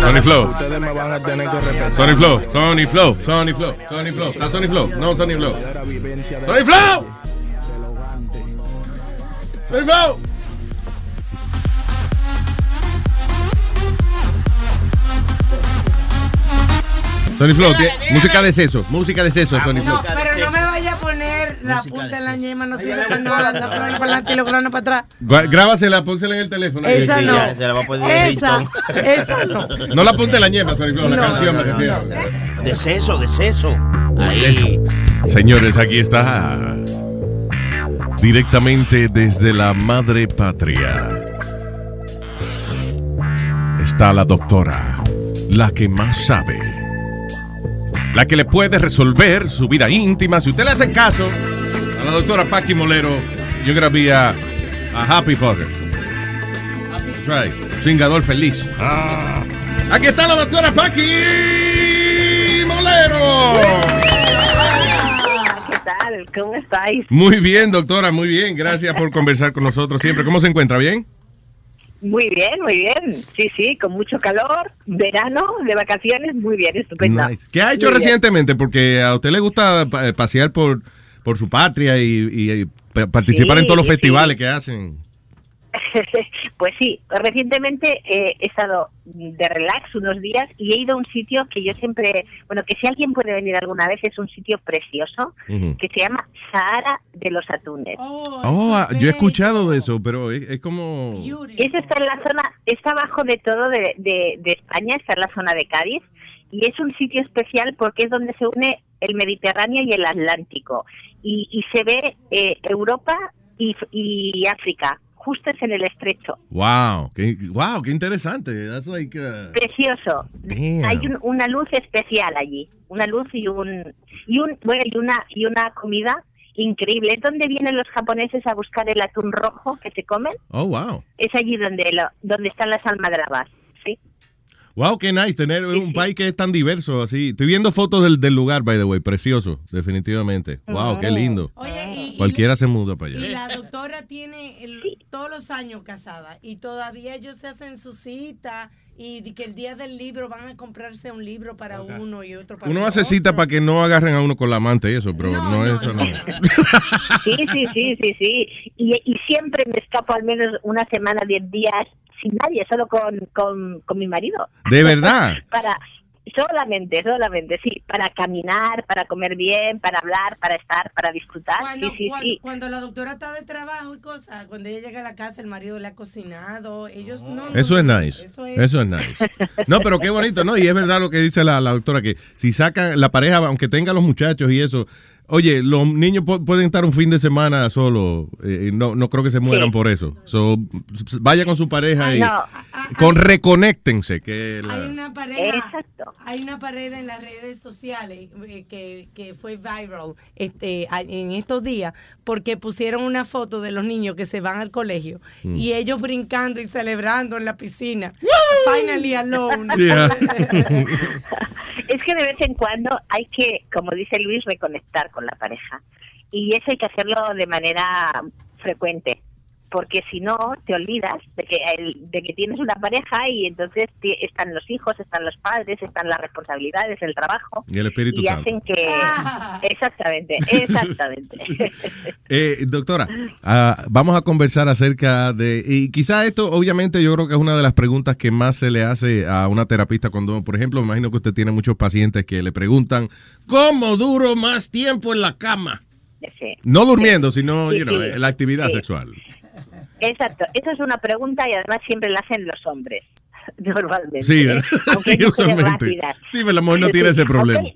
Sony Flow. Ustedes me van a tener que respetar. Sony Flow, Sony Flow, Sony Flow, Sony Flow. ¿Está Sony Flow? No, Sony Flow. Sony Flow. Sony Flow. Sony Flow, música de seso, música de seso, Sony Flow. La punta en la ñema, no sirve para nada, la para adelante y la crona para atrás. Grábasela, pónsela en el teléfono. Esa no. y- Se la va a poner Esa, esa no. No la apunte la ñema, Sony Flow, la No, canción no, me no, refiero. De seso, de seso. Eso. Señores, aquí está. Directamente desde la madre patria. Está la doctora, la que más sabe. La que le puede resolver su vida íntima. Si usted le hace caso a la doctora Paqui Molero, you're gonna be a, a happy fucker. That's right. Singador feliz. Aquí está la doctora Paqui Molero. ¿Qué tal? ¿Cómo estáis? Muy bien, doctora, muy bien. Gracias por conversar con nosotros siempre. ¿Cómo se encuentra? ¿Bien? Muy bien, muy bien. Sí, sí, con mucho calor, verano, de vacaciones, muy bien, estupendo. Nice. ¿Qué ha hecho Muy bien. recientemente? Porque a usted le gusta pa- pasear por, por su patria y, y pa- participar Sí, en todos los sí. festivales que hacen. pues sí, recientemente eh, he estado de relax unos días y he ido a un sitio que yo siempre, bueno, que si alguien puede venir alguna vez es un sitio precioso que se llama Sahara de los Atunes. Oh, ah, yo he escuchado de eso, pero es, es como... Eso está en la zona, está abajo de todo de, de, de España, está en la zona de Cádiz y es un sitio especial porque es donde se une el Mediterráneo y el Atlántico y, y se ve eh, Europa y, y África, justo es en el estrecho. Wow, qué, wow, qué interesante. That's like, uh, Precioso. damn. Hay un- una luz especial allí, una luz y un y un bueno y una y una comida increíble. Es donde vienen los japoneses a buscar el atún rojo que se comen. Oh, wow. Es allí donde lo- donde están las almadrabas. Wow, qué nice tener un país que es tan diverso así. Estoy viendo fotos del, del lugar, by the way, precioso, definitivamente. Wow, qué lindo. Cualquiera se muda para allá. Y la doctora tiene el- todos los años casada y todavía ellos se hacen su cita y que el día del libro van a comprarse un libro para uno y otro para Uno otro. hace cita para que no agarren a uno con la amante y eso, pero no, es eso. No. Sí, sí, sí, sí, sí. Y, y siempre me escapo al menos una semana, diez días sin nadie, solo con, con, con mi marido. ¿De verdad? para solamente, solamente, sí, para caminar, para comer bien, para hablar, para estar, para disfrutar. Cuando, sí, sí, cuando, sí. cuando la doctora está de trabajo y cosas, cuando ella llega a la casa, el marido le ha cocinado, ellos no. no, Eso es nice. Eso Eso es. es, nice. No, pero qué bonito, ¿no? Y es verdad lo que dice la, la doctora, que si sacan la pareja, aunque tenga los muchachos y eso, oye, los niños pu- pueden estar un fin de semana solo, eh, y no, no creo que se mueran Sí. por eso. So, vaya con su pareja Ay, y no. con reconéctense. Que la- Hay una pareja, Exacto. hay una pared en las redes sociales eh, que, que fue viral este, en estos días porque pusieron una foto de los niños que se van al colegio Mm. y ellos brincando y celebrando en la piscina. Finally alone. Yeah. Es que de vez en cuando hay que, como dice Luis, reconectar con la pareja. Y eso hay que hacerlo de manera frecuente. Porque si no, te olvidas de que, el- de que tienes una pareja y entonces están los hijos, están los padres, están las responsabilidades, el trabajo. Y el Espíritu y Santo. hacen que... Exactamente, exactamente. Eh, doctora, ah, vamos a conversar acerca de, y quizá esto obviamente yo creo que es una de las preguntas que más se le hace a una terapista cuando, por ejemplo, me imagino que usted tiene muchos pacientes que le preguntan, ¿cómo duro más tiempo en la cama? Sí. No durmiendo, sino Sí, you know, sí. en la actividad Sí. sexual. Exacto, esa es una pregunta y además siempre la hacen los hombres. normalmente. Sí, hay Sí, usualmente. Sí, pero la mujer no tiene ese problema.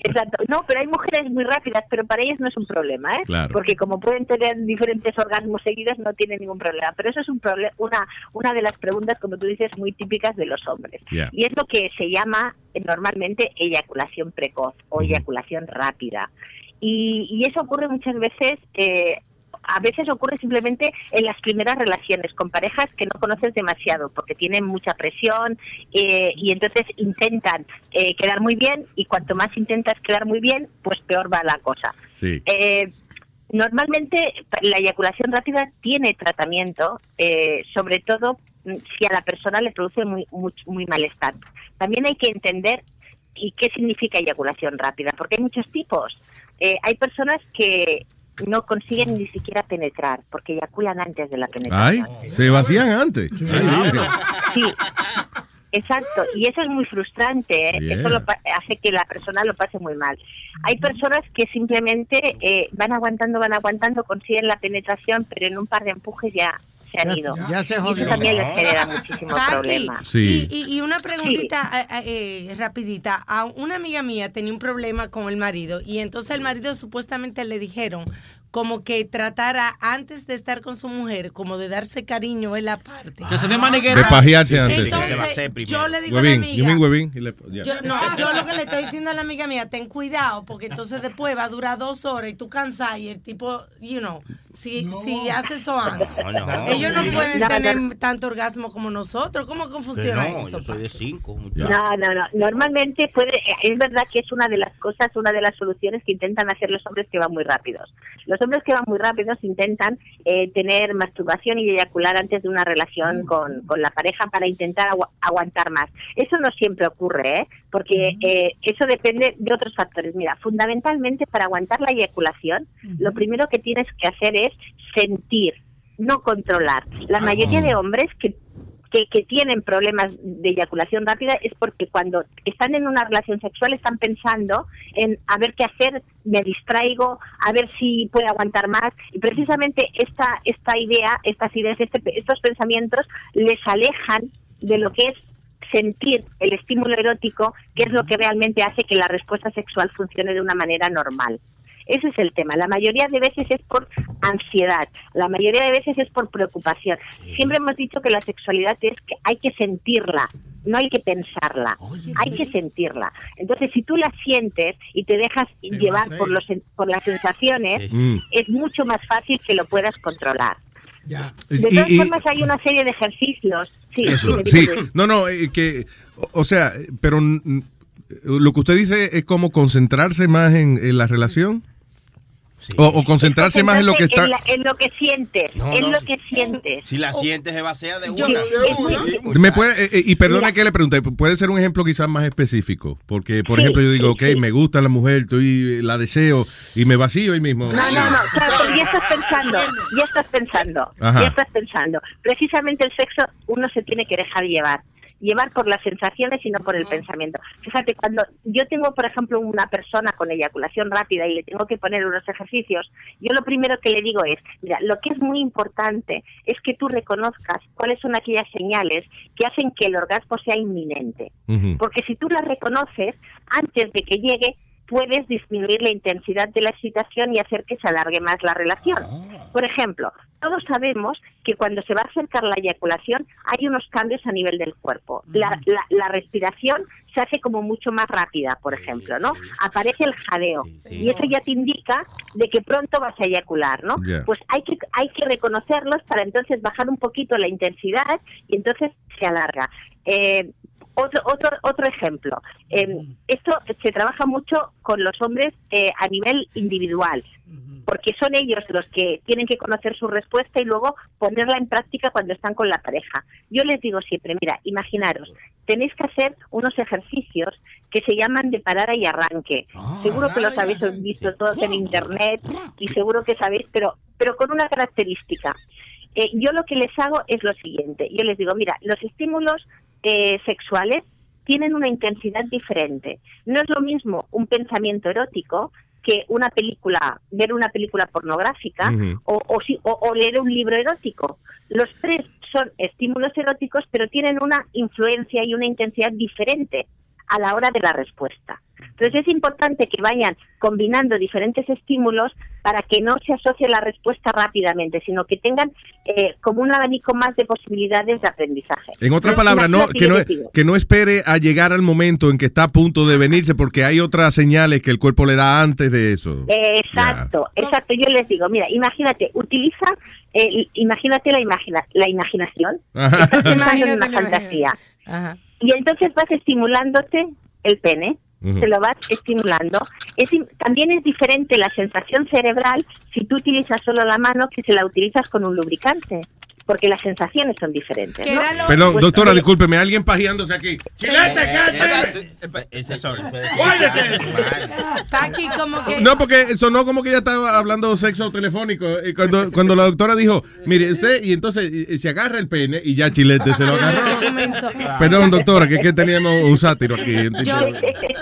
Exacto. No, pero hay mujeres muy rápidas, pero para ellas no es un problema, ¿eh? Claro. Porque como pueden tener diferentes orgasmos seguidos, no tienen ningún problema. Pero eso es un una, una de las preguntas, como tú dices, muy típicas de los hombres. Yeah. Y es lo que se llama eh, normalmente eyaculación precoz o eyaculación rápida. Y, y eso ocurre muchas veces, eh, a veces ocurre simplemente en las primeras relaciones con parejas que no conoces demasiado porque tienen mucha presión eh, y entonces intentan eh, quedar muy bien y cuanto más intentas quedar muy bien, pues peor va la cosa. Sí. Eh, normalmente la eyaculación rápida tiene tratamiento, eh, sobre todo mm, si a la persona le produce muy, muy, muy malestar. También hay que entender y qué significa eyaculación rápida, porque hay muchos tipos. Eh, hay personas que no consiguen ni siquiera penetrar, porque eyaculan antes de la Ay, penetración. se vacían antes. Ay. Sí, exacto. Y eso es muy frustrante. ¿eh? Yeah. Eso lo pa- hace que la persona lo pase muy mal. Hay personas que simplemente eh, van aguantando, van aguantando, consiguen la penetración, pero en un par de empujes ya se han Ya- ido. ya se jodió. eso también les genera muchísimo Paqui, problema. Sí. Y, y una preguntita eh, eh, rapidita. A una amiga mía tenía un problema con el marido y entonces el marido supuestamente le dijeron como que tratara antes de estar con su mujer, como de darse cariño en la parte. Que se dé manigueta. De pajearse antes. Entonces, yo le digo a la amiga? Y le- ya. yo, no, yo lo que le estoy diciendo a la amiga mía, ten cuidado, porque entonces después va a durar dos horas y tú cansas y el tipo, you know, si, si hace eso antes. No, no. Ellos no pueden No, no. tener tanto orgasmo como nosotros. ¿Cómo no, eso? yo soy de cinco. No, no, no. Normalmente puede, es verdad que es una de las cosas, una de las soluciones que intentan hacer los hombres que van muy rápidos. Los hombres que van muy rápidos intentan eh, tener masturbación y eyacular antes de una relación con, con la pareja para intentar agu- aguantar más. Eso no siempre ocurre, ¿eh? porque eh, eso depende de otros factores. Mira, fundamentalmente para aguantar la eyaculación, lo primero que tienes que hacer es sentir, no controlar. La mayoría de hombres que que, que tienen problemas de eyaculación rápida es porque cuando están en una relación sexual están pensando en a ver qué hacer, me distraigo, a ver si puedo aguantar más. Y precisamente esta, esta idea, estas ideas, este- estos pensamientos les alejan de lo que es sentir el estímulo erótico, que es lo que realmente hace que la respuesta sexual funcione de una manera normal. Ese es el tema. La mayoría de veces es por ansiedad, la mayoría de veces es por preocupación. Siempre hemos dicho que la sexualidad es que hay que sentirla, no hay que pensarla, hay que sentirla. Entonces, si tú la sientes y te dejas llevar por, los, sen- por las sensaciones, Mm. es mucho más fácil que lo puedas controlar. Ya. De todas y- formas, hay una serie de ejercicios. Sí, Eso. Sí, no, no, eh, que, o o sea, pero lo que usted dice es como concentrarse más en, en la relación. O, o concentrarse más en lo que está. En, la- en lo que sientes, No, en no, lo que sientes. Si la sientes, se vacía de Yo- una. Me puede, eh, eh, y perdone Mira. que le pregunte, puede ser un ejemplo quizás más específico, porque por Sí, ejemplo yo digo, sí, ok, sí. me gusta la mujer, estoy, la deseo y me vacío ahí mismo. No, no, no, claro, pero ya estás pensando, ya estás pensando, Ajá. ya estás pensando. Precisamente el sexo uno se tiene que dejar llevar, llevar por las sensaciones y no por el pensamiento. Fíjate, cuando yo tengo, por ejemplo, una persona con eyaculación rápida y le tengo que poner unos ejercicios, yo lo primero que le digo es, mira, lo que es muy importante es que tú reconozcas cuáles son aquellas señales que hacen que el orgasmo sea inminente. Porque si tú las reconoces, antes de que llegue, puedes disminuir la intensidad de la excitación y hacer que se alargue más la relación. Por ejemplo, todos sabemos que cuando se va a acercar la eyaculación hay unos cambios a nivel del cuerpo. La, la- la respiración se hace como mucho más rápida, por ejemplo, ¿no? Aparece el jadeo y eso ya te indica de que pronto vas a eyacular, ¿no? Pues hay que hay que reconocerlos para entonces bajar un poquito la intensidad y entonces se alarga. Eh, otro, otro, otro ejemplo. Eh, esto se trabaja mucho con los hombres eh, a nivel individual, porque son ellos los que tienen que conocer su respuesta y luego ponerla en práctica cuando están con la pareja. Yo les digo siempre, mira, imaginaros, tenéis que hacer unos ejercicios que se llaman de parada y arranque. seguro que los habéis visto todos en internet y seguro que sabéis, pero, pero con una característica. Eh, yo lo que les hago es lo siguiente. Yo les digo, mira, los estímulos eh, sexuales tienen una intensidad diferente. No es lo mismo un pensamiento erótico que una película, ver una película pornográfica o, o- o leer un libro erótico. Los tres son estímulos eróticos, pero tienen una influencia y una intensidad diferente a la hora de la respuesta. Entonces es importante que vayan combinando diferentes estímulos para que no se asocie la respuesta rápidamente, sino que tengan eh, como un abanico más de posibilidades de aprendizaje. En otras Yo- palabras, no, que, no, que no espere a llegar al momento en que está a punto de venirse, porque hay otras señales que el cuerpo le da antes de eso. Eh, Exacto, exacto. Yo les digo, mira, imagínate, utiliza, eh, imagínate la, imagina, la imaginación. Ajá. Estás en Imagínate una la fantasía. Ajá. Y entonces vas estimulándote el pene, Ujú. se lo vas estimulando. Es, también es diferente la sensación cerebral si tú utilizas solo la mano que si la utilizas con un lubricante, porque las sensaciones son diferentes. ¿no? Perdón, Pues, doctora, eh, discúlpeme, alguien pajeándose aquí. ¡Chilete, Paqui, como que... No, porque sonó como que ella estaba hablando sexo telefónico. Y cuando, cuando la doctora dijo, mire, usted, y entonces y- y se agarra el pene y ya Chilete se lo agarró. Perdón, doctora, que es que teníamos un sátiro aquí. Yo,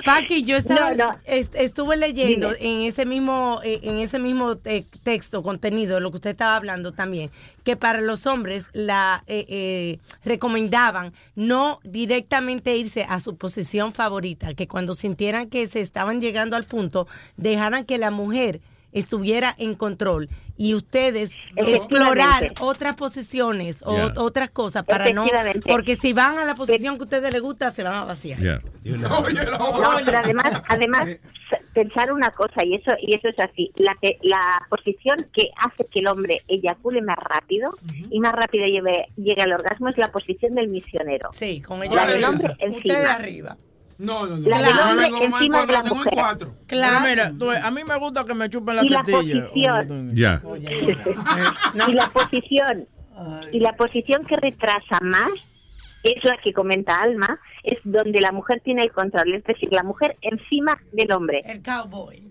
Paqui, yo estaba, est- estuve leyendo en ese mismo, en ese mismo eh, texto, contenido, lo que usted estaba hablando también, que para los hombres la eh, eh, recomendaban no directamente irse a su posición favorita, que cuando sintieran que se estaban llegando al punto, dejaran que la mujer estuviera en control y ustedes explorar otras posiciones o Yeah. otras cosas para no porque si van a la posición que a ustedes les gusta se van a vaciar. No, pero además, además pensar una cosa y eso y eso es así. La que la posición que hace que el hombre eyacule más rápido y más rápido lleve, llegue al orgasmo es la posición del misionero. Sí, con La del hombre encima. Ustedes arriba. No, no, La del hombre encima de la mujer. Claro. Mira, tú a mí me gusta que me chupen la Y la tetilla. posición. Ya. y la posición y la posición que retrasa más es la que comenta Alma, es donde la mujer tiene el control, es decir, la mujer encima del hombre. El cowboy.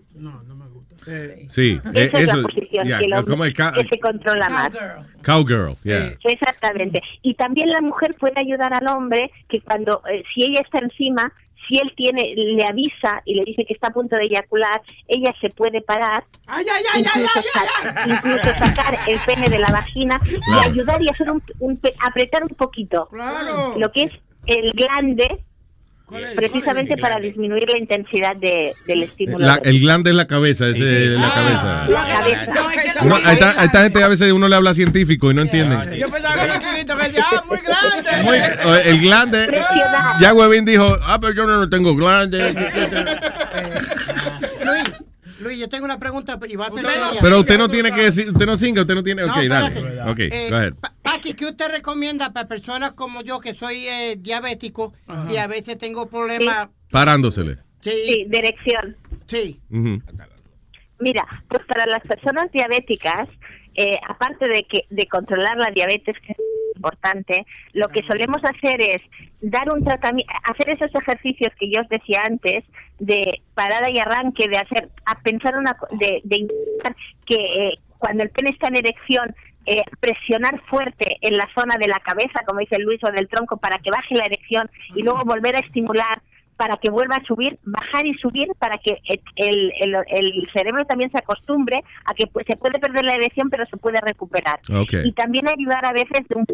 Sí, Esa eh, es eso. la posición ya, que, el hombre- como el ca- que se controla más. cowgirl, yeah. Exactamente. Y también la mujer puede ayudar al hombre que cuando, eh, si ella está encima, si él tiene, le avisa y le dice que está a punto de eyacular, ella se puede parar, incluso, sa- incluso sacar el pene de la vagina y Claro. ayudar y hacer un, un pe- apretar un poquito lo que es el glande, precisamente para disminuir la intensidad de, del estímulo. La- el glande es la cabeza, es eh, la cabeza. La cabeza. Uno- a, esta, a esta gente a veces uno le habla científico y no entienden. Yo pensaba que era un chinito que decía, ah, muy grande. Muy- el glande. Ya Webin dijo, ah, pero yo no tengo glande. Luis, yo tengo una pregunta y va a ser. Pero usted no tiene que decir, usted no singa, usted no tiene. Ok, No, dale. espérate. Ok, Eh, go ahead. Pa- Paqui, ¿qué usted recomienda para personas como yo que soy eh, diabético y a veces tengo problemas? Parándosele. Sí, dirección. Sí. Mira, pues para las personas diabéticas, eh, aparte de que de controlar la diabetes, que es importante, lo que solemos hacer es dar un tratamiento, hacer esos ejercicios que yo os decía antes de parada y arranque, de hacer, a pensar una, de, de que eh, cuando el pene está en erección eh, presionar fuerte en la zona de la cabeza, como dice Luis, o del tronco para que baje la erección y luego volver a estimular para que vuelva a subir, bajar y subir para que el, el, el cerebro también se acostumbre a que pues, se puede perder la erección pero se puede recuperar. Y también ayudar a veces de un-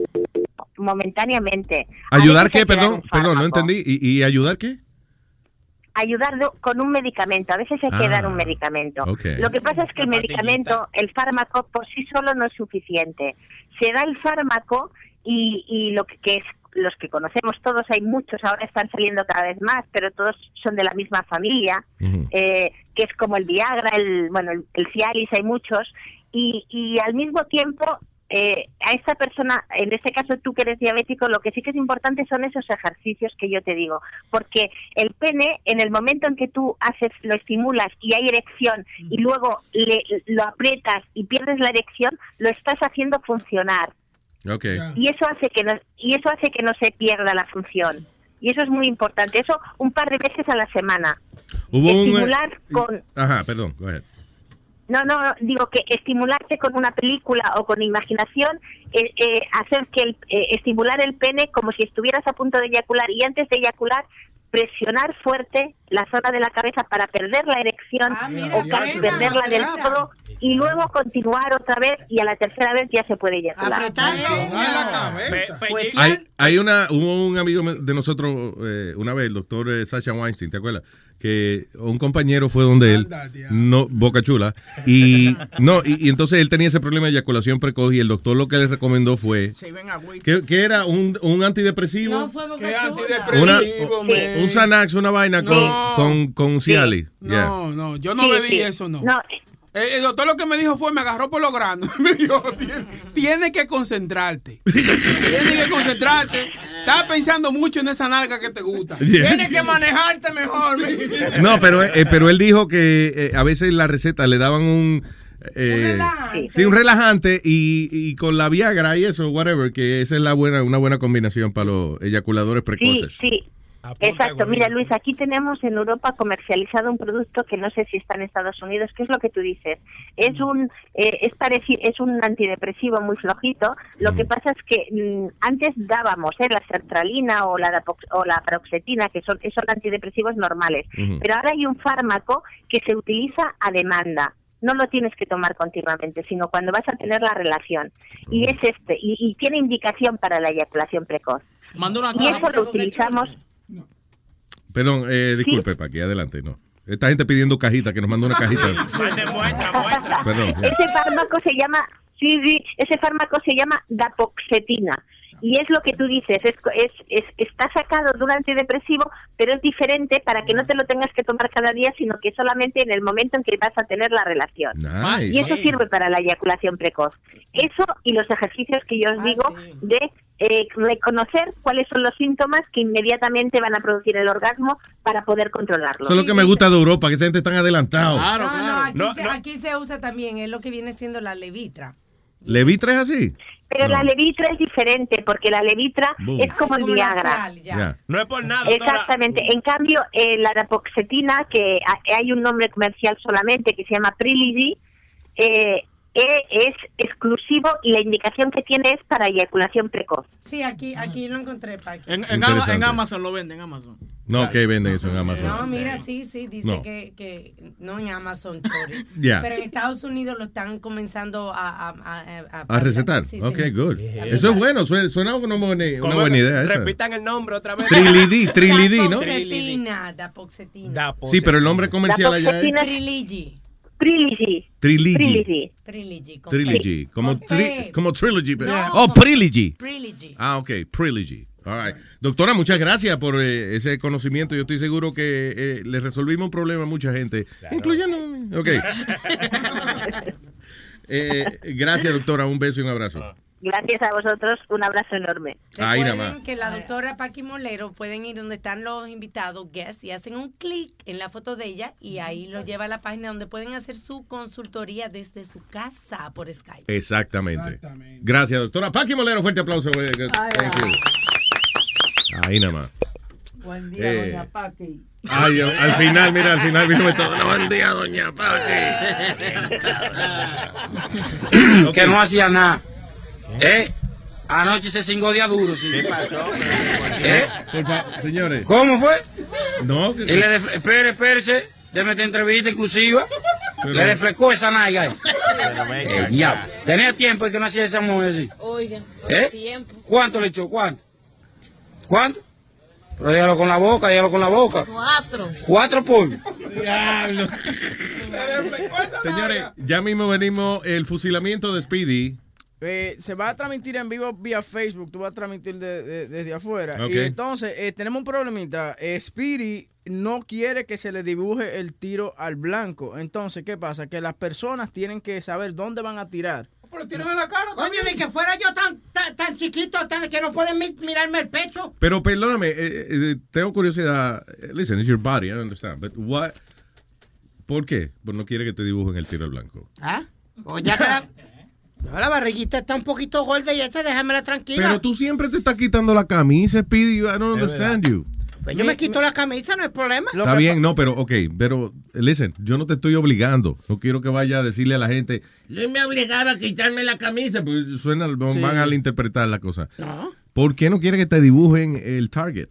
momentáneamente. A ¿Ayudar qué? Perdón, perdón, no entendí. ¿Y, y ayudar qué? ayudar con un medicamento. A veces hay que Ah, dar un medicamento. ok. Lo que pasa es que el medicamento, el fármaco por sí solo no es suficiente. Se da el fármaco y, y lo que, que es los que conocemos todos, hay muchos, ahora están saliendo cada vez más, pero todos son de la misma familia, eh, que es como el Viagra, el bueno, el, el Cialis, hay muchos, y, y al mismo tiempo eh, a esta persona, en este caso tú que eres diabético, lo que sí que es importante son esos ejercicios que yo te digo, porque el pene, en el momento en que tú haces, lo estimulas y hay erección y luego le, lo aprietas y pierdes la erección, lo estás haciendo funcionar Y eso hace que no, y eso hace que no se pierda la función y eso es muy importante. Eso un par de veces a la semana. Hubo un. eh, Estimular con Ajá, perdón, go ahead. no, no, digo que estimularte con una película o con imaginación, eh, eh, hacer que el, eh, estimular el pene como si estuvieras a punto de eyacular y antes de eyacular presionar fuerte la zona de la cabeza para perder la erección mira, o casi buena, perderla del todo y luego continuar otra vez y a la tercera vez ya se puede eyacular. Hay, hay una, hubo un amigo de nosotros eh, una vez, el doctor eh, Sacha Weinstein, ¿te acuerdas? Que un compañero fue donde él, no, Boca Chula, y no, y, y entonces él tenía ese problema de eyaculación precoz y el doctor lo que le recomendó fue que, que era un, un antidepresivo, No fue Boca antidepresivo, un man. Xanax, una vaina con, No. Con, con Cialis. Yeah. No, no, yo no Sí, bebí sí. eso, no. No. El, el doctor lo que me dijo fue, me agarró por los granos. Me dijo, "Tien- tienes que concentrarte. Tienes que concentrarte. Estás pensando mucho en esa nalga que te gusta. Yeah. Tienes que manejarte mejor. me- No, pero, eh, pero él dijo que eh, a veces la receta le daban un... eh, sí, un relajante y, y con la Viagra y eso, whatever, que esa es la buena, una buena combinación para los eyaculadores Sí, precoces. Exacto. Mira, Luis, aquí tenemos en Europa comercializado un producto que no sé si está en Estados Unidos, que es lo que tú dices. Es un eh, es parecido, es un antidepresivo muy flojito. Lo que pasa es que mm, antes dábamos eh, la sertralina o la o la paroxetina, que son son antidepresivos normales, pero ahora hay un fármaco que se utiliza a demanda. No lo tienes que tomar continuamente, sino cuando vas a tener la relación. Y es este, y, y tiene indicación para la eyaculación precoz. Una Y eso lo utilizamos Perdón, eh, disculpe, Paqui, adelante, no. Esta gente pidiendo cajita, que nos manda una cajita. Perdón. ya. Ese fármaco se llama, sí, sí, ese fármaco se llama dapoxetina. Y es lo que tú dices, es, es, es- está sacado de un antidepresivo, pero es diferente para que no te lo tengas que tomar cada día, sino que solamente en el momento en que vas a tener la relación. Nice. Y eso sirve para la eyaculación precoz. Eso y los ejercicios que yo os digo de eh, reconocer cuáles son los síntomas que inmediatamente van a producir el orgasmo para poder controlarlo. Eso es lo que me gusta de Europa, que esa gente está adelantada. no, no, aquí, se, aquí se usa también, es lo que viene siendo la levitra. ¿Levitra es así? Pero No. la levitra es diferente, porque la levitra Boom. es como el Como Viagra. sal, ya. Ya. No es por nada, doctora. Exactamente. En cambio, eh, la dapoxetina, que ha- hay un nombre comercial solamente que se llama Trilogy, eh, eh, es exclusivo y la indicación que tiene es para eyaculación precoz. Sí, aquí, aquí lo encontré, Paqui. En, en. Ama- en Amazon lo venden, en Amazon. No, que venden eso en Amazon. No, mira, sí, sí, dice No. que, que no en Amazon. Ya. Pero en Estados Unidos lo están comenzando a... A, a, A recetar. Sí, ok, señor. good. Eso es bueno, suena, suena una buena, una buena idea esa. Repitan el nombre otra vez. Trilidí, trilidí, ¿no? Dapoxetina, dapoxetina. Sí, pero el nombre comercial allá es Trilogy. Trilogy. Trilogy. Trilogy. Trilogy. Como, tri- como trilogy. No, oh, Trilogy. Trilogy. Ah, ok, Trilogy. All right. Doctora, muchas gracias por eh, ese conocimiento. Yo estoy seguro que eh, le resolvimos un problema a mucha gente, incluyendo. Ok. Eh, gracias, doctora. Un beso y un abrazo. Gracias a vosotros, un abrazo enorme. Ahí nada Recuerden más. que la doctora Paqui Molero pueden ir donde están los invitados, guests, y hacen un clic en la foto de ella y ahí lo lleva a la página donde pueden hacer su consultoría desde su casa por Skype. Exactamente. Gracias, doctora. Paqui Molero, fuerte aplauso. eh, Thank you. Ahí nada más. Buen día, Eh. doña Paqui. Ay, al al final, mira, al final vino todo. No, buen día, doña Paqui. que no hacía nada. ¿Eh? Anoche se cingó día duro. Sí. ¿Qué pasó? ¿Eh? Señores. ¿Cómo fue? No, que- Y le espere, espérese. Deme esta entrevista exclusiva. Pero- Le refrescó esa ahí. Venga Eh, diablo. Tenía tiempo de que no hacía esa mujer así. Oiga, ¿Eh? tiempo. ¿Cuánto le echó? ¿Cuánto? ¿Cuánto? Pero dígalo con la boca, dígalo con la boca. Cuatro. Cuatro pollos. Diablo. Señores, ya mismo venimos el fusilamiento de Speedy. Eh, se va a transmitir en vivo vía Facebook, tú vas a transmitir de- de- desde afuera. Y entonces, eh, tenemos un problemita. Eh, Speedy no quiere que se le dibuje el tiro al blanco. Entonces, ¿qué pasa? Que las personas tienen que saber dónde van a tirar. Pero tienen en la cara. Coño, ni que fuera yo tan, tan, tan chiquito, tan, que no pueden mi- mirarme el pecho. Pero perdóname, eh, eh, tengo curiosidad. Eh, Listen, it's your body, I understand. But what? ¿Por qué? Pues no quiere que te dibujen el tiro al blanco. ¿Ah? Pues ya que la, no, la barriguita está un poquito gorda y esta déjamela tranquila. Pero tú siempre te estás quitando la camisa, Speedy. I don't understand you. Pues yo me quito la camisa, no hay problema. Está bien, no, pero, ok, pero, listen, yo no te estoy obligando. No quiero que vaya a decirle a la gente, Luis me obligaba a quitarme la camisa, pues suena, Sí. van a interpretar la cosa. No. ¿Por qué no quiere que te dibujen el target?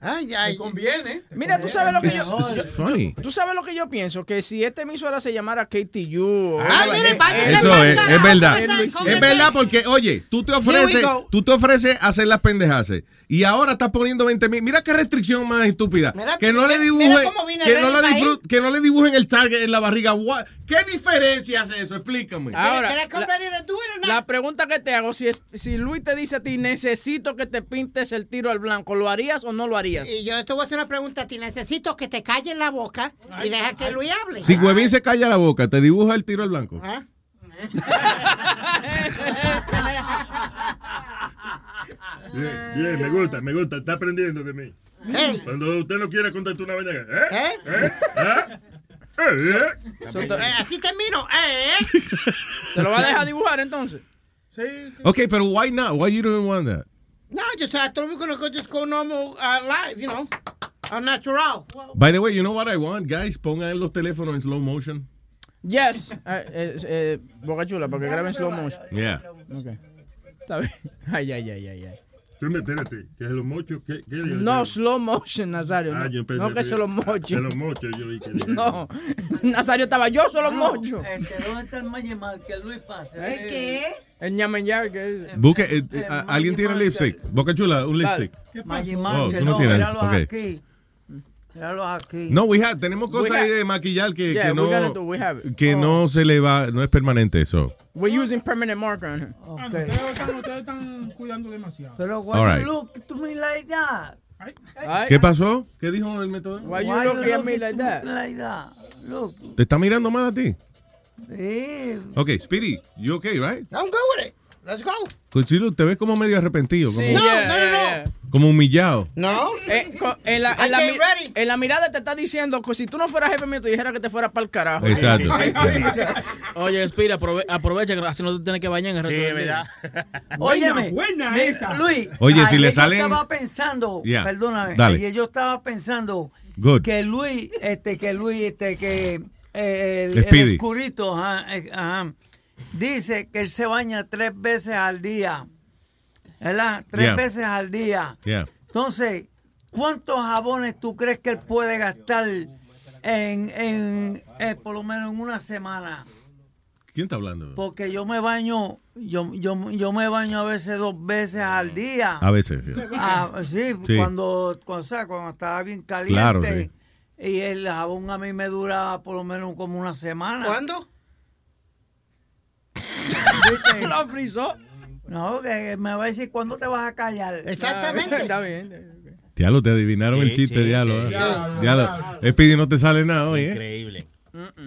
Ay, ay. conviene. Mira, tú sabes lo que It's- yo, yo- funny. Tú sabes lo que yo pienso, que si esta emisora se llamara KTU. Ah, algo mire, eh, Eso es, es verdad. Es verdad porque, oye, tú te ofreces, tú te ofreces hacer las pendejas y ahora estás poniendo 20 mil. Mira qué restricción más estúpida. Mira, que no le dibujen, que no le que no le dibujen el target en la barriga. What- ¿Qué diferencia hace eso? Explícame. Ahora, ¿Quieres convenir tú eres La pregunta que te hago, si, es, si Luis te dice a ti, necesito que te pintes el tiro al blanco, ¿lo harías o no lo harías? Y yo te voy a hacer una pregunta a ti. Necesito que te calles la boca y deja que Luis hable. Si Huevín se calla la boca, te dibuja el tiro al blanco. ¿Ah? Bien, bien, me gusta, me gusta. Está aprendiendo de mí. Hey. Cuando usted no quiere contestar una vaina, ¿eh? ¿Eh? ¿Eh? ¿Ah? ¿Eh? Eh, así termino. Eh, ¿Te lo va a dejar dibujar entonces? Sí. Ok, pero why not? Why you don't want that? No, just I thought we were gonna go just go normal uh, live, you know, uh, natural. By the way, you know what I want, guys? Pongan los teléfonos en slow motion. Yes. Eh, eh, eh, Boca Chula, porque graben slow motion. Yeah. Ok. Está bien. Ay, ay, ay, ay, ay. Tú me espérate, que es los mochos. ¿Qué, qué No, slow motion, Nazario. Ah, no, yo pensé no que se mochos, yo vi que dije. No, Nazario estaba yo, solo No, mocho. Este, ¿Dónde está el Mayimar? Que Luis pase. ¿El qué? El ñamenyar que es. Busque, eh, eh, ¿alguien tiene lipstick? Boca Chula, un lipstick. Mayimar, Oh, que no no, tienes, aquí. Aquí. No, we have, tenemos cosas ahí de maquillar que, Yeah, que gonna no, do- no se le va, no es permanente eso. We're using permanent marker on her. Ah, no, ustedes, están, cuidando demasiado. Pero why All you right. look to me like that? ¿Qué pasó? ¿Qué dijo el método? Why you looking at me like that? Like that. Look. ¿Te está mirando mal a ti? Sí. Ok, Speedy, you okay, right? I'm good with it. Let's go. Conchilo, te ves como medio arrepentido, como, Sí, yeah, yeah, yeah. como humillado. No. Eh, co- en, la, en, en mirada te está diciendo que si tú no fueras jefe mío, te dijera que te fueras para el carajo. Exacto. Oye, Espira, aprove- aprovecha que así no te tienes que bañar en el resto Sí, ¿verdad? Óyeme, buena mi- esa. Luis. Oye, si le yo salen- estaba pensando, Yeah, perdóname, dale. ayer yo estaba pensando Good. que Luis, este, que Luis, este, que eh, el, el escurito, ajá, eh, ajá, dice que él se baña tres veces al día, ¿verdad? Tres Yeah. veces al día. Yeah. Entonces, ¿cuántos jabones tú crees que él puede gastar en, en eh, por lo menos en una semana? ¿Quién está hablando? Porque yo me baño, yo, yo, yo me baño a veces dos veces al día. A veces. yeah. Ah, sí, Sí. Cuando, cuando, o sea, cuando estaba bien caliente. Claro, sí. Y el jabón a mí me dura por lo menos como una semana. ¿Cuándo? ¿Viste? Lo frizó. No, que me va a decir cuándo te vas a callar. Exactamente. Está bien. Diablo, te adivinaron Sí, el chiste, sí, diablo. sí. eh. Diablo, Diablo. diablo. Speedy, no te sale nada hoy, ¿eh? Increíble.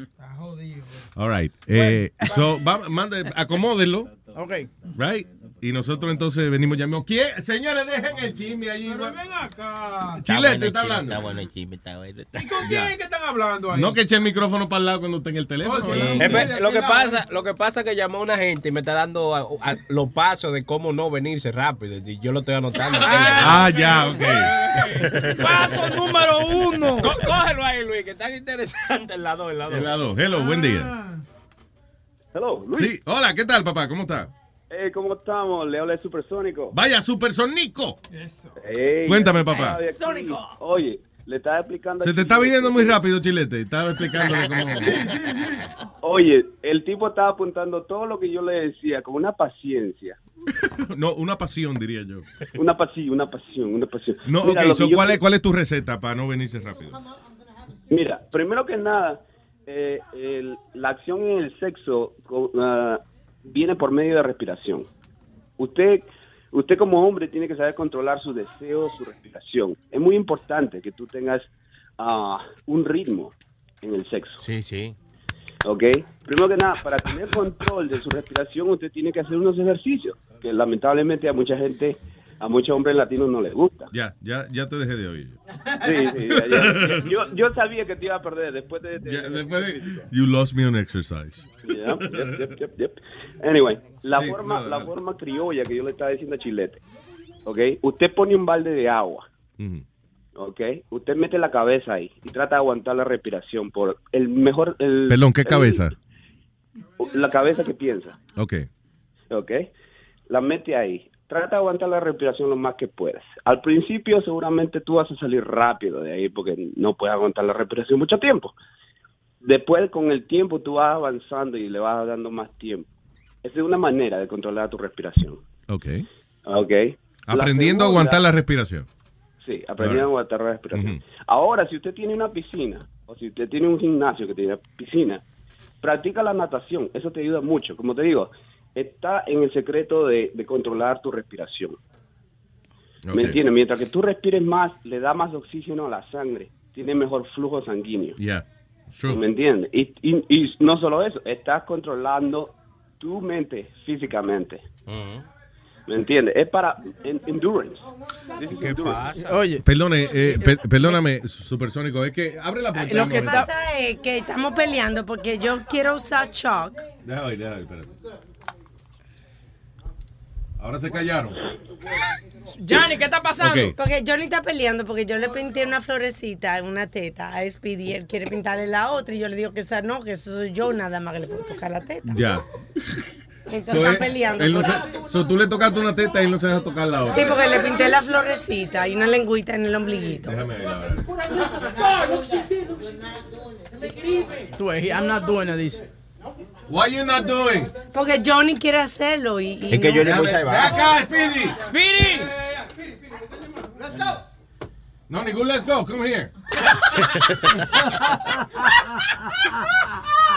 Está jodido. All right. Eh, so, va, mande, acomódenlo, Ok. right? Y nosotros entonces venimos mismo. ¿Quién? Señores, dejen el chisme allí. Pero ven acá. Está Chilete está hablando. Está bueno el chisme, está bueno. ¿Y con quién es que están hablando ahí? No que eche el micrófono para el lado cuando esté en el teléfono. Sí. Espe- lo que pasa, lo que pasa es que llamó una gente y me está dando a- a- los pasos de cómo no venirse rápido. Y yo lo estoy anotando. Ah, ya, ok. Paso número uno. Co- cógelo ahí, Luis, que está interesante el lado, el lado. El lado. Hello, buen día. Hello, Luis. Sí, hola, ¿qué tal, papá? ¿Cómo está? Hey, ¿cómo estamos? Le habla el supersónico. Vaya, supersonico. Eso. Hey, Cuéntame, papá. de aquí. Oye, le estaba explicando. Se te está viniendo muy rápido, Chilete. Estaba explicándole cómo. Oye, el tipo estaba apuntando todo lo que yo le decía con una paciencia. No, una pasión, diría yo. Una pasión, una pasión, una pasión. No, Mira, ok, lo so, que yo- ¿cuál, es, ¿cuál es tu receta para no venirse rápido? Mira, primero que nada, eh, el- la acción en el sexo ah, viene por medio de respiración. Usted, usted como hombre tiene que saber controlar su deseo, su respiración. Es muy importante que tú tengas ah, un ritmo en el sexo. Sí, sí. ¿Ok? Primero que nada, para tener control de su respiración, usted tiene que hacer unos ejercicios que lamentablemente a mucha gente, a muchos hombres latinos no les gusta. Ya, ya, ya te dejé de oír. Sí, sí, ya- ya- yo, yo sabía que te iba a perder después de... de- Ya, después de- you lost me on exercise. Yep, yep, yep, yep. Anyway, la Sí, forma, no, la no. forma criolla que yo le estaba diciendo a Chilete, ¿ok? Usted pone un balde de agua. ¿ok? Usted mete la cabeza ahí y trata de aguantar la respiración por el mejor... El, Perdón, ¿qué el- cabeza? la cabeza que piensa, Ok. ¿ok? La mete ahí. Trata de aguantar la respiración lo más que puedas. Al principio seguramente tú vas a salir rápido de ahí porque no puedes aguantar la respiración mucho tiempo. Después con el tiempo tú vas avanzando y le vas dando más tiempo. Esa es una manera de controlar tu respiración. Ok. ¿Ok? Aprendiendo a aguantar la respiración. Sí, aprendiendo a aguantar la respiración. Ahora, si usted tiene una piscina o si usted tiene un gimnasio que tiene piscina, practica la natación. Eso te ayuda mucho. Como te digo, está en el secreto de, de controlar tu respiración. ¿Me entiendes? Mientras que tú respires más, le da más oxígeno a la sangre. Tiene mejor flujo sanguíneo. Yeah. ¿Me entiendes? Y, y, y no solo eso, estás controlando tu mente físicamente. ¿Me entiendes? Es para en- endurance. Is endurance. Oye. Perdone, eh, per- perdóname, supersónico, es que abre la puerta. Lo un que pasa es que estamos peleando porque yo quiero usar chalk. Deja oír, espérate. Ahora se callaron. Johnny, ¿qué está pasando? Porque Johnny está peleando porque yo le pinté una florecita en una teta a Speedy y él quiere pintarle la otra y yo le digo que esa no, que eso soy yo nada más que le puedo tocar la teta. Ya. Entonces So, están él- peleando. él no se- so, tú le tocaste una teta y él no se deja tocar la otra. Sí, porque le pinté la florecita y una lengüita en el ombliguito. Déjame ver ahora. Tú, eh, I'm not doing it, dice. Why you not doing? Porque Johnny quiere hacerlo y, y Es que no. Johnny es muy Ven salvaje. acá, Speedy. Speedy. No, ningún let's go, come here.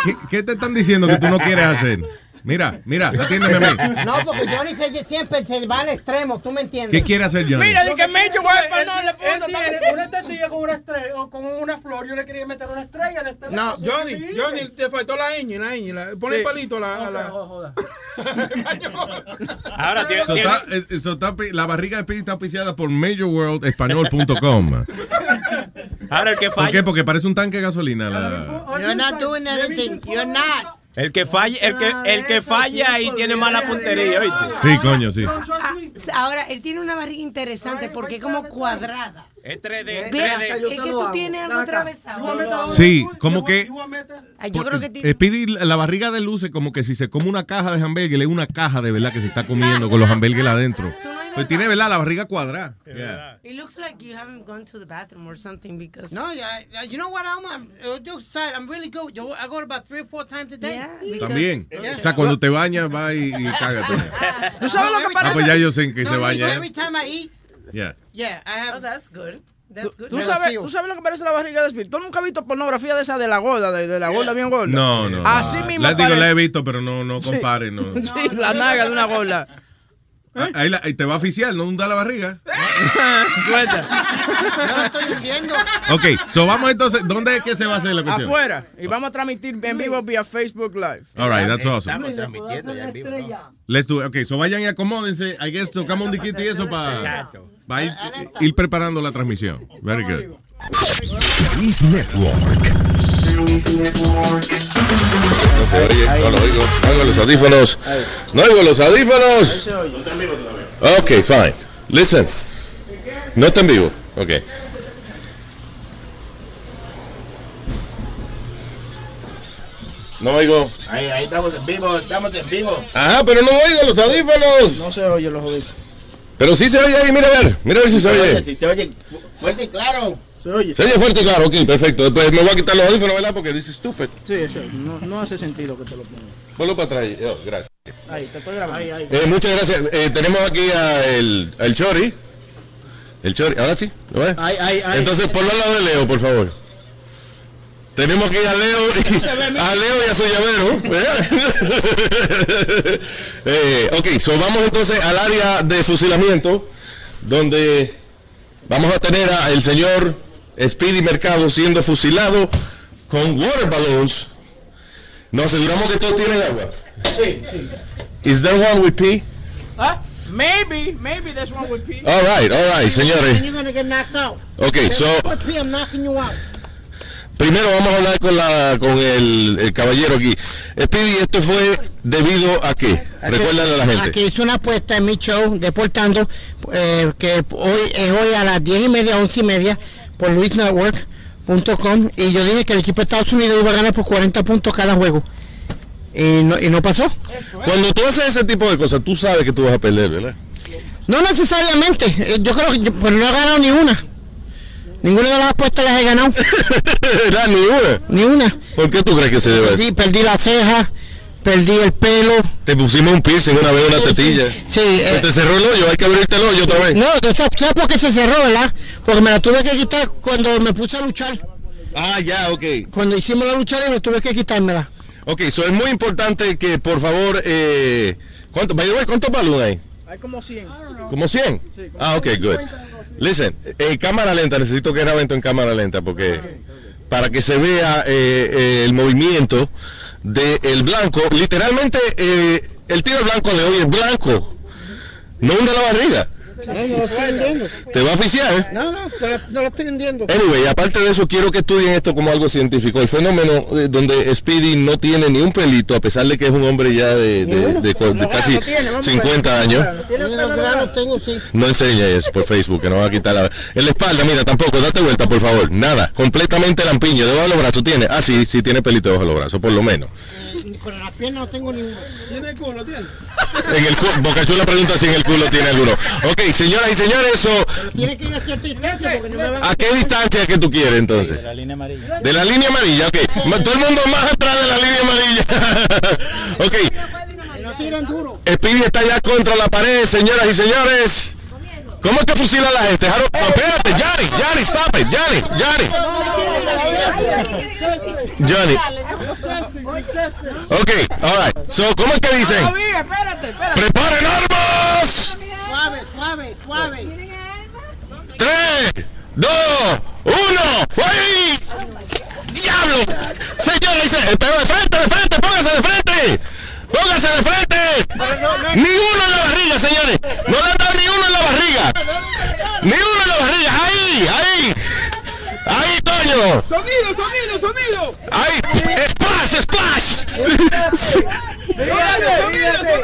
¿Qué, qué te están diciendo que tú no quieres hacer? Mira, mira, atiéndeme a mí. No, porque Johnny se- siempre se va al extremo, ¿tú me entiendes? ¿Qué quiere hacer Johnny? Mira, di que Major Wipe no le tiene una tetilla con una estrella, o con una flor, yo le quería meter una estrella este No, Johnny, Johnny, te faltó la ñ, la ñ. la- Ponle el palito a la. a la- Ahora tiene. So, está- so, está pi- la barriga de Speedy está auspiciada por MajorWorldEspañol.com. Ahora el que ¿Por falla. qué? Porque parece un tanque de gasolina. la- You're not doing anything. You're not. El que falla, el que, el que falla ahí tiene mala puntería, ¿oíste? Sí, coño, sí. Ah, ahora, él tiene una barriga interesante porque es como cuadrada. Es 3D. Mira, 3D. es que tú tienes algo atravesado. Sí, como que Yo creo que. Speedy, la barriga de luce como que si se come una caja de hamburgues, es una caja de verdad que se está comiendo con los hamburgues adentro. Pues tiene, ¿verdad? La barriga cuadrada. Yeah. It looks like you haven't gone to the bathroom or something because... No, yeah, yeah, you know what, Alma? I'm, uh, just side, I'm really good. Yo, I go about three or four times a day. También. O sea, cuando te bañas, va y, y cágate. ¿Tú sabes lo que Ah, parece? pues ya yo sé en que No, se baña. every ¿eh? time I eat, Yeah. yeah, I have. Oh, that's good. That's good. ¿Tú sabes, ¿Tú sabes lo que parece la barriga de Speedy? ¿Tú nunca has visto pornografía de esa de la gorda, de, de la gorda bien gorda? No, no. Así no. mismo La, digo, la he visto, pero no, no Sí. compare. No. Sí, la naga de una gorda. Ah, Ahí, la- ahí te va a oficiar, no hunda la barriga. Suelta. Yo lo estoy viendo. Ok, so vamos entonces, ¿dónde es que se va a hacer la cuestión? Afuera. Y vamos a transmitir en vivo vía Facebook Live. All right, that's awesome. Estamos transmitiendo ya en vivo. ¿no? Let's do it. Ok, so vayan y acomódense. I guess tocamos un diquito y eso para ir, ir preparando la transmisión. Very good. Luis Network. No se oye, no lo oigo. No oigo los audífonos. No oigo los audífonos. Ok, fine. Listen. No está en vivo. Ok. No oigo. Ahí, ahí estamos en vivo, estamos en vivo. Ajá, pero no oigo los audífonos. No se oye los jodidos. Pero sí se oye ahí, mira a ver. Mira a ver si se oye. Si se oye fu- fuerte y claro. Se oye. Se oye fuerte y claro, ok, perfecto. Entonces me voy a quitar los audífonos, ¿verdad? Porque dice stupid. Sí, eso. No, no hace sentido que te lo pongas. Ponlo para atrás. Oh, gracias. Ahí, te estoy grabando. Ahí, ahí. Eh, muchas gracias. Eh, tenemos aquí a el, el Chori. El Chori, ahora sí, ¿lo ves? Ahí, ahí, ahí. Entonces ponlo al lado de Leo, por favor. Tenemos aquí a Leo y, a Leo y a su llavero. ¿verdad? eh, ok, so vamos entonces al área de fusilamiento, donde vamos a tener al señor Speedy Mercado siendo fusilado con water balloons. Nos aseguramos que todos tienen agua. Sí, sí. Is there one with pee? Ah, maybe, maybe there's one with P. All right, all right, And señores. you're gonna get knocked out. Okay, so I'm knocking you out. primero vamos a hablar con la con el, el caballero aquí. Speedy, esto fue debido a qué? Recuérdale a la gente. Aquí hice una apuesta en mi show, Deportando, eh, que hoy es hoy a las 10 y media, 11 y media, por luisnetwork.com. Y yo dije que el equipo de Estados Unidos iba a ganar por 40 puntos cada juego. Y no, y no pasó. Cuando tú haces ese tipo de cosas, tú sabes que tú vas a perder, ¿verdad? No necesariamente. Eh, Yo creo que yo, pero no he ganado ni una. Ninguna de las apuestas las he ganado. ¿Verdad? Ni una. Ni una. ¿Por qué tú crees que se debe? Perdí, perdí la ceja, perdí el pelo. Te pusimos un piercing una vez una tetilla. Sí, Se eh, te cerró el hoyo, hay que abrirte el hoyo otra vez. No, ¿sabes por qué se cerró, verdad? Porque me la tuve que quitar cuando me puse a luchar. Ah, ya, ok. Cuando hicimos la lucha libre tuve que quitármela. Ok, eso es muy importante que por favor, eh, ¿cuánto, ¿cuántos balones hay? Hay como 100. ¿Como 100? Ah, ok, good. Listen, eh, cámara lenta, necesito que graben en cámara lenta porque para que se vea eh, eh, el movimiento del blanco, literalmente eh, el tiro blanco de hoy es blanco, no hunde la barriga. No, no lo estoy vendiendo. Te va a oficiar, ¿eh? No, no, te- no lo estoy vendiendo. Anyway, aparte de eso, quiero que estudien esto como algo científico. El fenómeno eh, donde Speedy no tiene ni un pelito, a pesar de que es un hombre ya de, de- de casi 50 años. Tiene los granos tengo, sí. No enseña eso por Facebook, que no va a quitar la... En la espalda, mira, tampoco, date vuelta, por favor. Nada, completamente lampiño. Debajo de los brazos tiene. Ah, sí, sí tiene pelito debajo de los brazos, por lo menos. En las piernas no tengo ni una. ¿Tiene el culo, tiene? En el culo, Bocachula pregunta si en el culo tiene alguno. Ok, señoras y señores, eso... Tiene que ir a cierta distancia porque no me van ¿A qué distancia que tú quieres entonces? la línea amarilla. De la línea amarilla, ok. Todo el mundo más atrás de la línea amarilla. ok. No tiran duro. Speedy está ya contra la pared, señoras y señores. ¿Cómo es que fusila a la gente? Harold, no, espérate, Johnny, Johnny, stop it, Johnny, Johnny. Johnny. Ok, alright. So, ¿cómo es que dicen? espérate. ¡Preparen armas! Suave, suave, suave. ¡Tres, dos, uno! ¡Ahí! ¡Diablo! Señores, de frente, de frente, póngase de frente. Póngase de frente. Ni uno en la barriga, señores. No le han dado ni uno en la barriga. Ni uno en la barriga. Ahí, ahí. Ahí, Toño. Sonido, sonido, sonido. Ahí. Splash, splash.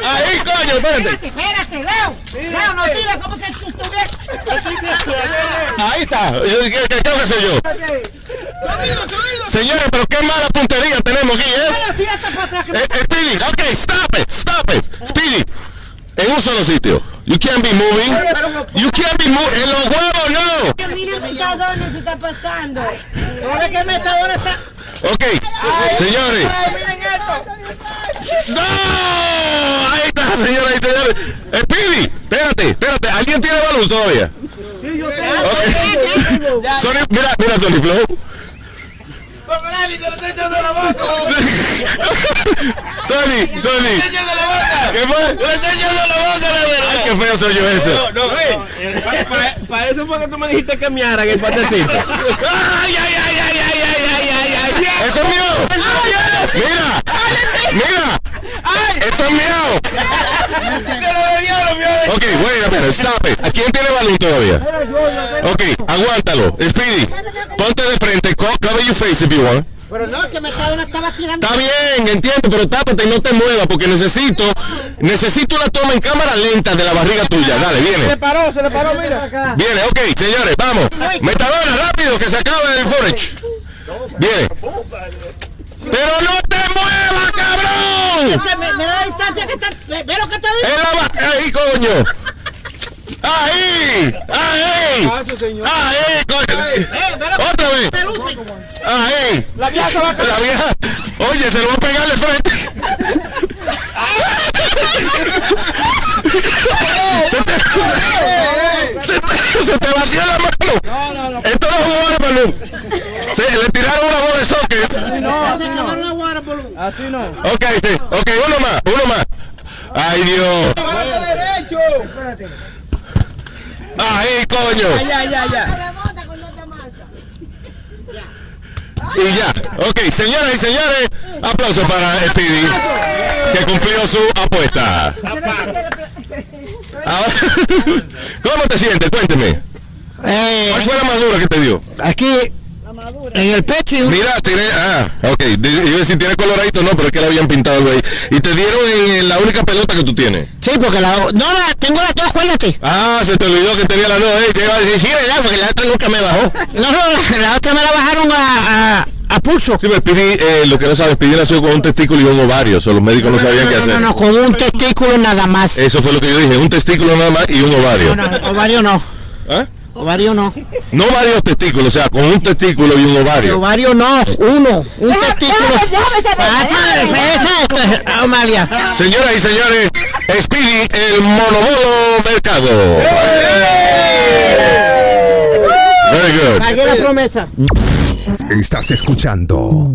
Ahí, coño, espérate. Espérate, Leo. Leo, no tires como que tú estuvieras. Ahí está. Yo dije, ¿Qué creo que soy yo? Sonido, sonido. Señores, pero qué mala puntería tenemos aquí, ¿eh? Eh, eh, Speedy, ok, stop it, stop it. Speedy, en un solo sitio. You can't be moving. You can't be moving. En los huevos, no. Está pasando. Ahora que Metadona está. Ok, señores. Miren esto. ¡No! Ahí está, señoras y señores. Speedy, espérate, espérate. ¿Alguien tiene balón todavía? Sony, mira, mira, Sony Flow. Sony, Sony. ¿Qué fue? Ay, qué feo soy yo eso. Para eso fue que tú me dijiste que meara en el patecito. ¡Ay, ay, ay, ay, ay, ay, ay, ay, ay! ¡Eso es mío! ¡Mira! ¡Mira! ¡Esto es mío! Ok, wait a minute, stop it. ¿A quién tiene balón todavía? Ok, aguántalo. Speedy, ponte de frente. co- Cover your face if you want. Pero no, que Metadona estaba tirando. Está bien, entiendo, pero tápate y no te muevas porque necesito, necesito una toma en cámara lenta de la barriga tuya. Dale, Se le viene. paró, se le paró, mira. Viene, ok, señores, vamos. Metadona, rápido, que se acaba el forage. Viene. Pero no te muevas, cabrón. Me, me da la distancia que está. Ve, lo que la ba- ahí, coño. Ahí, ahí. Ahí, coño. Otra vez. Ahí. La vieja se va a caer. La vieja. Oye, se lo va a pegar de frente. Se te, se te, se te vació la mano. Esto no jugó de balón. Se le tiraron una bola de soccer. Así no, así no. Así no. Ok, sí. Ok, uno más, uno más. Ay, Dios. derecho. Ahí, coño. Ya, ya, ya. Y ya. Ok, señoras y señores, aplauso para Speedy, que cumplió su apuesta. Ahora, ¿Cómo te sientes? Cuénteme. ¿Cuál fue la más dura que te dio? Aquí, en el pecho. Mira, tiene. Ah, ok. a decir tiene coloradito, no, pero es que le habían pintado ahí. Y te dieron en la única pelota que tú tienes. Sí, porque la. No, la, tengo las dos, acuérdate. Ah, se te olvidó que tenía la dos. eh, Te iba a decir, sí, ¿verdad? Porque la otra nunca me bajó. No, no, la, la otra me la bajaron a, a, a a pulso. Sí, pero Speedy, eh, lo que no sabes, Speedy nació con un testículo y un ovario. O sea, los médicos no sabían qué No, hacer. no, no, con un testículo nada más. Eso fue lo que yo dije, un testículo nada más y un ovario. No, no, ovario no. ¿Eh? Ovario no. No varios testículos, o sea, con un testículo y un ovario. Ovario no, uno. Un testículo. Ah, espérate, Amalia. Señoras y señores, Speedy, el monobolo mercado. Very good. Pagué la promesa. Estás escuchando.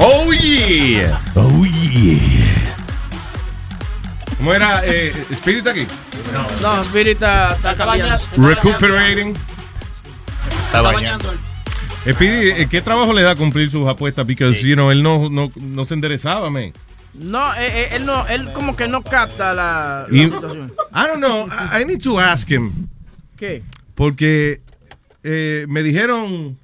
Oh yeah. Oh yeah. ¿Cómo era? Eh, está aquí. No, Spirit está, está cambiando. Recuperating. Está bañando. Speedy, eh, ¿qué trabajo le da cumplir sus apuestas? Porque, you know, él no, no, no se enderezaba, man. No, eh, eh, él no, él como que no capta la, la Y- situación. I don't know. I, I need to ask him. ¿Qué? Porque eh, me dijeron,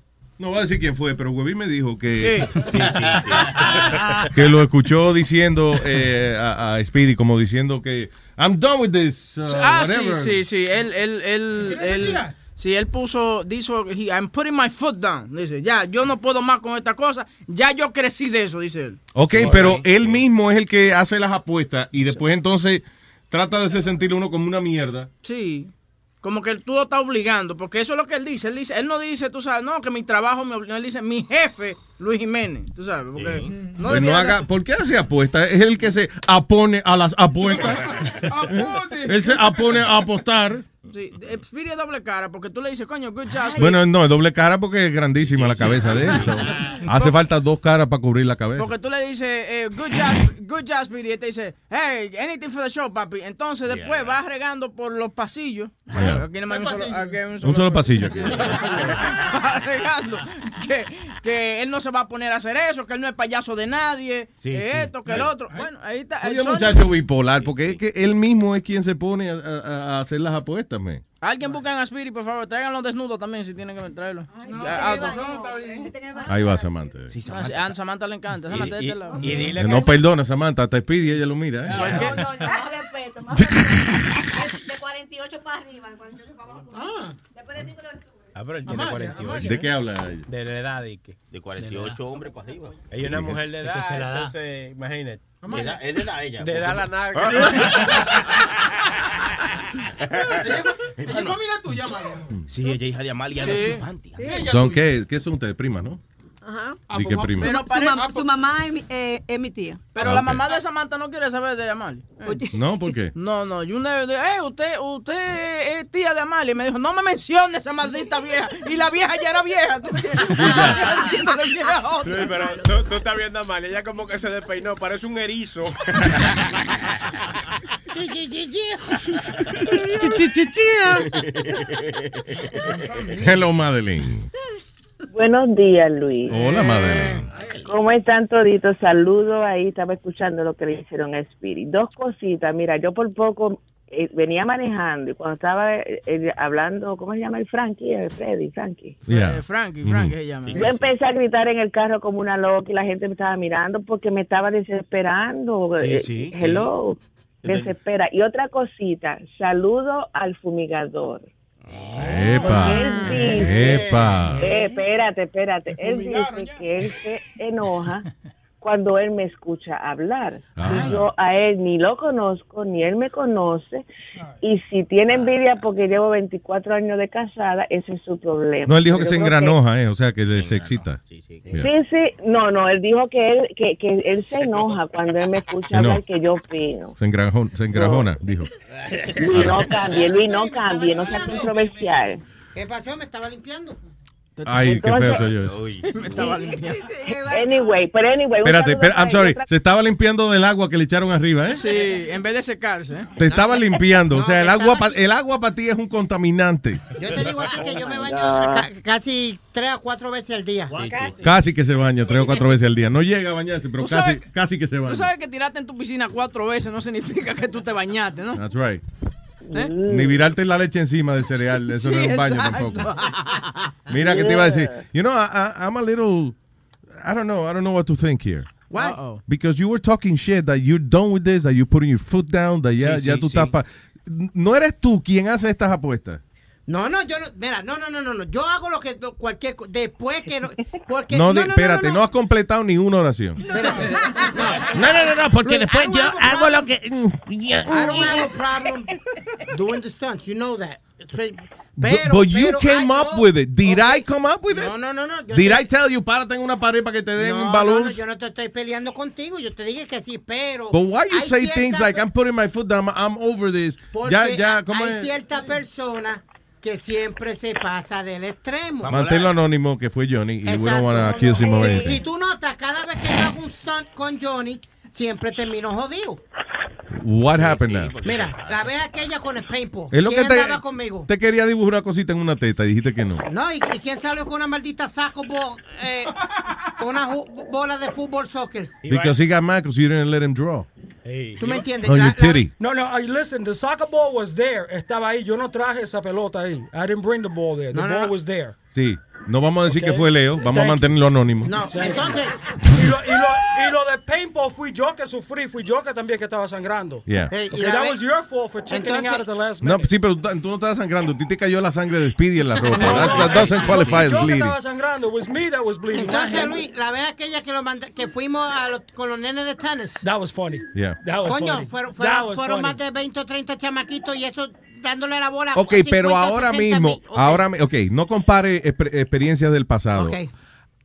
no voy a decir quién fue, pero Webby me dijo que, que lo escuchó diciendo eh, a, a Speedy, como diciendo que I'm done with this. uh, ah, sí, whatever". sí, sí. Él, él, él, él, sí, él puso, dijo, he- I'm putting my foot down. Dice, ya, yo no puedo más con esta cosa. Ya yo crecí de eso, dice él. Ok, pero él mismo es el que hace las apuestas y después entonces trata de hacer sentir uno como una mierda. Sí. Como que tú lo estás obligando, porque eso es lo que él dice. Él dice, él no dice, tú sabes, no, que mi trabajo me obliga. Él dice, mi jefe, Luis Jiménez, tú sabes, porque no Pues no haga, de- ¿Por qué hace apuestas? Es el que se apone a las apuestas. él se apone a apostar. Sí, eh, Speedy es doble cara, porque tú le dices, coño, good job. Bueno, no, es doble cara porque es grandísima la cabeza de él. so, Hace falta dos caras para cubrir la cabeza. Porque tú le dices, eh, good job, good job, y te dice, hey, anything for the show, papi. Entonces después vas regando por los pasillos. Yeah. Aquí un solo, aquí Un solo pasillo regando que, que él no se va a poner a hacer eso, que él no es payaso de nadie, Sí, que sí. esto, que el otro. Bueno, ahí está. Oye, muchacho bipolar, porque es que él mismo es quien se pone a, a- a hacer las apuestas, man. Alguien buscan a Speedy, por favor, tráiganlo desnudo también si tienen que traerlo. Aldo. Ahí va Samantha. Ah, sí, A Samantha le encanta. Samantha, de este lado. Eh, no perdona, Samantha, te pide y ella lo mira. ¿eh? No, no, más respeto. Más respeto. De 48 para arriba, de 48 para abajo. Después de 5 de. Ah, pero él tiene 48. ¿De qué habla ella? De la edad, ¿y qué? De 48 hombres para arriba. Ella es una mujer de edad, se la da. entonces, imagínate. De edad- es de edad ella. De edad la naga. ¿Es familia tuya, María? Sí, ella es hija de Amalia. Sí. no es infantil. ¿Son qué? ¿Qué son ustedes, primas, no? Ajá. ¿Y qué prima? Su, su mamá es mi, eh, es mi tía. Pero Ah, la mamá de Samantha no quiere saber de Amalia. No, ¿por qué? No, no, yo una vez, eh, usted, usted es tía de Amalia. Y me dijo, no me mencione esa maldita vieja. Y la vieja ya era vieja. a. Sí, pero tú, tú estás viendo mal, ella como que se despeinó, parece un erizo. Hello, Madeline. Buenos días, Luis. Hola, Madeline. ¿Cómo están toditos? Saludos ahí, estaba escuchando lo que le hicieron a Spirit. Dos cositas, mira, yo por poco eh, venía manejando y cuando estaba eh, eh, hablando, ¿cómo se llama el Frankie? El Freddy, Frankie. Eh, Frankie, Frankie se llama. Yo empecé a gritar en el carro como una loca y la gente me estaba mirando porque me estaba desesperando. Sí, Eh, sí, sí. Hello, desespera. Y otra cosita, saludo al fumigador. Epa. Él Epa. Eh, espérate, espérate. Él dice que él se enoja cuando él me escucha hablar. Ah. Yo a él ni lo conozco, ni él me conoce. Y si tiene envidia porque llevo 24 años de casada, ese es su problema. No, él dijo que se engranoja, eh, o sea, que se excita. Sí, sí. No, no, él dijo que él, que, que él se enoja cuando él me escucha Que no. hablar que yo opino. Se, engrajona, se engrajona, dijo. Luis, no cambie, Luis, no cambie, no sea controversial. ¿Qué pasó? ¿Me estaba limpiando? Ay, qué feo soy yo. eso. Me estaba limpiando. Anyway, pero anyway. Espérate, I'm sorry. Se estaba limpiando del agua que le echaron arriba, ¿eh? Sí, en vez de secarse. ¿eh? Te estaba limpiando. O sea, el agua, pa- el agua para ti es un contaminante. Yo te digo a ti que yo me baño ca- casi tres a cuatro veces al día. Casi que se baña tres o cuatro veces al día. No llega a bañarse, pero Tú casi, sabes- casi que se Tú baña. sabes que tirarte en tu piscina cuatro veces no significa que tú te bañaste, ¿no? That's right. ¿Eh? Ni virarte la leche encima del cereal. Eso no es un baño exacto. tampoco. Mira que te iba a decir. You know, I, I- I'm a little. I don't know. I don't know what to think here. Why? Because you were talking shit that you're done with this, that you're putting your foot down, that ya, Sí, ya sí, tú estás No eres tú quien hace estas apuestas. No, no, yo no, mira, no, no, no, no, no, yo hago lo que cualquier después que no, porque No, no, no, espérate, no, no, has completado ni una oración. no, no, no, no, porque después yo hago lo que. I don't have a problem doing the stunts, you know that. But, Pero, but you pero, came I up know- with it. Did I come up with it? No, no, no, no. Did te- I tell you, párate en una pared para que te den no, un no, balón? no, yo no te estoy peleando contigo, yo te dije que sí, pero But why you say things like I'm putting my foot down, I'm over this? Porque Ya, ya, ¿cómo hay es? cierta persona que siempre se pasa del extremo. Manténlo anónimo, que fue Johnny, y we don't Exacto. want to accuse him. Si tú notas, cada vez que yo hago un stunt con Johnny, siempre termino jodido. What happened now? Mira, la vez aquella con el paintball. Es lo ¿Quién que te, andaba conmigo? te quería dibujar una cosita en una teta y dijiste que no. No, ¿y, y quién salió con una maldita saco ball, eh, con una bola de fútbol soccer? Because he got mad because you didn't let him draw. ¿Tú me entiendes? On La- your la- titty. No, no, uh, listen, the soccer ball was there. Estaba ahí. Yo no traje esa pelota ahí. I didn't bring the ball there. The No, no, ball no. was there. Sí, no vamos a decir Ok. que fue Leo, vamos a Thank mantenerlo anónimo. No, entonces, Y lo, y, lo, y lo de paintball fui yo que sufrí. Fui yo que también que estaba sangrando. Yeah. Hey, y Okay, that vez- was your fault for chickening Entonces- out at the last No, minute. sí, pero tú no estabas sangrando. A ti te cayó la sangre de Speedy en la ropa. That, that doesn't qualify as yo que bleeding. estaba sangrando. It was me that was bleeding. entonces. Luis, la vez aquella que, lo mandé- que fuimos a los- con los nenes de tenis. That was funny. Yeah. That was Coño, funny. fueron, That fueron, was fueron funny. más de 20 o 30 chamaquitos y eso dándole la bola. Ok, 50, pero ahora 60 mismo, mil. Ok. ahora, ok, no compare exper- experiencias del pasado. Ok.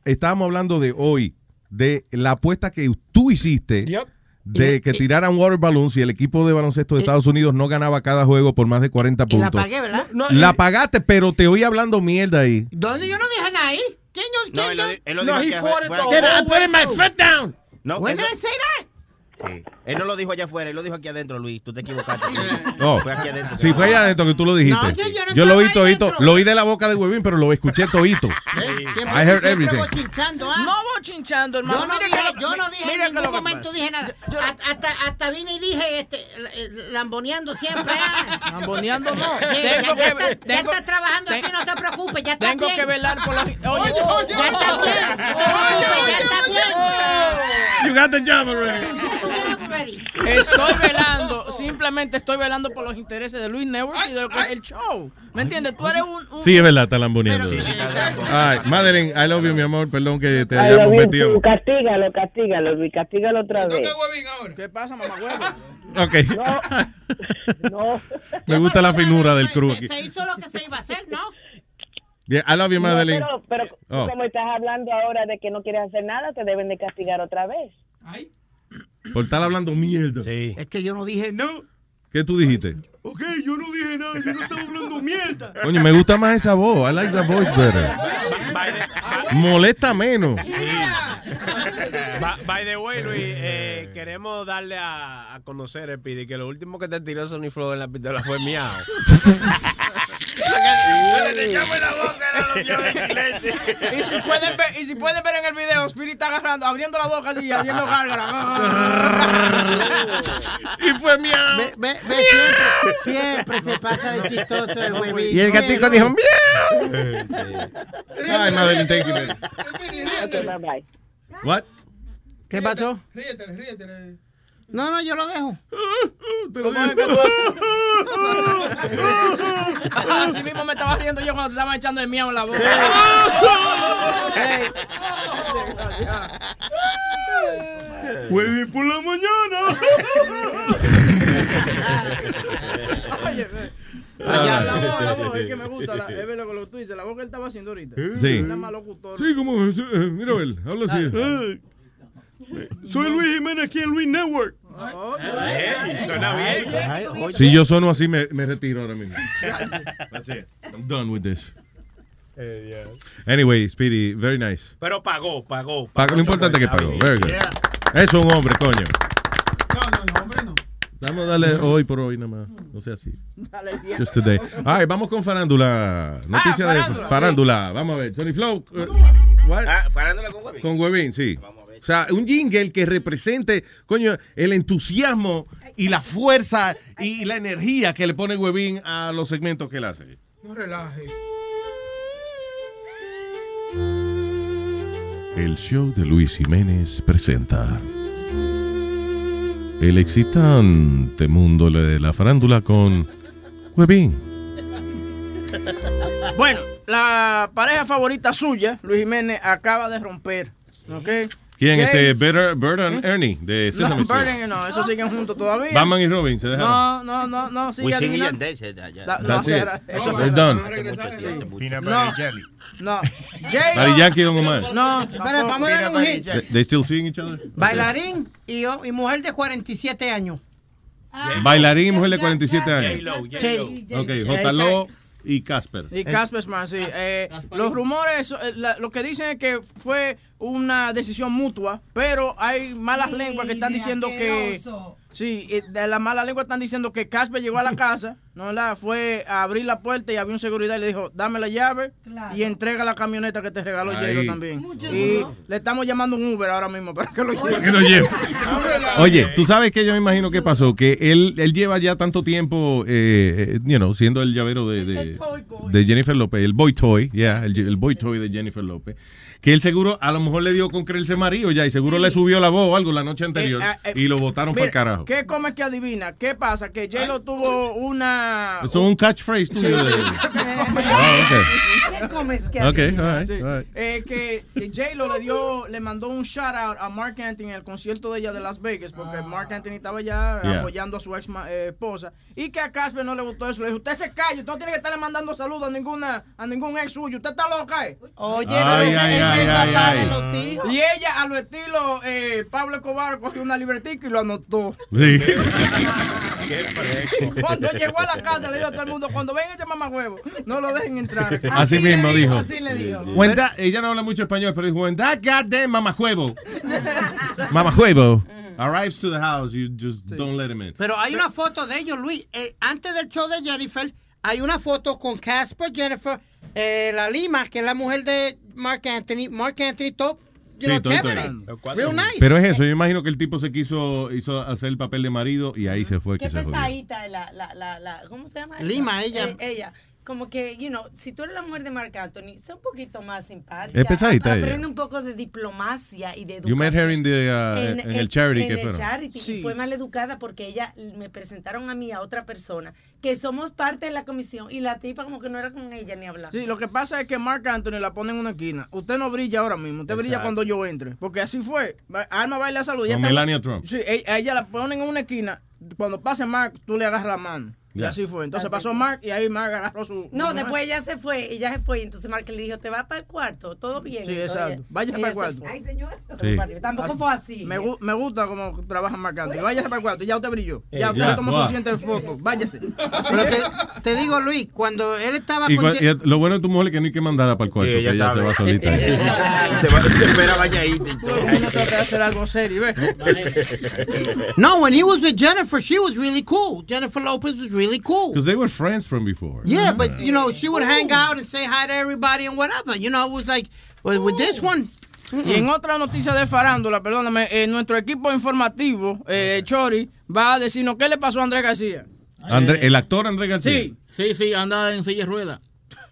Estábamos hablando de hoy, de la apuesta que tú hiciste de Y- que tiraran water balloons y el equipo de baloncesto de Estados Unidos no ganaba cada juego por más de 40 Y la puntos. pagué, ¿verdad? la pagaste, pero te oí hablando mierda ahí. ¿Dónde yo no dije nada ahí? ¿Quién yo? No, quién él lo, él lo No, dijo he que fought fue, it whole I'm putting my foot down. No, When eso- did I say that? Sí. Él no lo dijo allá afuera, él lo dijo aquí adentro, Luis. Tú te equivocaste. Oh. Fue aquí adentro. Sí, fue allá adentro que tú lo dijiste. No, yo- yo no yo lo ahí todito, dentro. lo oí de la boca de Huevín, pero lo escuché todito. Siempre, I heard siempre everything. voy chinchando, ¿ah? No voy chinchando, hermano. Yo no Mira dije, que lo- yo no dije mira en ningún momento dije nada. Yo- Hasta- hasta, hasta vine y dije, este, eh, lamboneando siempre. ¿ah? Lamboneando no. Sí, Tengo ya, ya que- ya trabajando aquí, no te preocupes, ya está Tengo bien. que velar por los. Oye, Ya está bien, no ya está bien. You got the job already. Estoy velando, simplemente estoy velando por los intereses de Luis Network y de lo que es el show. ¿Me entiendes? Tú eres un. un- Sí, es verdad, está lamboneando. Ay, Madeline, I love you, mi amor. Perdón que te hayamos you metido. Castígalo, castígalo, Luis, castígalo otra vez. ¿Qué pasa, mamá huevo? Ok. No. Me gusta la finura del crew aquí. Se hizo lo que se iba a hacer, ¿no? Bien, I love you, No, Madeline. pero, pero Oh. como estás hablando ahora de que no quieres hacer nada, te deben de castigar otra vez. Por estar hablando mierda. Sí. Es que yo no dije no. ¿Qué tú dijiste? Ok, yo no dije nada, yo no estaba hablando mierda. Coño, me gusta más esa voz. I like the voice better. Molesta menos. By, by the way, Luis, eh, queremos darle a, a conocer, Speedy, que lo último que te tiró Sony Flow en la pistola fue miau. Y si pueden ver, y si pueden ver en el video, Spirit está agarrando, abriendo la boca así y haciendo gárgara. y fue miau. Ve, ve, ve, siempre, siempre se pasa de chistoso el huevito. Y el gatico Ve, dijo miau. Ay, Madeline, thank you. Okay, bye bye. What? ¿Qué pasó? Ríetele, ríetele. No, no, yo lo dejo. ¿Cómo es que tú Así mismo me estaba riendo yo cuando te estaba echando el miau en la boca. Huevín por la mañana. Oye. Ah. La, voz, la voz, es que me gusta, la, es ver lo que tú dices, la voz que él estaba haciendo ahorita. Sí. Más locutor. Sí, como, eh, mira, él, habla así. Soy Luis Jiménez aquí en Luis Network. Suena bien. Si yo sono así, me, me retiro ahora mismo. That's it. I'm done with this. Anyway, Speedy, very nice. Pero pagó, pagó. Pago, lo importante es que pagó. Very good. Eso es un hombre, coño. Vamos a darle hoy por hoy nada más. No sea así. Dale, bien. Just today. Ay, vamos con farándula. Noticia de farándula, farándula. Vamos a ver. Sony Flow. uh, what? Ah, con Huevín. Con Huevín, sí. O sea, un jingle que represente, coño, el entusiasmo y la fuerza y la energía que le pone Huevín a los segmentos que él hace. No relaje. El show de Luis Jiménez presenta el excitante mundo de la farándula con Huevín. Bueno, la pareja favorita suya, Luis Jiménez, acaba de romper. ¿Ok? ¿Quién? Este, Bert, Bert and Ernie de No, Sesame Street. No, esos siguen juntos todavía. Batman y Robin se dejaron. No, no, no, no, sigue Wisin y. Yandel, No, That's it. será- eso They're será. done. Peanut No. No. Jay, Daddy Yankee y Don Omar. No, Espera, vamos a dar un hit. They, they still seeing each other? Bailarín y, y mujer de 47 años. Bailarín y mujer de 47 años. Sí. Ok, J. Lo y Casper. Y Casper Smart, sí. Eh, los rumores, eh, la- lo que dicen es que fue una decisión mutua, pero hay malas lenguas que están diciendo que... Sí, de las malas lenguas están diciendo que Casper llegó a la casa, ¿no? La, fue a abrir la puerta y había un seguridad y le dijo, dame la llave y entrega la camioneta que te regaló. Jero también. Y le estamos llamando un Uber ahora mismo para que lo lleve. Que lo lleve. Oye, tú sabes que yo me imagino que pasó, que él, él lleva ya tanto tiempo, eh, eh, you know, siendo el llavero de, de, de Jennifer López, el boy toy, yeah, el, el boy toy de Jennifer López, que él seguro, a lo mejor le dio con creerse marido ya y seguro le subió la voz o algo la noche anterior Eh, eh, y lo botaron para el carajo. ¿Qué come que adivina? ¿Qué pasa? Que J-Lo tuvo una... Eso es un catchphrase Sí, tuyo. de- sí. Ah, ok. ¿Qué comes que adivina? all right, Sí. all right. Eh, que J-Lo le dio, le mandó un shout out a Mark Anthony en el concierto de ella de Las Vegas, porque Mark Anthony estaba ya Yeah. apoyando a su ex eh, esposa, y que a Casper no le gustó eso. Le dijo, usted se calle, usted no tiene que estarle mandando saludos a ninguna, a ningún ex suyo, usted está loca, eh. Oye, Ay, pero ese- ay, ese es el ay, papá ay. de los hijos. Y ella, a lo estilo eh, Pablo Escobar, cogió una libertica y lo anotó. Sí. Cuando llegó a la casa le dijo a todo el mundo, cuando ven ese mamahuevo, no lo dejen entrar. Así mismo dijo. Así le dijo. When that- ella no habla mucho español, pero dijo, when that goddamn mamajuevo, mamajuevo arrives to the house, you just don't let him in. Pero hay una foto de ellos, Luis. Eh, antes del show de Jennifer, hay una foto con Casper, Jennifer, eh, la Lima, que es la mujer de Mark Anthony. Mark Anthony, todo, you Sí, know, todo, chévere. todo. Real nice. Pero es eso, yo imagino que el tipo se quiso hizo hacer el papel de marido y ahí se fue Qué que pesadita es la, la, la, la, ¿cómo se llama? Lima, ella. Eh, ella. Como que, you know, si tú eres la mujer de Marc Anthony, sé un poquito más simpática. Es pesadita ella. Aprende un poco de diplomacia y de educación. You met her in the, uh, en el charity en que el fueron. charity. Y fue mal educada porque ella me presentaron a mí a otra persona que somos parte de la comisión y la tipa como que no era con ella ni hablar. Sí, lo que pasa es que Mark Anthony la pone en una esquina. Usted no brilla ahora mismo, usted brilla cuando yo entre. Porque así fue. Alma baila salud. Con Melania Trump. Sí, e- a ella la ponen en una esquina. Cuando pase Mark, tú le agarras la mano. Y Ya. así fue. Entonces Así pasó fue. Mark y ahí Mark agarró su. No, su- después ella se fue, ella se fue y entonces Mark le dijo, te vas para el cuarto, todo bien. Sí, Entonces, exacto. Váyase ella para el se cuarto. Ay, señor. Sí. Tampoco fue así. Me, gu- me gusta cómo trabaja Mark Anthony. Váyase para el cuarto. Ya usted brilló. Eh, Ya usted ya, se tomó wow. suficientes fotos. Váyase. Pero te, te digo, Luis, cuando él estaba Y con y lo bueno de tu mujer es que no hay que mandarla para el cuarto, Sí, que ella se va solita. te, va, te espera bañadita y todo. Uno trata de hacer algo serio, ¿ves? No, when he was with Jennifer, she was really cool. Jennifer Lopez was really cool. Because they were friends from before. Yeah, but you know, she would hang out and say hi to everybody and whatever. You know, it was like with, with this one. Y en otra noticia de farándula, perdóname, eh, nuestro equipo informativo, eh, Chori, va a decirnos qué le pasó a Andrés García. André- el actor Andrés García. Sí, sí, sí, anda en silla de ruedas.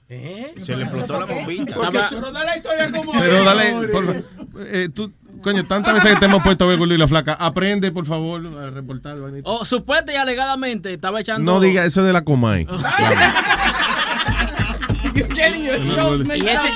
Se le explotó la bombita. Pero da la historia como Pero dale, por- eh, tú, coño, tantas veces que te hemos puesto a ver y la flaca, aprende, por favor, a reportar. vainita. Oh, supuesta y alegadamente estaba echando. No diga eso de la Comay. Y ese,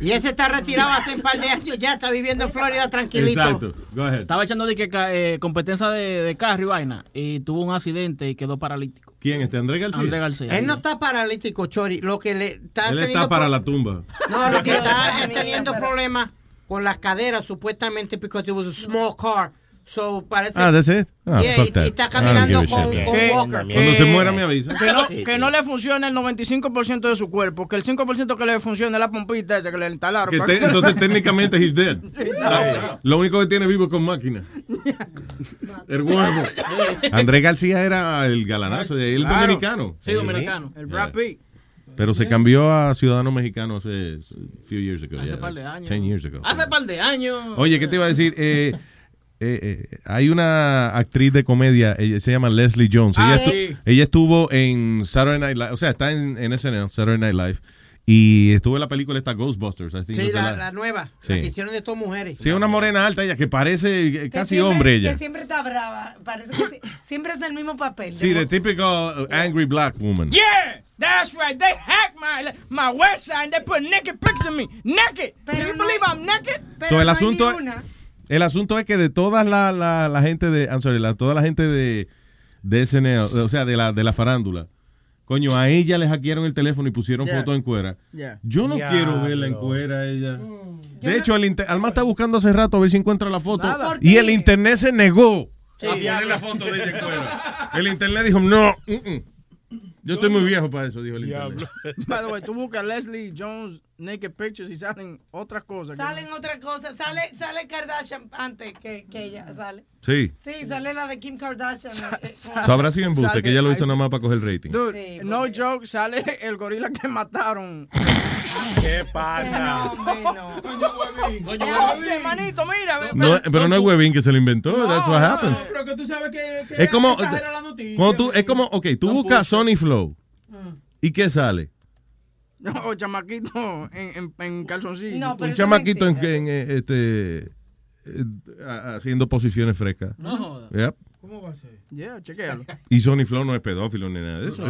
y ese está retirado hace un par de años, ya está viviendo en Florida tranquilito. Exacto. Go ahead. Estaba echando de que eh, competencia de, de carro y vaina. Y tuvo un accidente y quedó paralítico. ¿Quién? ¿Este Andrés García? Andrés García. Él no está paralítico, Chori. Lo que le está Él teniendo está para la tumba. No, lo que está es teniendo problemas con las caderas, supuestamente, because it was a small car. So, parece... Ah, that's it? Ah, Yeah, fuck y- that. y está caminando con, shit. con Que- walker. Cuando se muera me avisa. Que no, que no le funciona el 95% de su cuerpo, que el 5% que le funciona es la pompita esa que le instalaron. Que para te- que se- entonces técnicamente he's dead. está. Lo único que tiene vivo es con máquina. El huevo. Andrés García era el galanazo de él, Claro. dominicano. Sí, dominicano. El Brad Pitt. Pero se cambió a ciudadano mexicano hace few years ago. Hace yeah, par de años. 10 years ago. Hace par de años. Oye, ¿qué te iba a decir? Eh, eh, eh, hay una actriz de comedia, ella se llama Leslie Jones. Ah, ella, sí. ella estuvo en Saturday Night Live, o sea, está en, en SNL, Saturday Night Live, y estuvo en la película esta Ghostbusters. I think Sí, la, la- la nueva, Sí. la que hicieron de todas mujeres. Sí, una morena alta ella, que parece Que casi siempre- hombre ella. Que siempre está brava. Parece que siempre es el mismo papel. Sí, the typical uh, angry black woman. ¡Yeah! That's right. They hacked my my website and they put naked pics of me. Naked. Can you believe I'm naked? So, el asunto, el asunto es que de toda la, la, la gente de, I'm sorry, la, toda la gente de, de SNL, o sea, de la, de la farándula, coño, a ella le hackearon el teléfono y pusieron Yeah. fotos en cuera. Yeah. Yo no quiero verla en cuera a ella. De hecho, el inter- Alma está buscando hace rato a ver si encuentra la foto. Nada. Y el internet se negó Sí. a poner la foto de ella en cuera. El internet dijo, no, mm, mm. Yo estoy muy viejo para eso, dijo el internet. By the way, tú buscas Leslie Jones naked pictures y salen otras cosas. que- Salen otras cosas. Sale, sale Kardashian antes que, que ella sale. Sí. Sí, sale la de Kim Kardashian. eh, eh, habrá sido embuste, que ella lo hizo nada más para coger rating. Dude, no joke, sale el gorila que mataron. ¿Qué No, pasa? no. Manito, mira. No, pero no es Webin que se lo inventó. That's what happens. Pero que tú sabes que, que Es como, la noticia. cuando tú, es como, ok, tú buscas Sony Flow. ¿Y qué sale? No, chamaquito en, en, en calzoncillo. No, Un chamaquito en, en, eh, este, eh, haciendo posiciones frescas. No joda. Yep. ¿Cómo va a ser? Yeah, chequéalo. Y Sony Flow no es pedófilo ni nada de eso.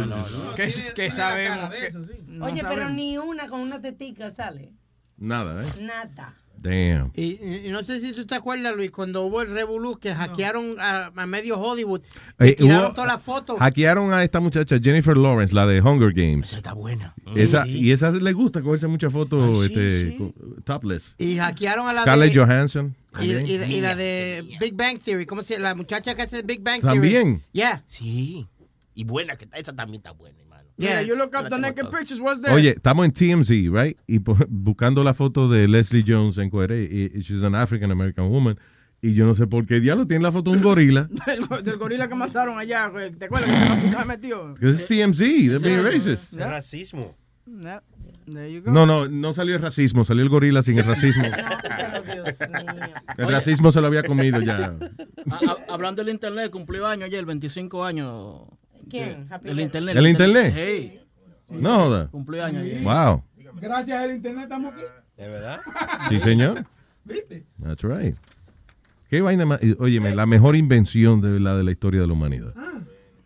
Que, que sabemos. de que- eso, sí. no Oye, pero sabemos. ni una con una tetica sale. Nada, ¿eh? Nada. Damn. Y, no sé si tú te acuerdas, Luis, cuando hubo el revolú que hackearon a, a medio Hollywood, y Eh, tiraron hubo- todas las fotos. Hackearon a esta muchacha Jennifer Lawrence, la de Hunger Games. Está buena. Esa, Sí. Y esa le gusta cogerse muchas fotos Ah, sí, este, sí. topless. Y hackearon a la Scarlett de... Johansson. Y, también. y- y la de Big Bang Theory, ¿cómo se La muchacha que hace Big Bang También. Theory. Yeah. Sí. Y buena, que está- esa también está buena, Yeah. you look up the naked pictures, what's there? Oye, estamos en TMZ, right? Y buscando la foto de Leslie Jones en cuera. Y, y she's an African American woman. Y yo no sé por qué diablo tiene la foto de un gorila. del, go- del gorila que mataron allá, güey. ¿te acuerdas que estaba metido? Because it's TMZ, they're being racist. Es racismo. Go. No, no, no salió el racismo, salió el gorila sin el racismo. Pero Dios mío. El racismo se lo había comido ya. A- a- hablando del internet, cumplió años ayer, 25 años. ¿Quién? Happy El internet. ¿El internet? Hey, No joda. cumplió años ayer. Wow. Gracias al internet estamos aquí. ¿De verdad? Sí, señor. ¿Viste? That's right. Qué vaina más. Óyeme, la mejor invención de la de la historia de la humanidad. Sí,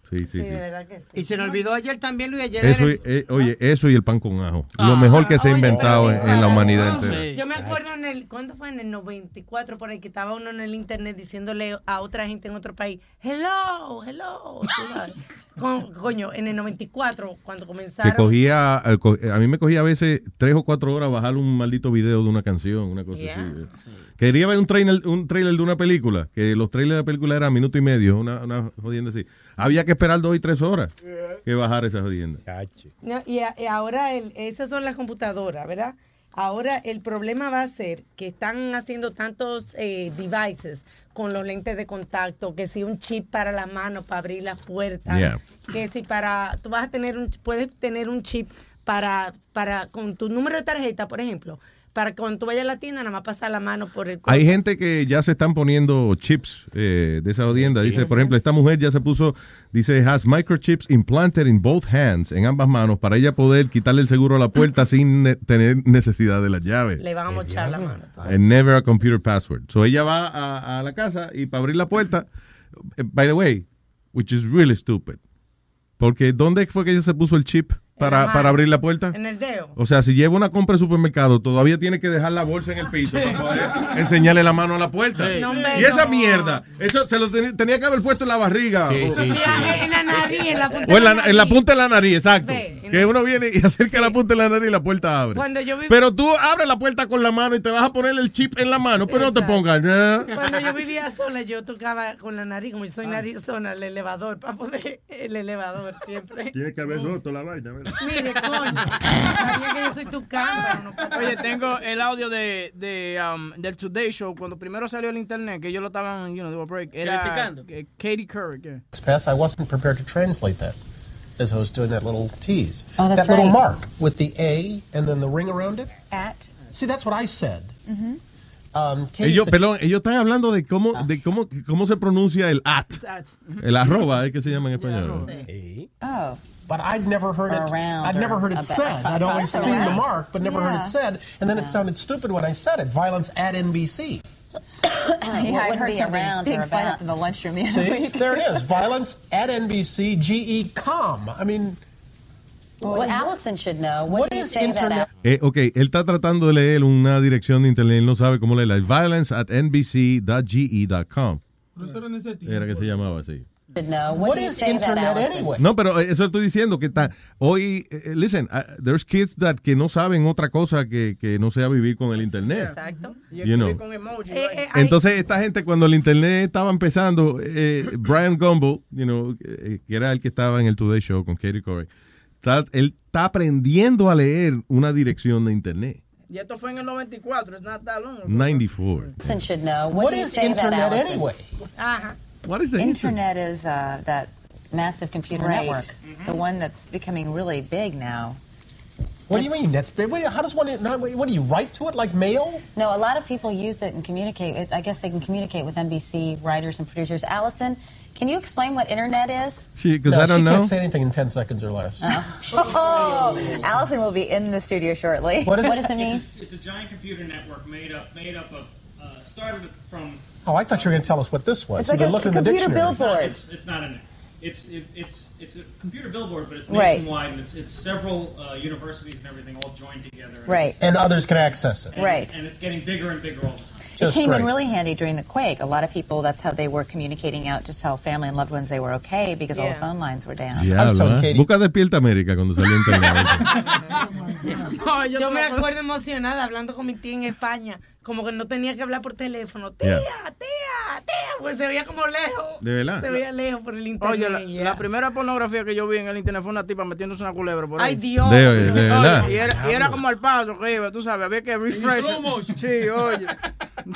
sí, Sí, sí. de verdad que sí. Y se nos olvidó ayer también, Luis, ayer Eso, era- y- eh, oye, eso y el pan con ajo. Lo mejor que se ha inventado en, la humanidad Ah, entera. sí. Yo me acuerdo en el, ¿cuándo fue? En el 94, por ahí, que estaba uno en el internet diciéndole a otra gente en otro país, hello, hello. Con- coño, en el 94, cuando Que comenzaron. cogía, eh, co- a mí me cogía a veces tres o cuatro horas bajar un maldito video de una canción, una cosa Yeah. así. Quería ver un trailer, un trailer de una película, que los trailers de película eran minuto y medio, una, una jodienda así. Había que esperar dos y tres horas que bajar esa jodienda. Chachi. No, y, a- y ahora el- esas son las computadoras, ¿verdad? Ahora el problema va a ser que están haciendo tantos eh, devices con los lentes de contacto, que si un chip para la mano para abrir las puertas, Yeah. que si para, tú vas a tener un, puedes tener un chip para, para, con tu número de tarjeta, por ejemplo, para que cuando tú vayas a la tienda nada más pasar la mano por el Hay coso. gente que ya se están poniendo chips eh, de esa jodienda. Dice, por ejemplo, esta mujer ya se puso, dice, has microchips implanted in both hands, en ambas manos, para ella poder quitarle el seguro a la puerta sin ne- tener necesidad de las llaves. Le van a mochar la mano. And never a computer password. So ella va a, a la casa y para abrir la puerta, eh, by the way, which is really stupid. Porque ¿dónde fue que ella se puso el chip para, para abrir la puerta? En el dedo. O sea, si lleva una compra de supermercado, todavía tiene que dejar la bolsa en el piso para poder enseñarle la mano a la puerta. No, y esa mierda, eso se lo ten- tenía que haber puesto en la barriga. Sí, o, sí, en la nariz, en la punta o en, la, nariz. en la punta de la nariz, exacto. Ve, que uno viene y acerca la punta de la nariz y la puerta abre. Cuando yo Pero tú abres la puerta con la mano y te vas a poner el chip en la mano, pero no te pongas nada. Cuando yo vivía sola, yo tocaba con la nariz, como yo soy narizona, el elevador, para poder, el elevador siempre. Tiene que haber roto la vaina, ¿verdad? Mire, coño, sabía que yo soy tu cámara. No Oye, tengo el audio de, de um, del Today Show cuando primero salió el internet, que ellos lo estaban, you know, break. Era Criticando. Katie Couric. yeah. Pass, I wasn't prepared to translate that as I was doing that little tease. Oh, that's that little right. mark with the A and then the ring around it. At. See, that's what I said. Mm-hmm. Um, Ellos, said- perdón, ellos están hablando de cómo, de cómo, cómo se pronuncia el at. At. El arroba, es que se llama en español. Oh. But I'd never heard it. Around I'd never heard it said. I'd always That's seen the mark, but never heard it said. And then it sounded stupid when I said it. Violence at NBC. Yeah, I heard be around big or about. in the lunchroom the See, there it is. Violence at NBC. GE com. I mean, Well, Allison should know. What, do you say to? Eh, ok, él está tratando de leer una dirección de internet, él no sabe cómo leerla. Es violence at nbc.ge.com. Era que se llamaba así. What, to that, Allison? No, pero eh, eso estoy diciendo que está hoy, eh, eh, listen, uh, there's kids that que no saben otra cosa que, que no sea vivir con el internet. Exacto. You know. con emoji. Eh, eh, Entonces esta gente cuando el internet estaba empezando, eh, Brian Gumble, you know, eh, que era el que estaba en el Today Show con Katie Corey, está- él está aprendiendo a leer una dirección de internet. Y esto fue en el 94, it's not that long. ago. 94. Allison should know. What, What is internet anyway? Ajá. What is the Internet is uh, that massive computer Right. network, the one that's becoming really big now. What do you mean? That's big. What, how does one? What do you write to it like mail? No, a lot of people use it and communicate. It, I guess they can communicate with NBC writers and producers. Allison, can you explain what internet is? She, because no, I don't she know. can't say anything in ten seconds or less. Oh, Allison will be in the studio shortly. What is it? does it mean? It's a giant computer network made up made up of uh, started from. Oh, I thought you were going to tell us what this was. It's so like they're a looking in the computer dictionary. billboard. It's, it's not an. It's it, it's it's a computer billboard, but it's Right. nationwide, and it's it's several uh, universities and everything all joined together. And Right. And others can access it. and- Right. And it's getting bigger and bigger all the time. it came in really handy during the quake. A lot of people, that's how they were communicating out to tell family and loved ones they were okay because all the phone lines were down. Diablo, ¿eh? Busca Despierta América cuando salió internet. yo, me acuerdo emocionada hablando con mi tía en España, como que no tenía que hablar por teléfono. Tía, Yeah. tía, tía, pues se veía como lejos. ¿De verdad? Se veía lejos por el internet. Oye, la, primera pornografía que yo vi en el internet fue una tipa metiéndose una culebra por ahí. Ay, Dios. De- de Oye, verdad. y, era, y era como al paso que iba, tú sabes, había que refresh. Sí, oye.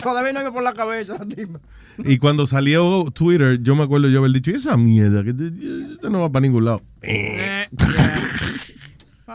Todavía no iba por la cabeza la tipa. Y cuando salió Twitter, yo me acuerdo yo haber dicho, "¿Y esa mierda, que esto no va para ningún lado.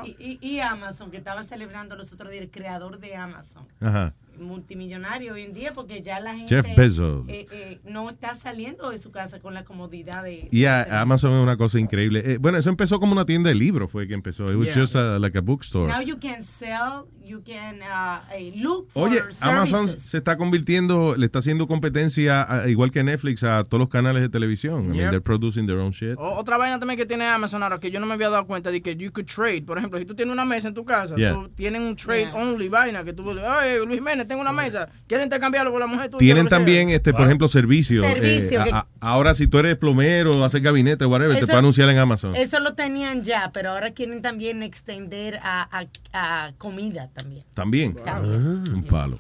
Y, y- y Amazon, que estaba celebrando los otros días, el creador de Amazon. Ajá. Multimillonario hoy en día, porque ya la gente Jeff Bezos. eh, eh, no está saliendo de su casa con la comodidad de. Y a- Amazon es una cosa increíble. Eh, bueno, eso empezó como una tienda de libros, fue que empezó. It was Yeah. just a- like a bookstore. Now you can sell, you can uh, eh, look for Oye, Amazon services. se está convirtiendo, le está haciendo competencia, a- igual que Netflix, a todos los canales de televisión. I mean, Yep. they're producing their own shit. O- otra vaina también que tiene Amazon ahora que yo no me había dado cuenta de que you could trade. Por ejemplo, si tú tienes una mesa en tu casa, Yeah. tú tienes un trade only vaina que tú, ay, Luis Jiménez, tengo una mesa, ¿quieres intercambiarlo con la mujer tuya? Tienen también, este, por ejemplo, servicios. Servicio, eh, que- ahora, si tú eres plomero, haces gabinete, whatever, te Eso- puede anunciar en Amazon. Eso lo tenían ya, pero ahora quieren también extender a, a- a comida también. También. También. Un palo.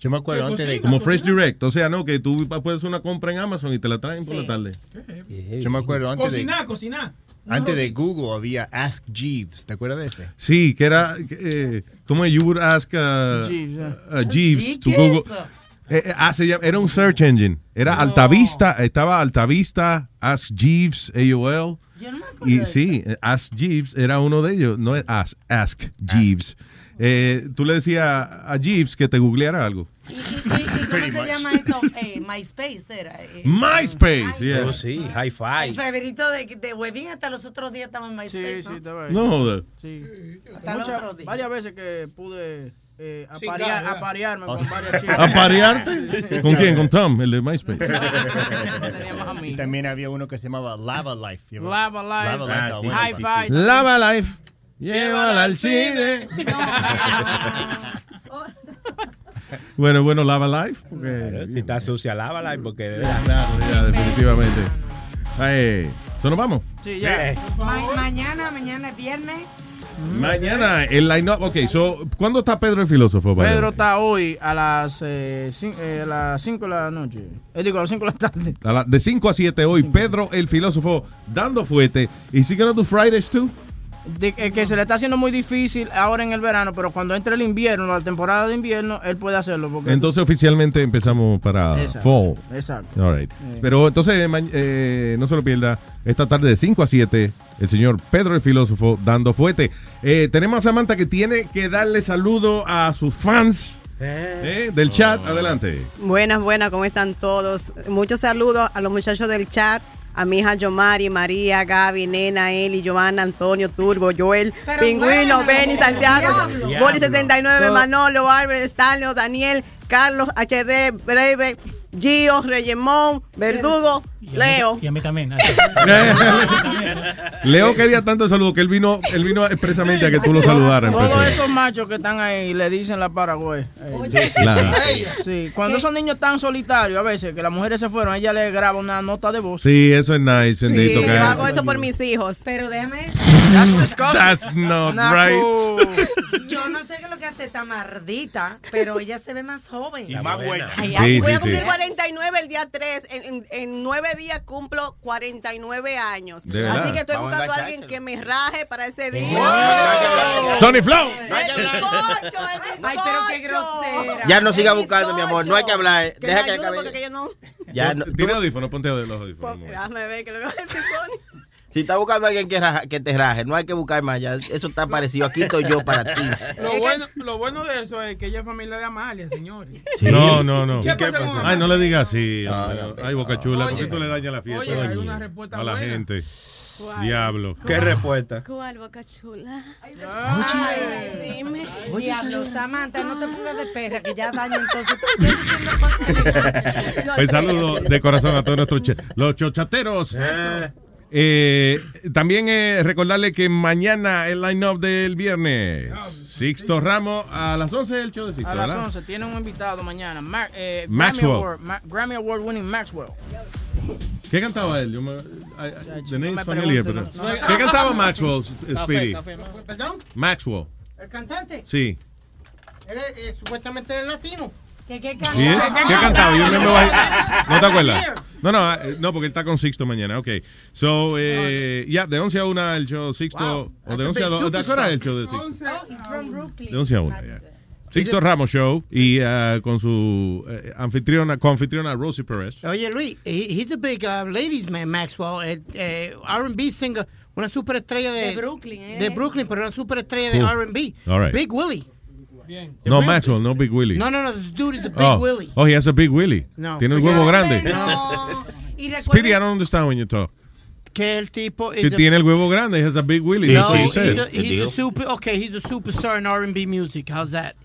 Yo me acuerdo antes de... Como Fresh Direct. O sea, no, que tú puedes hacer una compra en Amazon y te la traen por la tarde. Yo me acuerdo antes de... Cocinar, cocinar. Antes de Google había Ask Jeeves, ¿te acuerdas de ese? Sí, que era, eh, ¿cómo es? You would ask uh, Jeeves, uh, Jeeves ¿Qué to Google. Eh, eh, ah, se llama- era un search engine. Era Altavista, estaba Altavista, Ask Jeeves, AOL. y sí, Ask Jeeves era uno de ellos, no es Ask, Ask Jeeves. Eh, tú le decías a Jeeves que te googleara algo. ¿Y cómo se llama esto? Eh, MySpace era. eh. MySpace, yeah. Oh, sí, High El Five. favorito de, de Webin hasta los otros días estaba en MySpace. Sí, ¿no? sí, estaba ahí. No joder. Sí. Hasta el Muchas- otro día. varias veces que pude eh, Sí, aparearme Oh, con sí. varias chicas. ¿Aparearte? ¿Con quién? ¿Con Tom, el de MySpace? Y también había uno que se llamaba Lava Life. ¿you Lava Life, Lava Life, Ah, sí. bueno, High sí, Five. sí. Lava Life. Llévala al cine. Bueno, bueno, Lava Life. Porque, Si está sucia, lávala porque... Claro, ya, definitivamente. Ay, ¿so nos vamos? Sí, ya. Ma- mañana, mañana es viernes. Mañana el line-up. Ok, so, ¿cuándo está Pedro el filósofo? Pedro está hoy a las 5 a las cinco de la noche. Eh, digo, a las 5 de la tarde. A la- de 5 a 7 hoy, Pedro el filósofo dando fuerte. ¿Y si gonna do Fridays too? De- eh, que se le está haciendo muy difícil ahora en el verano, pero cuando entre el invierno, la temporada de invierno, él puede hacerlo. Porque Entonces oficialmente empezamos para Exacto, fall. exacto. All right. Eh. Pero entonces eh, no se lo pierda esta tarde de 5 a 7 el señor Pedro el filósofo dando fuerte. Eh, tenemos a Samantha que tiene que darle saludo a sus fans eh, del chat. Adelante. Buenas, buenas, ¿cómo están todos? Muchos saludos a los muchachos del chat, a mi hija Yomari, María, Gaby, Nena, Eli, Joana, Antonio, Turbo, Joel, Pero Pingüino, bueno, Benny, Santiago. Boris 69, Todo. Manolo, Albert, Stanley, Daniel, Carlos, HD, Breve, Gio, Reyemón, Verdugo, Leo. Y a mí también. Leo quería tanto saludo que él vino, él vino expresamente a que tú lo saludaras. Todos esos machos que están ahí le dicen la Paraguay. Eh, Claro. Sí, cuando esos niños están solitarios, a veces que las mujeres se fueron, ella le graba una nota de voz. Sí, eso es nice. Sí, yo hago eso por mis hijos. Pero déjame That's not right. Yo no sé qué es lo que hace Tamardita, pero ella se ve más joven. Y más buena. Ay, Sí, ay, voy sí, a cumplir sí. 49 el día 3. En, en- en días cumplo 49 años. ¿De verdad? Así que estoy Vamos buscando a alguien que me raje para ese día. Sony Flow. El bizcocho, el Ay, pero qué grosera. Ya no siga buscando, mi amor. No hay que hablar. Que Deja me que ayude acabe. porque que yo no. Ya no- Tiene audífono, ponte los audífonos. Déjame ver que lo que va a decir Sony. Si está buscando a alguien que, raja- que te raje, no hay que buscar más. Ya, eso está parecido. Aquí estoy yo para ti. Lo bueno, lo bueno de eso es que ella es familia de Amalia, señores. No, no, no. ¿Qué pasa con Ay, no le digas así. No, hombre. Ay, Boca Chula, ¿por qué Oye, tú le dañas la fiesta oye, hay una respuesta a la buena. gente? ¿Cuál? Diablo. ¿Qué respuesta? ¿Cuál boca chula? Ay, dime. Diablo, Samantha, no te pongas de perra, que ya daña entonces. Tú estás cosas elegantes. Pues saludo de corazón a todos nuestros los chochateros. Eh, también eh, recordarle que mañana el line-up del viernes. Sixto Ramos a las 11 el show de Sixto, A las ¿verdad? 11 tiene un invitado mañana. Ma- eh, Maxwell. Grammy Award, Ma- Grammy Award winning Maxwell. ¿Qué cantaba él? Yo me, I- I- the name's me familiar, pregunte, pero- no- no. ¿Qué cantaba Maxwell, Speedy? ¿Perdón? Maxwell. ¿El cantante? Sí. Él es- eh, supuestamente era latino. ¿Qué, qué ¿Sí es? ¿Qué cantaba? Yo me me bajé- ¿No te acuerdas? No, no, eh, no, porque él está con Sixto mañana. Ok. So, eh, ya, de 11 a 1 el show Sixto. O de 11 a 2. ¿Te acuerdas del show de Sixto? Oh, he's from Brooklyn. De 11 a 1, ya. Sixto Ramos Show y ah, con su eh, anfitriona, coanfitriona Rosie Perez. Oye, Luis, he- he's a big uh, ladies man, Maxwell. Eh, R&B singer, una superestrella de... De Brooklyn, ¿eh? De Brooklyn, pero una superestrella de Cool. R&B. All right. Big Willie. No, Maxwell, no Big Willie. No, no, no, the dude is the Big oh. Willie. oh, he has a Big Willie. No. Tiene el Forget huevo it. grande. No. Y Speedy, I don't understand when you talk. Que el tipo Que is a- tiene el huevo grande, he has a Big Willie. No, That's what you he's, said. a, he's a super. Okay, he's a superstar in R&B music. How's that?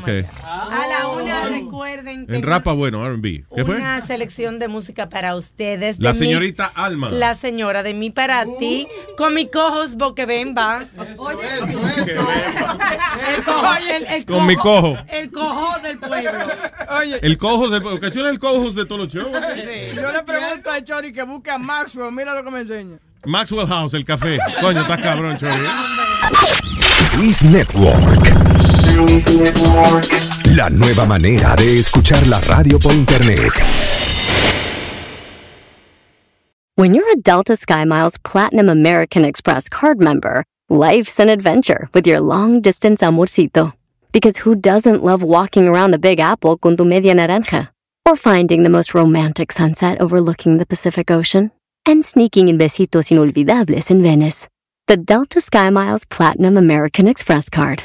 Okay. A la una, recuerden. En rapa, bueno, R&B. ¿Qué fue? Una selección de música para ustedes. de La mi- señorita Alma. La señora de mí para ti. Con mi cojos Boquebemba. Oye, El cojo, el, el Con mi cojo. El cojo del pueblo. Oye, El cojos, del, ocasiona el cojos de todos los shows. yo le pregunto a Chori que busque a Maxwell. Mira lo que me enseña. Maxwell House, el café. Coño, estás cabrón, Chori. Luis Network. La nueva manera de escuchar la radio por internet. When you're a Delta SkyMiles Platinum American Express card member, life's an adventure with your long distance amorcito. Because who doesn't love walking around the Big Apple con tu media naranja? Or finding the most romantic sunset overlooking the Pacific Ocean? And sneaking in besitos inolvidables in Venice. The Delta SkyMiles Platinum American Express card.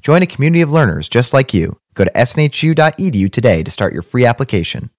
Join a community of learners just like you. Go to snhu.edu today to start your free application.